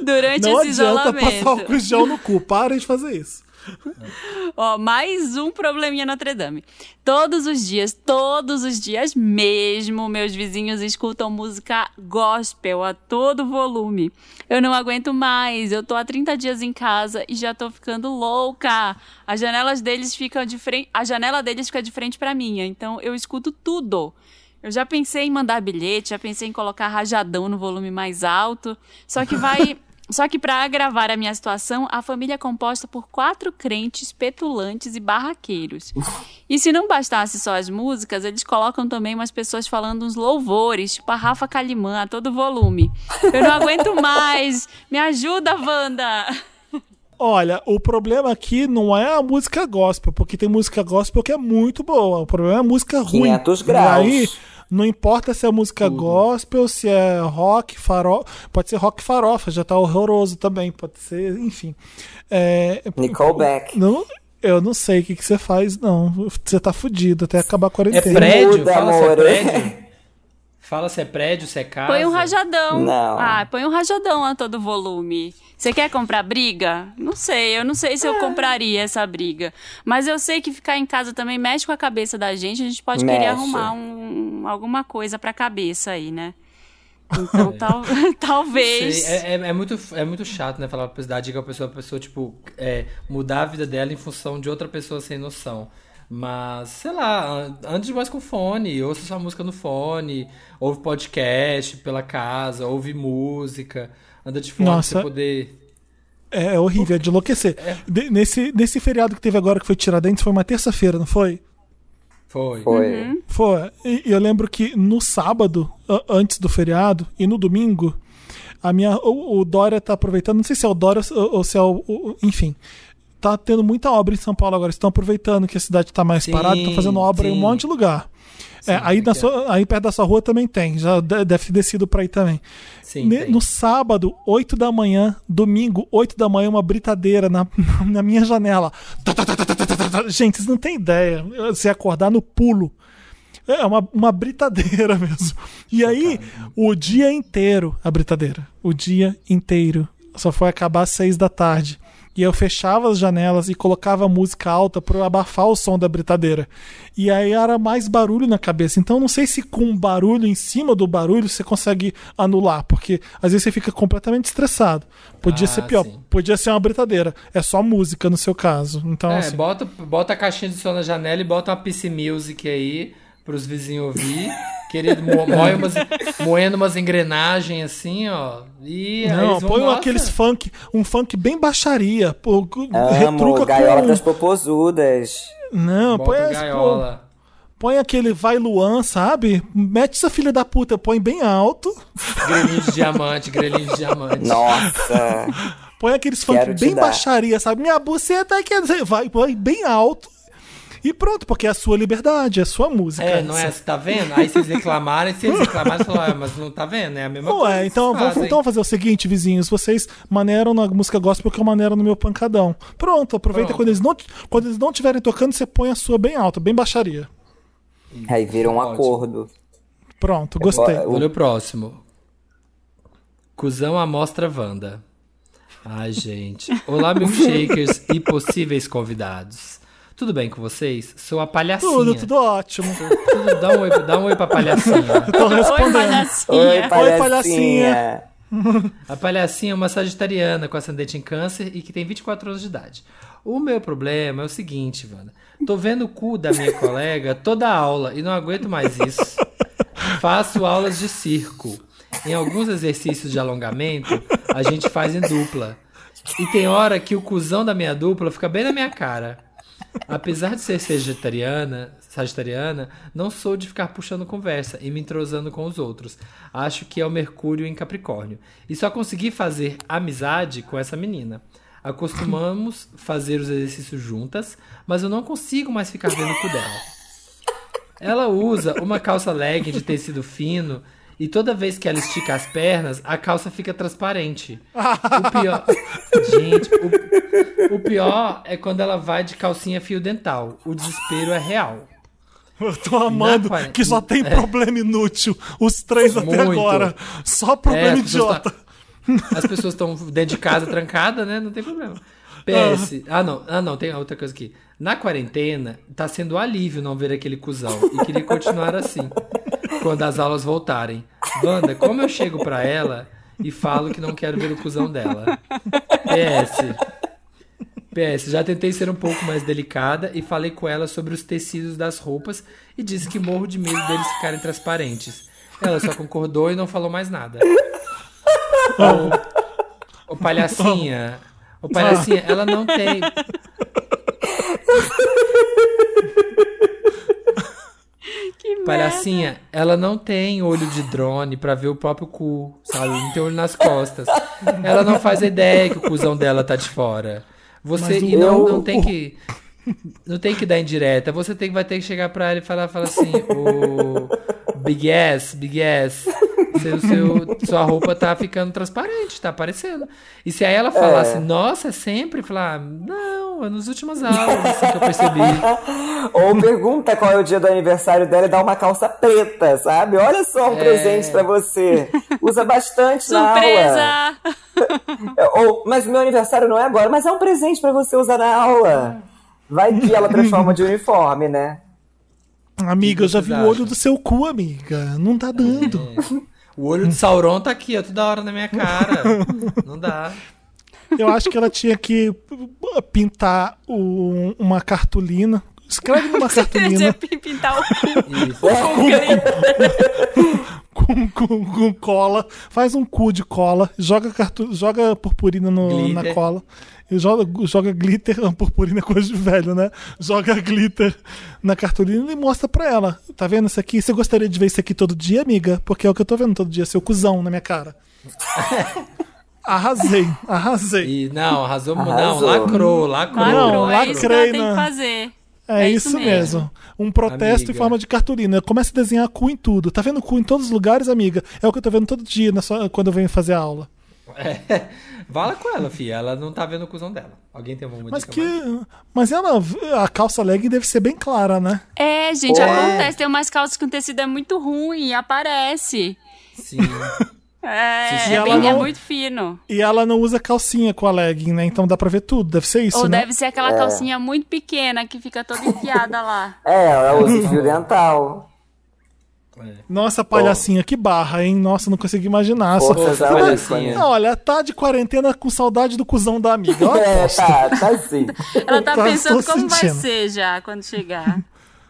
Durante Não esse isolamento. Não adianta passar álcool gel no cu. Parem de fazer isso. Ó, mais um probleminha Notre Dame. Todos os dias, todos os dias mesmo, meus vizinhos escutam música gospel a todo volume. Eu não aguento mais. Eu tô há 30 dias em casa e já tô ficando louca. As janelas deles ficam de frente, a janela deles fica de frente para minha, então eu escuto tudo. Eu já pensei em mandar bilhete, já pensei em colocar rajadão no volume mais alto, só que vai Só que para agravar a minha situação, a família é composta por quatro crentes petulantes e barraqueiros. E se não bastasse só as músicas, eles colocam também umas pessoas falando uns louvores, tipo a Rafa Calimã, a todo volume. Eu não aguento mais! Me ajuda, Wanda! Olha, o problema aqui não é a música gospel, porque tem música gospel que é muito boa. O problema é a música ruim. 500 graus. E aí, não importa se é música Tudo. gospel, se é rock, farofa. Pode ser rock farofa, já tá horroroso também. Pode ser, enfim. É, Nickelback. Não, eu não sei o que, que você faz, não. Você tá fudido até acabar a quarentena. É prédio? Muda, Fala é prédio. Fala se é prédio, se é casa. Põe um rajadão. Não. Ah, põe um rajadão a todo volume. Você quer comprar briga? Não sei, eu não sei se é. eu compraria essa briga. Mas eu sei que ficar em casa também mexe com a cabeça da gente. A gente pode mexe. querer arrumar um, alguma coisa pra cabeça aí, né? Então, tal, talvez. É, é, é, muito, é muito chato, né? Falar pra dica a pessoa, a pessoa, tipo, é, mudar a vida dela em função de outra pessoa sem noção. Mas, sei lá, ande mais com fone, ouça sua música no fone, ouve podcast pela casa, ouve música, anda de fone Nossa. pra você poder. É, é horrível, é de enlouquecer. É. De, nesse, nesse feriado que teve agora que foi Tiradentes, foi uma terça-feira, não foi? Foi. Foi. Uhum. Foi. E eu lembro que no sábado, antes do feriado, e no domingo, a minha, o, o Dória tá aproveitando, não sei se é o Dória ou, ou se é o, o enfim, tá tendo muita obra em São Paulo agora. Estão aproveitando que a cidade está mais sim, parada, estão fazendo obra sim. em um monte de lugar. Sim, é, aí, na é. sua, aí perto da sua rua também tem, já deve ter descido para aí também. Sim, ne, no sábado, 8 da manhã, domingo, 8 da manhã, uma britadeira na, na minha janela. Gente, vocês não têm ideia. Você acordar no pulo. É uma, uma britadeira mesmo. E aí, o dia inteiro, a britadeira. O dia inteiro. Só foi acabar às seis da tarde e eu fechava as janelas e colocava música alta para abafar o som da britadeira. E aí era mais barulho na cabeça. Então não sei se com barulho em cima do barulho você consegue anular, porque às vezes você fica completamente estressado. Podia ah, ser pior, sim. podia ser uma britadeira. É só música no seu caso. Então é, assim... bota bota a caixinha de som na janela e bota uma PC Music aí para os vizinhos ouvir. Querido, mo umas, moendo umas engrenagens assim, ó. E Não, põe um, aqueles funk, um funk bem baixaria. Pô, Amo, gaiola com... das popozudas. Não, Bota põe gaiola. Pô, põe aquele vai Luan, sabe? Mete essa filha da puta, põe bem alto. Grelhinho de diamante, grelhinho de diamante. Nossa. Põe aqueles funk bem baixaria, sabe? Minha buceta quer dizer, vai, vai bem alto. E pronto, porque é a sua liberdade, é a sua música. É, não é? Você tá vendo? Aí vocês reclamarem, se eles reclamarem, falaram, ah, mas não tá vendo? É a mesma coisa. É, então vamos, então fazer o seguinte, vizinhos, vocês maneiram na música gospel que eu maneiro no meu pancadão. Pronto, aproveita Pronto. quando eles não quando eles não estiverem tocando, você põe a sua bem alta, bem baixaria. Aí vira um acordo. Pronto, gostei. Olha o próximo. Cusão Amostra Wanda. Ai, gente. Olá, milkshakers e possíveis convidados. Tudo bem com vocês? Sou a palhacinha. Tudo, tudo ótimo. Tudo, dá, um oi, dá um oi pra palhacinha. Tô respondendo. Oi, palhacinha. Oi, palhacinha. Oi, palhacinha. A palhacinha é uma sagitariana com ascendente em câncer e que tem 24 anos de idade. O meu problema é o seguinte, Wanda. Tô vendo o cu da minha colega toda a aula e não aguento mais isso. Faço aulas de circo. Em alguns exercícios de alongamento, a gente faz em dupla. E tem hora que o cuzão da minha dupla fica bem na minha cara. Apesar de ser sagitariana, sagitariana, não sou de ficar puxando conversa e me entrosando com os outros. Acho que é o Mercúrio em Capricórnio. E só consegui fazer amizade com essa menina. Acostumamos fazer os exercícios juntas, mas eu não consigo mais ficar vendo o cu dela. Ela usa uma calça leg de tecido fino e toda vez que ela estica as pernas, a calça fica transparente. O pior. Gente, o O pior é quando ela vai de calcinha fio dental. O desespero é real. Eu tô amando que só tem é. problema inútil. Os três Muito. até agora. Só problema é, idiota. Tá... As pessoas estão dentro de casa trancada, né? Não tem problema. PS. Ah, não. Ah, não. Tem outra coisa aqui. Na quarentena, tá sendo um alívio não ver aquele cuzão. E queria continuar assim. Quando as aulas voltarem. Wanda, como eu chego pra ela e falo que não quero ver o cuzão dela? PS. PS, já tentei ser um pouco mais delicada e falei com ela sobre os tecidos das roupas e disse que morro de medo deles ficarem transparentes. Ela só concordou e não falou mais nada. Ô, palhacinha. Ô palhacinha, ela não tem. Palhacinha, ela não tem olho de drone pra ver o próprio cu, sabe? Não tem olho nas costas. Ela não faz ideia que o cuzão dela tá de fora. Você e não, não tem que não tem que dar indireta. Você tem, vai ter que chegar pra ela e falar, falar assim, o Big Ass, Big Ass, seu, seu, sua roupa tá ficando transparente, tá aparecendo. E se aí ela falasse, é. nossa, é sempre, falar, não, é nas últimas aulas, assim que eu percebi. Ou pergunta qual é o dia do aniversário dela e dá uma calça preta, sabe? Olha só um é. presente para você. Usa bastante Surpresa! na aula. Ou, mas meu aniversário não é agora, mas é um presente para você usar na aula. Vai que ela transforma de uniforme, né? Amiga, eu já vi o olho do seu cu, amiga. Não tá dando. É. O olho de Sauron tá aqui, ó, toda hora na minha cara. Não dá. Eu acho que ela tinha que pintar o, uma cartolina. Escreve numa cartolina. pintar o com, com, com, cola. Faz um cu de cola. Joga, cartu, joga purpurina no, na cola joga, joga glitter, purpurina é coisa de velho, né? Joga glitter na cartolina e mostra pra ela. Tá vendo isso aqui? Você gostaria de ver isso aqui todo dia, amiga? Porque é o que eu tô vendo todo dia, seu cuzão na minha cara. Arrasei, arrasei. E, não, arrasou, Arrasou. não, lacrou, lacrou. Não, é isso que ela tem que fazer. É, é isso, isso mesmo. mesmo. Um protesto amiga. em forma de cartolina. Começa a desenhar cu em tudo. Tá vendo cu em todos os lugares, amiga? É o que eu tô vendo todo dia sua, quando eu venho fazer a aula. É. Vala com ela, filha. Ela não tá vendo o cuzão dela. Alguém tem alguma mas que mais? Mas ela, a calça legging deve ser bem clara, né? É, gente, acontece. Tem umas calças que o tecido é muito ruim e aparece. Sim. É, sim, sim. É, bem, não, é, muito fino. E ela não usa calcinha com a legging, né? Então dá pra ver tudo. Deve ser isso, Ou né? deve ser aquela é. calcinha muito pequena que fica toda enfiada lá. É, ela usa fio dental. É. Nossa, palhacinha, oh. que barra, hein? Nossa, não consegui imaginar. Forças Só... palhacinha. Olha, tá de quarentena com saudade do cuzão da amiga. Olha, é, tá, tá sim. Ela tá, tá pensando como sentindo. vai ser já quando chegar.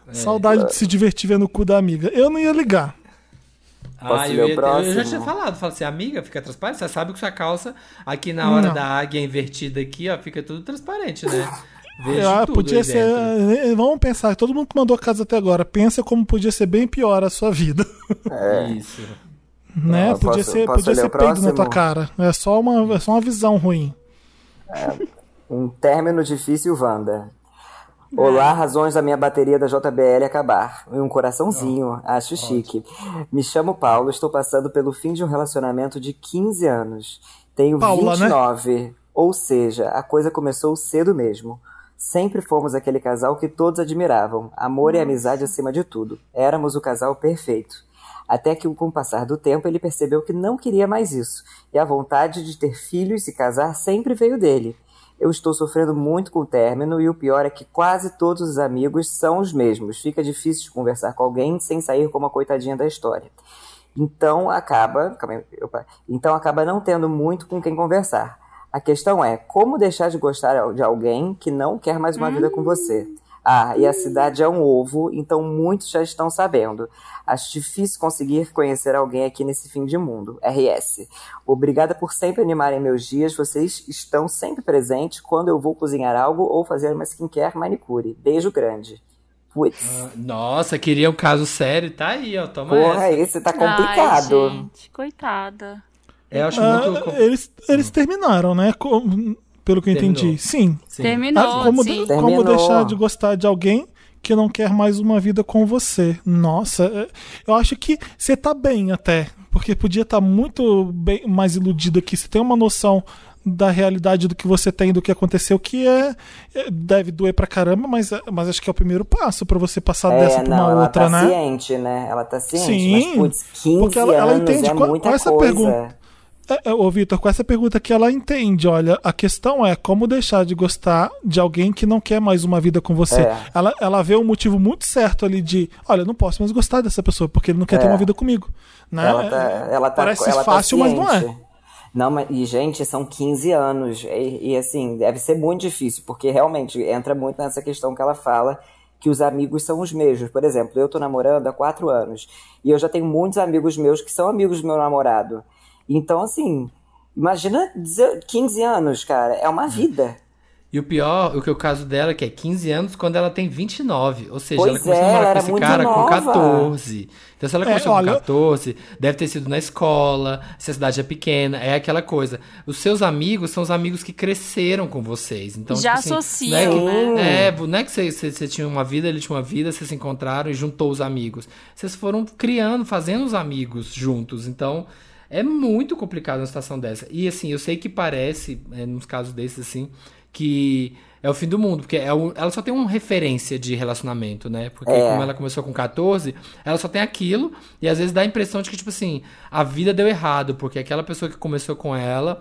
É. Saudade de se divertir vendo o cu da amiga. Eu não ia ligar. Ah, eu, ia, eu, já tinha falado, fala assim, amiga, fica transparente. Você sabe que sua calça aqui na hora não. da águia invertida aqui, ó, fica tudo transparente, né? Ah, podia ser. Eh, eh, vamos pensar, todo mundo que mandou a casa até agora, pensa como podia ser bem pior a sua vida. É. Isso. Né? Ah, podia posso, ser, posso podia ser peido na tua cara. É só uma, é só uma visão ruim. É, um término difícil, Wanda. Olá, razões da minha bateria da JBL acabar. E um coraçãozinho, oh, acho chique. Me chamo Paulo, estou passando pelo fim de um relacionamento de 15 anos. Tenho Paula, 29, né? ou seja, a coisa começou cedo mesmo. Sempre fomos aquele casal que todos admiravam, amor e amizade acima de tudo. Éramos o casal perfeito. Até que, com o passar do tempo, ele percebeu que não queria mais isso, e a vontade de ter filhos e se casar sempre veio dele. Eu estou sofrendo muito com o término e o pior é que quase todos os amigos são os mesmos. Fica difícil de conversar com alguém sem sair como a coitadinha da história. Então acaba, então acaba não tendo muito com quem conversar. A questão é como deixar de gostar de alguém que não quer mais uma hum. vida com hum. você. Ah, e a cidade é um ovo, então muitos já estão sabendo. Acho difícil conseguir conhecer alguém aqui nesse fim de mundo. RS. Obrigada por sempre animarem meus dias. Vocês estão sempre presentes quando eu vou cozinhar algo ou fazer uma skincare manicure. Beijo grande. Putz. Ah, nossa, queria um caso sério. Tá aí, ó. Toma Porra, essa. esse tá complicado. Ai, gente, coitada. É, eu acho ah, muito. Eles, eles terminaram, né? Pelo que eu Terminou. entendi. Sim. sim. Terminou. Ah, como, sim. como Terminou. deixar de gostar de alguém que não quer mais uma vida com você? Nossa, é, eu acho que você tá bem até. Porque podia estar tá muito bem, mais iludido aqui. Você tem uma noção da realidade do que você tem, do que aconteceu, que é, é deve doer pra caramba, mas, mas acho que é o primeiro passo para você passar é, dessa pra uma outra, tá né? ciente, né? Ela tá ciente, Sim, mas putz, 15 porque ela, ela entende é com, com essa coisa. pergunta. É, é, ô, Vitor, com essa pergunta que ela entende, olha, a questão é como deixar de gostar de alguém que não quer mais uma vida com você. É. Ela, ela vê um motivo muito certo ali de, olha, não posso mais gostar dessa pessoa, porque ele não quer é. ter uma vida comigo. Né? Ela tá, ela tá, Parece ela tá fácil, tá mas não é. Não, mas, e gente, são 15 anos. E, e, assim, deve ser muito difícil, porque realmente entra muito nessa questão que ela fala, que os amigos são os mesmos. Por exemplo, eu tô namorando há 4 anos. E eu já tenho muitos amigos meus que são amigos do meu namorado. Então, assim, imagina 15 anos, cara. É uma vida. E o pior, o que é o caso dela, que é 15 anos quando ela tem 29. Ou seja, pois ela começou é, a namorar com esse cara nova. com 14. Então, se ela é, começou é, olha... com 14, deve ter sido na escola, se a cidade é pequena, é aquela coisa. Os seus amigos são os amigos que cresceram com vocês. Então, Já tipo assim, associam, não é que, né? É, não é que você, você, você, tinha uma vida, ele tinha uma vida, vocês se encontraram e juntou os amigos. Vocês foram criando, fazendo os amigos juntos. Então, é muito complicado uma situação dessa. E assim, eu sei que parece, é, nos casos desses, assim, que é o fim do mundo, porque é o, ela só tem uma referência de relacionamento, né? Porque é. como ela começou com 14, ela só tem aquilo, e às vezes dá a impressão de que, tipo assim, a vida deu errado, porque aquela pessoa que começou com ela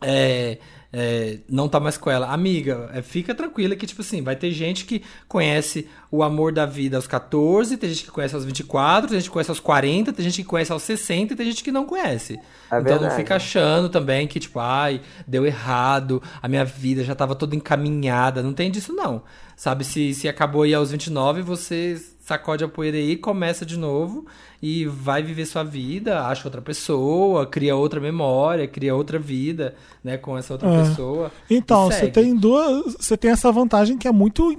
é, é, não tá mais com ela. Amiga, é, fica tranquila que, tipo assim, vai ter gente que conhece o amor da vida aos 14, tem gente que conhece aos 24, tem gente que conhece aos 40, tem gente que conhece aos 60 e tem gente que não conhece. É então verdade. não fica achando também que, tipo, ai, deu errado, a minha vida já tava toda encaminhada. Não tem disso, não. Sabe, se, se acabou aí aos 29, você sacode a poeira aí, começa de novo e vai viver sua vida, acha outra pessoa, cria outra memória, cria outra vida, né, com essa outra é. pessoa. Então, você tem duas, você tem essa vantagem que é muito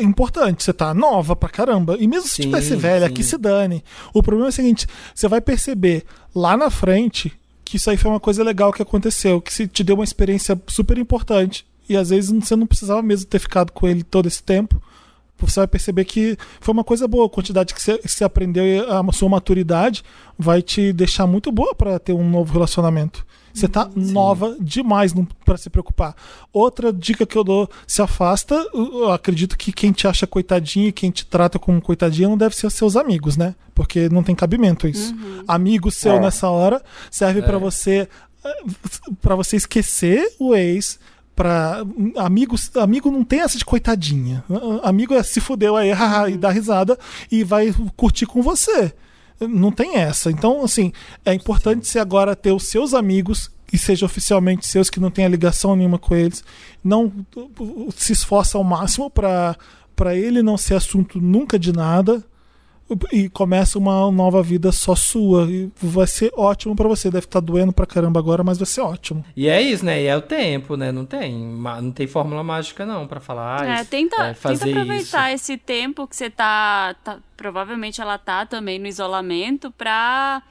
importante, você tá nova pra caramba. E mesmo se sim, tivesse velha, sim. que se dane. O problema é o seguinte, você vai perceber lá na frente que isso aí foi uma coisa legal que aconteceu, que se te deu uma experiência super importante. E às vezes você não precisava mesmo ter ficado com ele todo esse tempo você vai perceber que foi uma coisa boa. A quantidade que você, que você aprendeu e a sua maturidade vai te deixar muito boa para ter um novo relacionamento. Você tá Sim. nova demais para se preocupar. Outra dica que eu dou: se afasta. Eu acredito que quem te acha coitadinho e quem te trata como coitadinha não deve ser seus amigos, né? Porque não tem cabimento isso. Uhum. Amigo seu é. nessa hora serve é. para você para você esquecer o ex, para amigos, amigo não tem essa de coitadinha. Amigo é se fudeu aí e dá risada e vai curtir com você. Não tem essa. Então, assim, é importante você agora ter os seus amigos e seja oficialmente seus que não tenha ligação nenhuma com eles. Não se esforça ao máximo para para ele não ser assunto nunca de nada e começa uma nova vida só sua. E vai ser ótimo para você. Deve estar tá doendo pra caramba agora, mas vai ser ótimo. E é isso, né? E é o tempo, né? Não tem, não tem fórmula mágica, não, para falar. É, tenta, é, fazer tenta aproveitar isso. esse tempo que você tá, tá, Provavelmente ela tá também no isolamento pra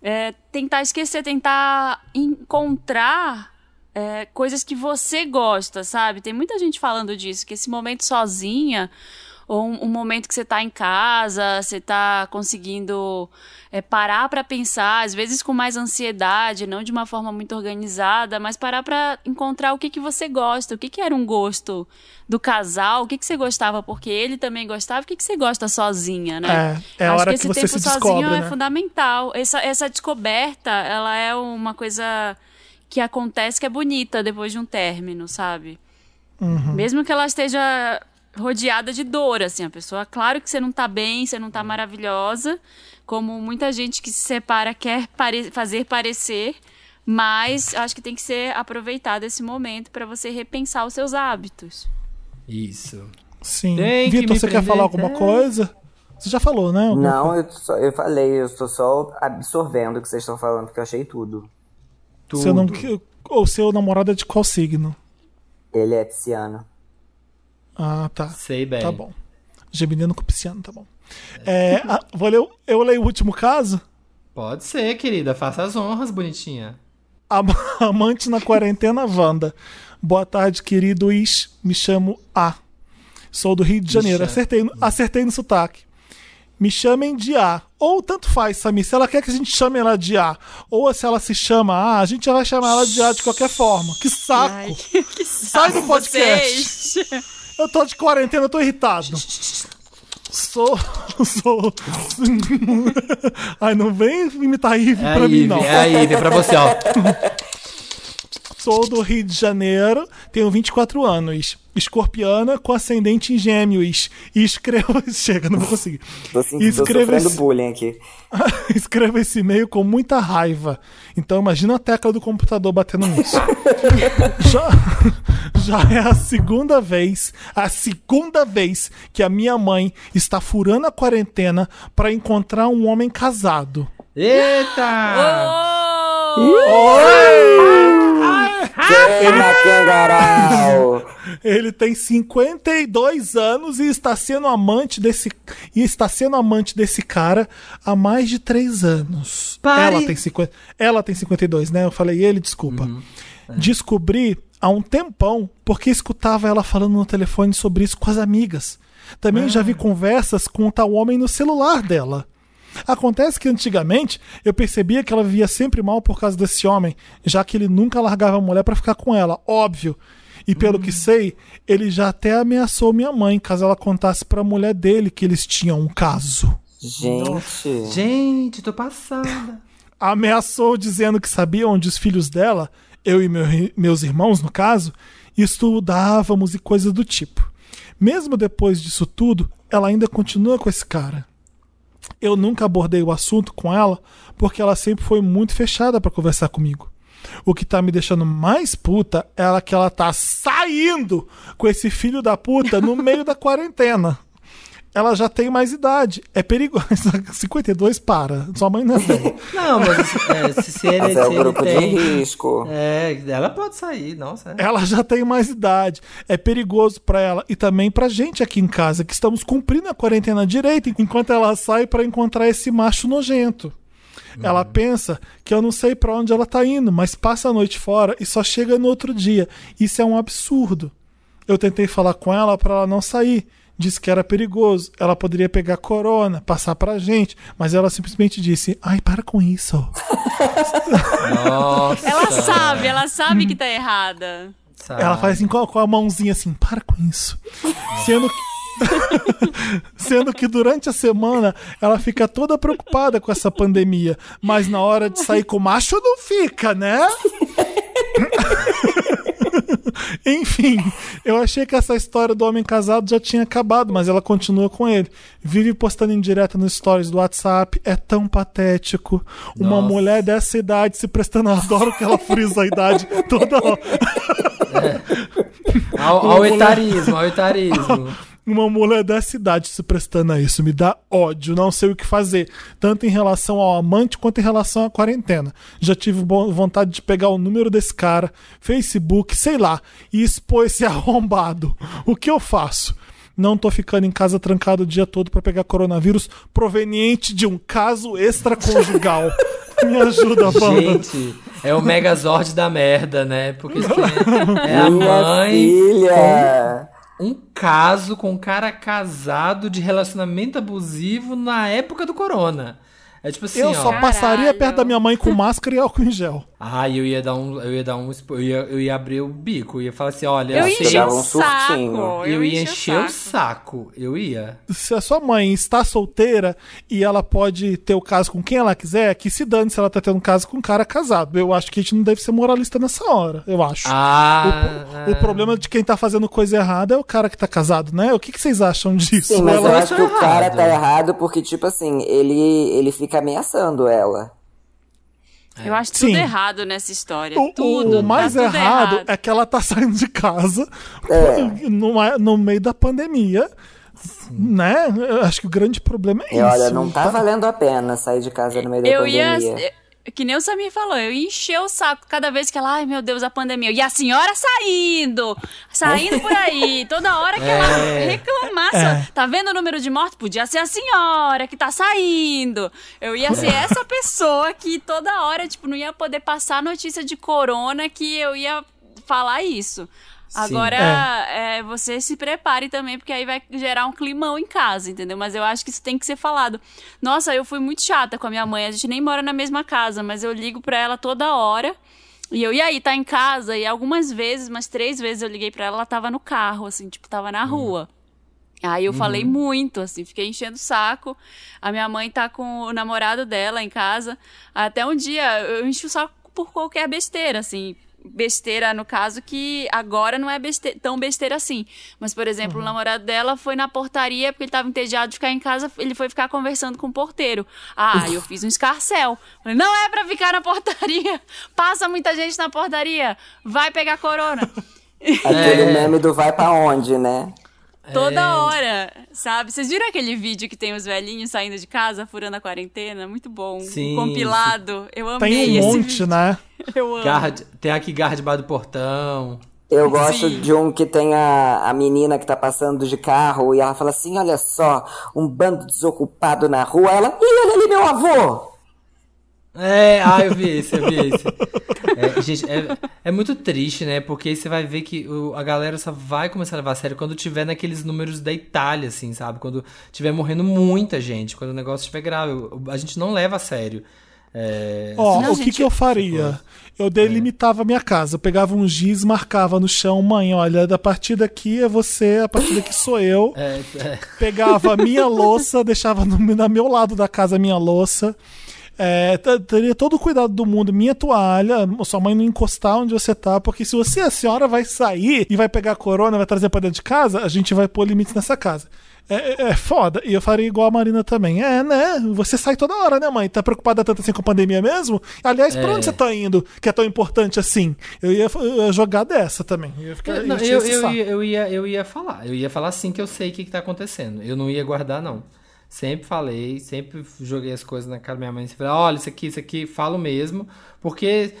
é, tentar esquecer, tentar encontrar é, coisas que você gosta, sabe? Tem muita gente falando disso, que esse momento sozinha ou um, um momento que você está em casa, você está conseguindo é, parar para pensar, às vezes com mais ansiedade, não de uma forma muito organizada, mas parar para encontrar o que, que você gosta, o que, que era um gosto do casal, o que, que você gostava porque ele também gostava, o que, que você gosta sozinha, né? É, é a Acho hora que esse que você tempo se sozinho descobre, é né? fundamental. Essa, essa descoberta, ela é uma coisa que acontece que é bonita depois de um término, sabe? Uhum. Mesmo que ela esteja rodeada de dor, assim, a pessoa, claro que você não tá bem, você não tá maravilhosa, como muita gente que se separa quer pare fazer parecer, mas acho que tem que ser aproveitado esse momento para você repensar os seus hábitos. Isso. Sim. Vitor, você quer falar alguma coisa? Você já falou, né? Alguma não, eu, só, eu falei, eu estou só absorvendo o que vocês estão falando, porque eu achei tudo. Tudo. Seu não, o seu namorado é de qual signo? Ele é pisciano. Ah, tá. Sei bem. Tá bom. Geminiano com pisciano, tá bom. É, a, vou ler, eu leio o último caso? Pode ser, querida. Faça as honras, bonitinha. Amante na quarentena, Wanda. Boa tarde, querido Is. Me chamo A. Sou do Rio de Janeiro. Acertei, acertei no sotaque. me chamem de A. Ou tanto faz, Samir, se ela quer que a gente chame ela de A, ou se ela se chama A, a gente já vai chamar ela de A de qualquer forma. Que saco! Ai, que Sai do podcast! Vocês. Eu tô de quarentena, eu tô irritado. Sou. Sou. Ai, não vem imitar a Ive é pra Ive, mim, não. É a Ive, pra você, ó. Sou do Rio de Janeiro, tenho 24 anos. Escorpiana com ascendente em gêmeos. E escrevo. Chega, não vou conseguir. Tô, sim, escrevo tô sofrendo esse... bullying aqui. escrevo esse e-mail com muita raiva. Então imagina a tecla do computador batendo nisso. já, já é a segunda vez, a segunda vez que a minha mãe está furando a quarentena para encontrar um homem casado. Eita! Oh! Oi! Ele tem 52 anos e está sendo amante desse e está sendo amante desse cara há mais de 3 anos. Pare. Ela tem 50, ela tem 52, né? Eu falei ele, desculpa. Uhum. É. Descobri há um tempão porque escutava ela falando no telefone sobre isso com as amigas. Também ah. já vi conversas com o tal homem no celular dela. Acontece que antigamente eu percebia que ela vivia sempre mal por causa desse homem, já que ele nunca largava a mulher para ficar com ela, óbvio. E pelo hum. que sei, ele já até ameaçou minha mãe caso ela contasse para a mulher dele que eles tinham um caso. Gente, gente, tô passada. Ameaçou dizendo que sabia onde os filhos dela, eu e meu, meus irmãos no caso, estudávamos e coisas do tipo. Mesmo depois disso tudo, ela ainda continua com esse cara. Eu nunca abordei o assunto com ela porque ela sempre foi muito fechada para conversar comigo. O que tá me deixando mais puta é que ela tá saindo com esse filho da puta no meio da quarentena ela já tem mais idade. É perigoso. 52 para. Sua mãe não é velha. Não, mas é, se, se ele, mas é o grupo tem, de risco. É, ela pode sair, nossa. É. Ela já tem mais idade. É perigoso para ela e também pra gente aqui em casa, que estamos cumprindo a quarentena direito, enquanto ela sai para encontrar esse macho nojento. Ela uhum. pensa que eu não sei para onde ela tá indo, mas passa a noite fora e só chega no outro dia. Isso é um absurdo. Eu tentei falar com ela para ela não sair, disse que era perigoso, ela poderia pegar corona, passar pra gente, mas ela simplesmente disse: ai, para com isso. Nossa. Ela sabe, ela sabe que tá errada. Sabe. Ela faz assim com a mãozinha assim: para com isso. Sendo que. Sendo que durante a semana ela fica toda preocupada com essa pandemia, mas na hora de sair com o macho não fica, né? Enfim, eu achei que essa história do homem casado já tinha acabado, mas ela continua com ele. Vive postando em direto nos stories do WhatsApp. É tão patético. Uma Nossa. mulher dessa idade se prestando. Adoro que ela frisa a idade toda hora. É. Ao, ao etarismo, ao etarismo uma mulher dessa idade se prestando a isso. Me dá ódio, não sei o que fazer. Tanto em relação ao amante quanto em relação à quarentena. Já tive vontade de pegar o número desse cara, Facebook, sei lá, e expor esse arrombado. O que eu faço? Não tô ficando em casa trancado o dia todo para pegar coronavírus proveniente de um caso extraconjugal. Me ajuda, Wanda. Gente, é o Megazord da merda, né? Porque é a mãe. Filha um caso com um cara casado de relacionamento abusivo na época do corona. É tipo assim, eu ó. só passaria perto da minha mãe com máscara e álcool em gel. Ah, eu ia dar um. Eu ia dar um. Eu ia, eu ia abrir o bico, eu ia falar assim, olha, eu ia encher um surtinho. Eu, eu ia encher o saco. Eu ia. Se a sua mãe está solteira e ela pode ter o caso com quem ela quiser, que se dane se ela tá tendo um caso com um cara casado. Eu acho que a gente não deve ser moralista nessa hora, eu acho. Ah. O, o problema de quem tá fazendo coisa errada é o cara que tá casado, né? O que, que vocês acham disso? Sim, mas eu acho que o cara tá errado porque, tipo assim, ele, ele fica ameaçando ela. Eu acho tudo Sim. errado nessa história. O, tudo. O mais tá errado, errado, é que ela tá saindo de casa é. no, no meio da pandemia. Sim. Né? Eu acho que o grande problema é e isso. Olha, não tá, tá, valendo a pena sair de casa no meio da eu pandemia. Ia, que nem o Samir falou, eu encheu o saco cada vez que ela, ai meu Deus, a pandemia. E a senhora saindo, saindo por aí, toda hora que é. ela reclamasse, é. tá vendo o número de mortos? Podia ser a senhora que tá saindo. Eu ia ser essa pessoa que toda hora, tipo, não ia poder passar notícia de corona que eu ia falar isso. Agora, é. É, você se prepare também, porque aí vai gerar um climão em casa, entendeu? Mas eu acho que isso tem que ser falado. Nossa, eu fui muito chata com a minha mãe. A gente nem mora na mesma casa, mas eu ligo pra ela toda hora. E eu, e aí, tá em casa? E algumas vezes, umas três vezes eu liguei pra ela, ela tava no carro, assim, tipo, tava na rua. Aí eu uhum. falei muito, assim, fiquei enchendo o saco. A minha mãe tá com o namorado dela em casa. Até um dia eu enchi o saco por qualquer besteira, assim besteira, no caso, que agora não é beste tão besteira assim. Mas, por exemplo, uhum. o namorado dela foi na portaria porque ele estava entediado de ficar em casa, ele foi ficar conversando com o porteiro. Ah, Uf. eu fiz um escarcel. Falei, não é para ficar na portaria. Passa muita gente na portaria. Vai pegar corona. Aquele é. meme do vai para onde, né? Toda é... hora, sabe? Vocês viram aquele vídeo que tem os velhinhos saindo de casa, furando a quarentena? Muito bom. Sim, um compilado. Eu amei Tem um monte, vídeo. né? Eu amo. Guard, tem aqui garra debaixo do portão. Eu gosto Sim. de um que tem a, a menina que tá passando de carro e ela fala assim: olha só, um bando desocupado na rua. Ela, ih, olha ali meu avô! É, ah, eu vi esse, eu vi esse. É, gente, é, é muito triste, né? Porque aí você vai ver que o, a galera só vai começar a levar a sério quando tiver naqueles números da Itália, assim, sabe? Quando tiver morrendo muita gente, quando o negócio estiver grave. A gente não leva a sério. É... Ó, não, o que, que eu faria? Eu delimitava a minha casa. Eu pegava um giz, marcava no chão, mãe, olha, da partir daqui é você, a partir daqui sou eu. É, é. Pegava a minha louça, deixava no, no meu lado da casa a minha louça. É, teria todo o cuidado do mundo, minha toalha, sua mãe não encostar onde você tá, porque se você, a senhora, vai sair e vai pegar a corona, vai trazer pra dentro de casa, a gente vai pôr limites nessa casa. É, é, é, foda. E eu faria igual a Marina também. É, né? Você sai toda hora, né, mãe? Tá preocupada tanto assim com a pandemia mesmo? Aliás, pra onde é. você tá indo que é tão importante assim? Eu ia, eu ia jogar dessa também. Eu ia, ficar, não, eu, eu, ia, eu, ia, eu ia falar. Eu ia falar assim que eu sei o que, que tá acontecendo. Eu não ia guardar, não. Sempre falei, sempre joguei as coisas na cara da minha mãe. Sempre falei, olha, isso aqui, isso aqui, falo mesmo. Porque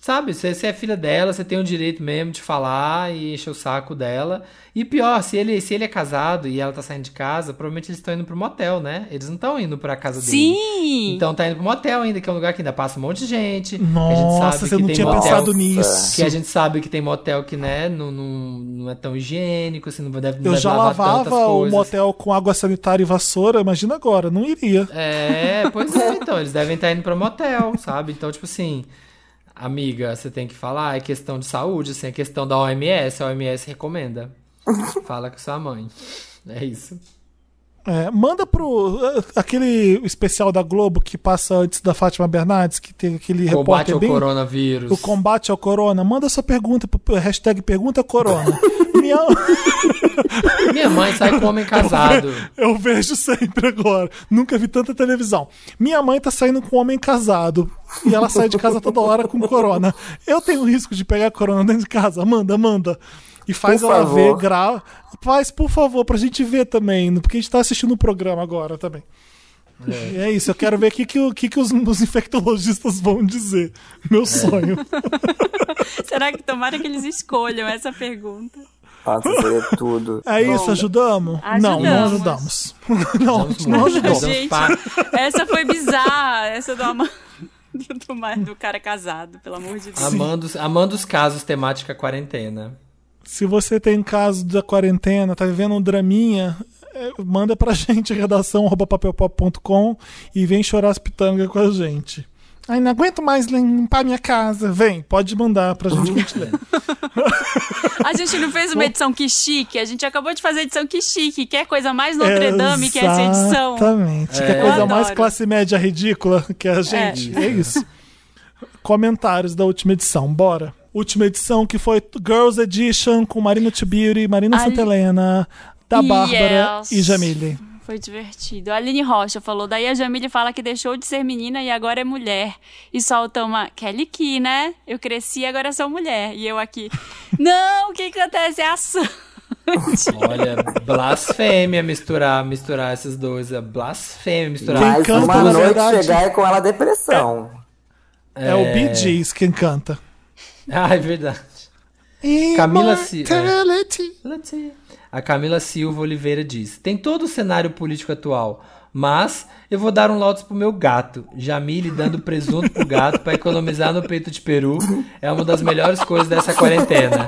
Sabe, você, você é filha dela, você tem o direito mesmo de falar e encher o saco dela. E pior, se ele, se ele é casado e ela tá saindo de casa, provavelmente eles estão indo pro motel, né? Eles não estão indo pra casa dele. Sim! Então tá indo pro motel ainda, que é um lugar que ainda passa um monte de gente. Nossa, você não tinha motel, pensado nisso. Que a gente sabe que tem motel que, né, não, não, não é tão higiênico, assim, não deve, não Eu deve já lavava o motel com água sanitária e vassoura, imagina agora, não iria. É, pois é, então, eles devem estar indo pro motel, sabe? Então, tipo assim amiga, você tem que falar, é questão de saúde, assim, é questão da OMS, a OMS recomenda. Fala com sua mãe. É isso. É, manda pro. aquele especial da Globo que passa antes da Fátima Bernardes, que tem aquele combate repórter. Combate ao bem, coronavírus. O combate ao corona. Manda essa pergunta, hashtag pergunta corona. Minha... Minha mãe sai com homem casado. Eu, eu, vejo sempre agora. Nunca vi tanta televisão. Minha mãe tá saindo com homem casado. E ela sai de casa toda hora com corona. Eu tenho risco de pegar corona dentro de casa. Manda, manda e faz por ela favor. ver, grava. Faz, por favor, pra gente ver também, porque a gente tá assistindo o programa agora também. É. E é isso, eu quero ver o que, que, que, que os, os infectologistas vão dizer. Meu é. sonho. Será que tomara que eles escolham essa pergunta? Nossa, seria tudo. É Bom, isso, ajudamos? ajudamos? Não, não ajudamos. não, não ajudamos. Gente, essa foi bizarra, essa do Amanda. Do, do cara casado, pelo amor de Deus. Amando, amando os casos temática quarentena. Se você tem caso da quarentena, tá vivendo um draminha, é, manda pra gente, redação papelpop.com e vem chorar as pitangas com a gente. Ai, não aguento mais limpar minha casa. Vem, pode mandar pra gente que a gente lê. a gente não fez uma edição que chique, a gente acabou de fazer edição que chique. Quer coisa mais Notre Dame que essa edição? Exatamente. É. Quer coisa mais classe média ridícula que a gente? É, é isso. Comentários da última edição, bora última edição, que foi Girls Edition, com Marina Tibiri, Marina Ali... Santa Helena, da Bárbara yes. e Jamile. Foi divertido. A Aline Rocha falou, daí a Jamile fala que deixou de ser menina e agora é mulher. E solta uma, Kelly Key, né? Eu cresci e agora sou mulher. E eu aqui, não, o que acontece? É a Olha, blasfêmia misturar, misturar esses dois. É blasfêmia misturar. Mais uma noite verdade, chegar é com ela depressão. É, é o Bee Gees quem canta. Ah, é verdade. Camila Silva. É. A Camila Silva Oliveira diz: Tem todo o cenário político atual, mas eu vou dar um lotus pro meu gato. Jamile dando presunto pro gato para economizar no peito de peru é uma das melhores coisas dessa quarentena.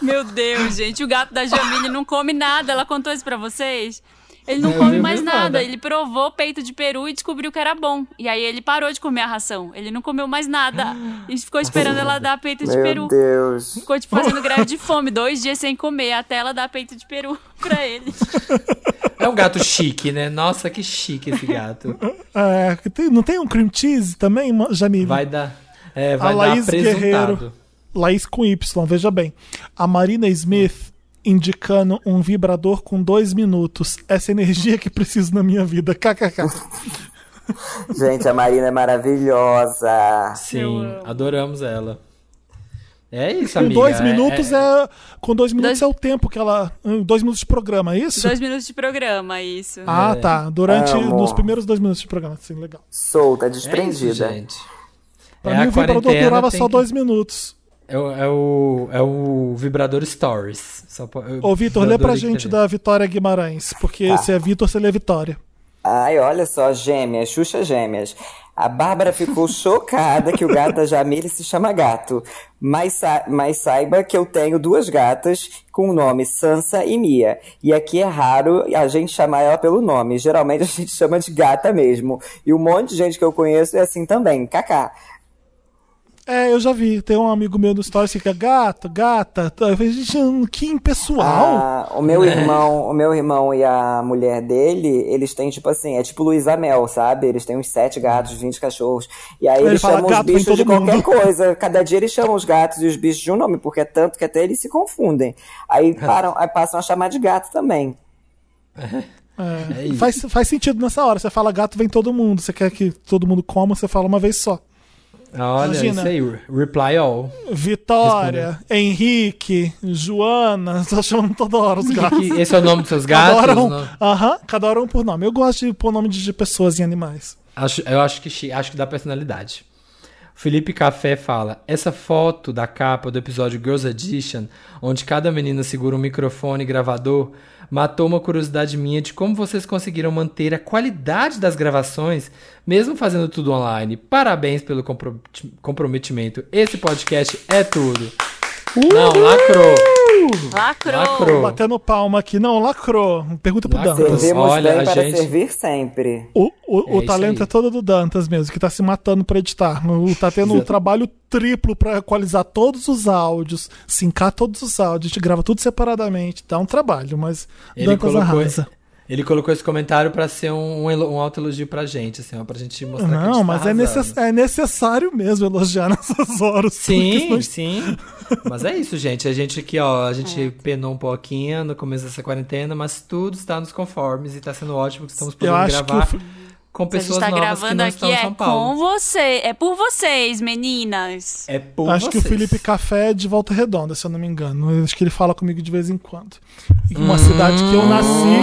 Meu Deus, gente, o gato da Jamile não come nada. Ela contou isso pra vocês? Ele não come mais nada. nada. Ele provou peito de peru e descobriu que era bom. E aí ele parou de comer a ração. Ele não comeu mais nada. E ficou esperando ela dar peito de Meu peru. Meu Deus. Ficou tipo fazendo greve de fome, dois dias sem comer, até ela dar peito de peru pra ele. É um gato chique, né? Nossa, que chique esse gato. É, não tem um cream cheese também, Jamile? Vai dar. É, vai a Laís dar Guerreiro. Laís com Y, veja bem. A Marina Smith indicando um vibrador com dois minutos. Essa energia que preciso na minha vida. KKK. Gente, a Marina é maravilhosa. Sim, adoramos ela. É isso, amiga. Com dois minutos é, é... é com dois minutos dois... é o tempo que ela. Dois minutos de programa, é isso? Dois minutos de programa, isso. Ah, é. tá. Durante. Amo. Nos primeiros dois minutos de programa, sim, legal. Solta, desprendida. É isso, gente. Pra é mim, o vibrador durava só que... dois minutos. É o, é o, é o vibrador Stories. Só, Ô, Vitor, lê pra gente da Vitória Guimarães, porque tá. se é Vitor, você lê Vitória. Ai, olha só, gêmeas, Xuxa gêmeas. A Bárbara ficou chocada que o gato da Jamile se chama gato. Mas, sa mas saiba que eu tenho duas gatas com o nome Sansa e Mia. E aqui é raro a gente chamar ela pelo nome. Geralmente a gente chama de gata mesmo. E um monte de gente que eu conheço é assim também. Kaká. É, eu já vi. Tem um amigo meu no Stories que fica gato, gata. Eu falei, gente, que impessoal. Ah, o meu é. irmão, o meu irmão e a mulher dele, eles têm, tipo assim, é tipo Luísa Mel, sabe? Eles têm uns sete gatos, vinte cachorros. E aí Ele eles chamam os bichos de qualquer mundo. coisa. Cada dia eles chamam os gatos e os bichos de um nome, porque é tanto que até eles se confundem. Aí, param, aí passam a chamar de gato também. É, é faz, faz sentido nessa hora. Você fala gato, vem todo mundo. Você quer que todo mundo coma, você fala uma vez só. Olha, Imagina. isso aí, reply all. Vitória. Henrique, Joana, tô chamando toda hora os gatos. Esse é o nome dos seus gatos? Cada hora um, aham, cada hora um por nome. Eu gosto de pôr nome de pessoas e animais. Acho, eu acho que, acho que dá personalidade. Felipe Café fala: essa foto da capa do episódio Girls Edition, onde cada menina segura um microfone e gravador, matou uma curiosidade minha de como vocês conseguiram manter a qualidade das gravações, mesmo fazendo tudo online. Parabéns pelo comprometimento. Esse podcast é tudo. Não, lacrou. Lacrou. lacrou. Batendo palma aqui. Não, lacrou. Pergunta pro lacrou. Dantas. Servimos Olha, bem para gente... servir sempre. O, o, o é talento é todo do Dantas mesmo, que tá se matando para editar. Tá tendo um trabalho triplo para equalizar todos os áudios, sincar todos os áudios. A gente grava tudo separadamente. Dá um trabalho, mas Ele Dantas colocou... arrasa. Ele colocou esse comentário para ser um, um, um autoelogio pra gente, assim, ó, pra gente mostrar Não, que a gente mas tá é, necess é, necessário mesmo elogiar nessas horas. Sim, sim. mas é isso, gente. A gente aqui, ó, a gente é. penou um pouquinho no começo dessa quarentena, mas tudo está nos conformes e tá sendo ótimo que estamos podendo gravar. Que com pessoas a gente tá novas gravando que não aqui estão em São Paulo. É com você, é por vocês, meninas. É por Acho vocês. que o Felipe Café é de Volta Redonda, se eu não me engano. Acho que ele fala comigo de vez em quando. Em uma hum... cidade que eu nasci.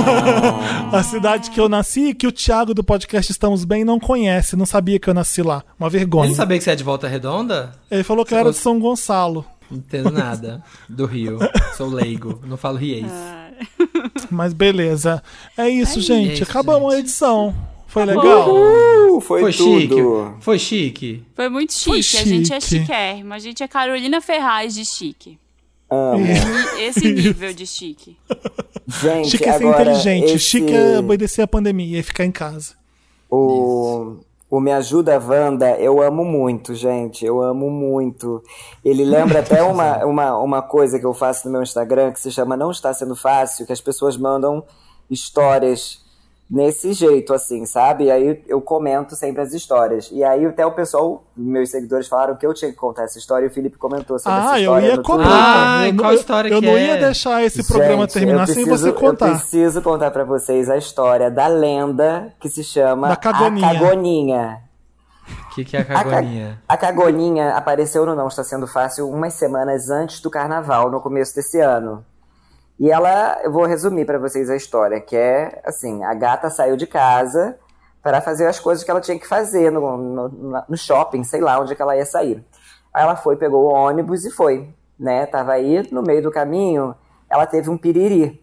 a cidade que eu nasci e que o Thiago do podcast Estamos Bem não conhece, não sabia que eu nasci lá. Uma vergonha. Ele sabia que você é de Volta Redonda? Ele falou que eu era de São Gonçalo. Não entendo nada do Rio. Sou leigo, não falo riês. Ah. Mas beleza. É isso, é gente. Isso, Acabamos gente. a edição. Foi legal? Uhul, foi, foi tudo. chique. Foi chique. Foi muito chique. Foi chique. A gente é chiquérrima. A gente é Carolina Ferraz de chique. Amo. Esse nível de chique. Gente, chique é ser inteligente. Esse... Chique é obedecer a pandemia e ficar em casa. O... Isso. O Me Ajuda Wanda, eu amo muito, gente. Eu amo muito. Ele lembra até uma, uma, uma coisa que eu faço no meu Instagram que se chama Não Está Sendo Fácil, que as pessoas mandam histórias nesse jeito, assim, sabe? E aí eu comento sempre as histórias. E aí até o pessoal, meus seguidores falaram que eu tinha que contar essa história e o Felipe comentou sobre ah, essa história. Ah, eu ia comentar. Ah, qual história eu, que eu não é? ia deixar esse programa Gente, terminar preciso, sem você contar. Eu preciso contar para vocês a história da lenda que se chama da Cagoninha. A Cagoninha. O que, que é a cagoninha? A, ca a cagoninha apareceu no Não Está Sendo Fácil umas semanas antes do carnaval, no começo desse ano. E ela, eu vou resumir para vocês a história, que é assim, a gata saiu de casa para fazer as coisas que ela tinha que fazer no, no, no shopping, sei lá onde ela ia sair. Aí ela foi, pegou o ônibus e foi, né? Tava aí no meio do caminho, ela teve um piriri.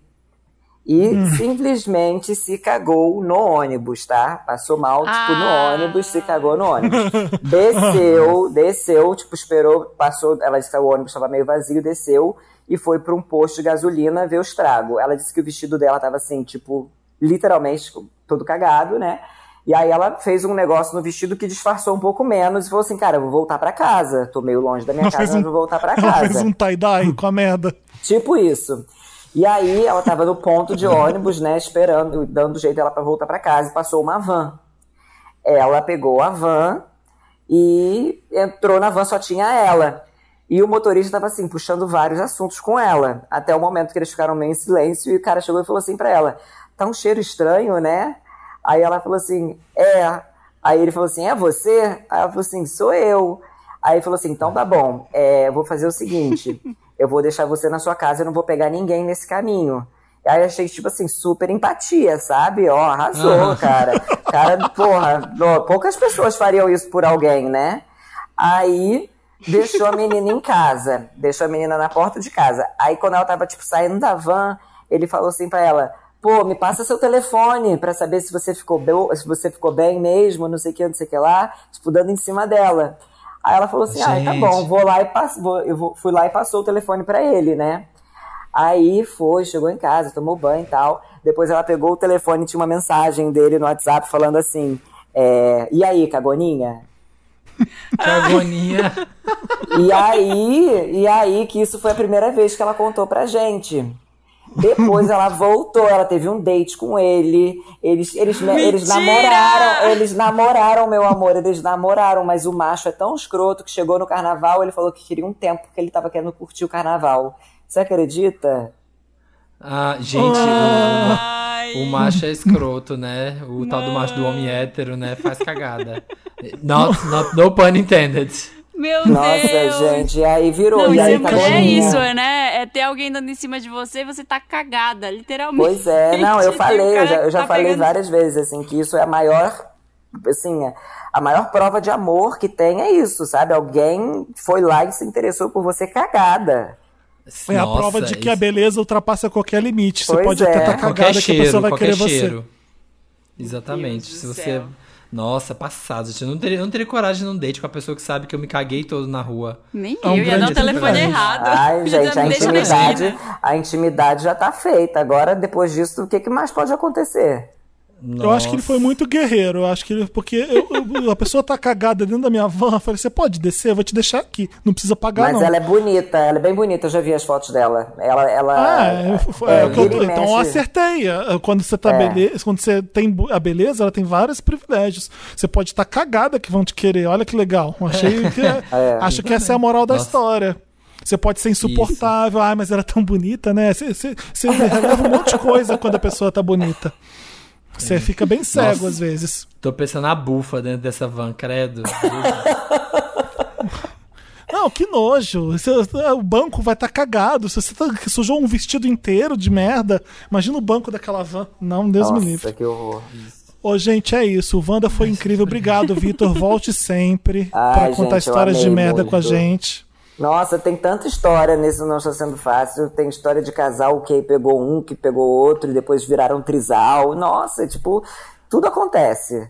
E hum. simplesmente se cagou no ônibus, tá? Passou mal, tipo, ah. no ônibus, se cagou no ônibus. Desceu, desceu, tipo, esperou, passou, ela disse que o ônibus estava meio vazio, desceu e foi para um posto de gasolina ver o estrago. Ela disse que o vestido dela tava assim, tipo, literalmente todo cagado, né? E aí ela fez um negócio no vestido que disfarçou um pouco menos e falou assim, cara, eu vou voltar para casa. Tô meio longe da minha ela casa, um, mas vou voltar para casa. Ela fez um tie-dye com a merda. Tipo isso. E aí ela tava no ponto de ônibus, né, esperando, dando jeito dela para voltar para casa, e passou uma van. Ela pegou a van e entrou na van, só tinha ela. E o motorista estava assim, puxando vários assuntos com ela, até o momento que eles ficaram meio em silêncio e o cara chegou e falou assim para ela: "Tá um cheiro estranho, né?" Aí ela falou assim: "É". Aí ele falou assim: "É você?" Aí ela falou assim: "Sou eu". Aí ele falou assim: "Então tá bom, é, vou fazer o seguinte, eu vou deixar você na sua casa, eu não vou pegar ninguém nesse caminho. Aí achei, tipo assim, super empatia, sabe? Ó, arrasou, cara. Cara, porra, ó, poucas pessoas fariam isso por alguém, né? Aí deixou a menina em casa, deixou a menina na porta de casa. Aí quando ela tava, tipo, saindo da van, ele falou assim pra ela, pô, me passa seu telefone para saber se você ficou bem, se você ficou bem mesmo, não sei o que, não sei o que lá, tipo, dando em cima dela. Aí ela falou assim: ah, tá bom, vou lá e passo, vou, eu vou, fui lá e passou o telefone para ele, né? Aí foi, chegou em casa, tomou banho e tal. Depois ela pegou o telefone e tinha uma mensagem dele no WhatsApp falando assim: é, E aí, cagoninha? cagoninha. e aí, e aí que isso foi a primeira vez que ela contou pra gente. Depois ela voltou, ela teve um date com ele. Eles, eles, eles namoraram, eles namoraram, meu amor, eles namoraram, mas o macho é tão escroto que chegou no carnaval, ele falou que queria um tempo porque ele tava querendo curtir o carnaval. Você acredita? Ah, gente, o, o, macho é escroto, né? O Não. tal do macho do homem hétero, né? Faz cagada. Not, not, no pun intended. Meu Nossa, Deus. gente, aí virou. Não, e aí, é, é isso, né? É ter alguém dando em cima de você e você tá cagada, literalmente. Pois é, não, eu falei, eu já, eu já tá falei pegando... várias vezes, assim, que isso é a maior, assim, a maior prova de amor que tem é isso, sabe? Alguém foi lá e se interessou por você cagada. É Nossa, a prova de que isso... a beleza ultrapassa qualquer limite. Pois você pode é. até estar tá cagada cheiro, que a pessoa vai querer cheiro. você. Exatamente. Se você. Céu. Nossa, passado. Eu não teria, não teria coragem de um date com a pessoa que sabe que eu me caguei todo na rua. Nem é um eu, ia dar o telefone errado. Ai, gente, a intimidade, a intimidade já tá feita. Agora, depois disso, o que, que mais pode acontecer? Nossa. Eu acho que ele foi muito guerreiro. Eu acho que ele, porque eu, eu, a pessoa tá cagada dentro da minha van. Eu falei, você pode descer, eu vou te deixar aqui. Não precisa pagar, Mas não. ela é bonita, ela é bem bonita. Eu já vi as fotos dela. Ela, ela. Ah, é, é, é eu, então eu acertei. Quando você tá é. beleza, quando você tem a beleza, ela tem vários privilégios. Você pode estar tá cagada que vão te querer. Olha que legal. Achei que é, é. acho que essa é a moral da Nossa. história. Você pode ser insuportável, ah, mas ela é tão bonita, né? Você, você, você releva um monte de coisa quando a pessoa tá bonita. Você é. fica bem cego Nossa, às vezes. Tô pensando na bufa dentro dessa van, credo. Não, que nojo. o banco vai estar tá cagado. Se você tá, sujou um vestido inteiro de merda, imagina o banco daquela van. Não, Deus Nossa, me livre. que horror. Ô, gente, é isso. O Wanda foi incrível. Obrigado, Vitor. Volte sempre para contar gente, histórias de merda muito. com a gente. Nossa, tem tanta história nesse Não Está Sendo Fácil. Tem história de casal que pegou um, que pegou outro, e depois viraram trisal. Nossa, tipo, tudo acontece.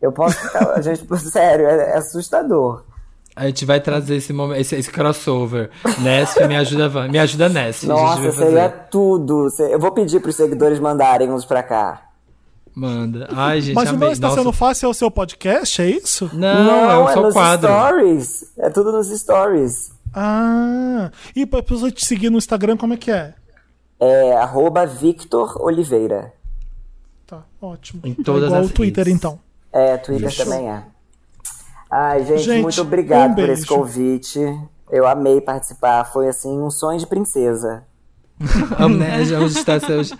Eu posso ficar. a gente, sério, é, é, assustador. A gente vai trazer esse momento, esse, esse crossover. Nesp, me ajuda, me ajuda Nesp. Nossa, seria tudo. Eu vou pedir para os seguidores mandarem uns para cá. Manda. Ai, gente, Mas amei. o Não Está Nossa. Sendo Fácil é o seu podcast, é isso? Não, Não é o seu é nos quadro. stories. É tudo nos stories. Ah, e pra pessoa te seguir no Instagram, como é que é? É arroba Victor Oliveira. Tá, ótimo. Em todas é igual as o Twitter, redes. então. É, Twitter Fechou. também é. Ai, gente, gente muito obrigado um por esse convite. Eu amei participar. Foi assim um sonho de princesa. Vamos estar hoje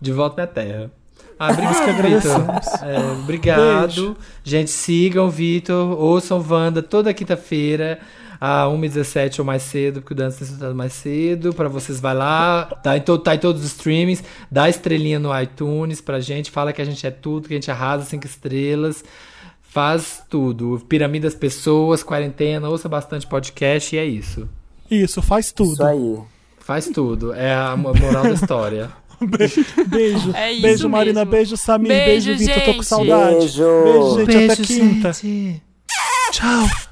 de volta na Terra. Ah, obrigado, Vitor. É, obrigado. Beijo. Gente, sigam o Vitor, ouçam Wanda toda quinta-feira a 1h17 ou mais cedo, porque o Dança tem soltado mais cedo. Para vocês, vai lá, tá em, to, tá em todos os streamings, dá estrelinha no iTunes pra gente, fala que a gente é tudo, que a gente arrasa cinco estrelas. Faz tudo. Piramida das pessoas, quarentena, ouça bastante podcast e é isso. Isso, faz tudo. Isso aí. Faz tudo. É a moral da história. beijo. É isso beijo, Marina. Beijo, Samir. Beijo, beijo Vitor. Tô com saudade. Beijo. Beijo, gente. Beijo, até quinta. Gente. Tchau.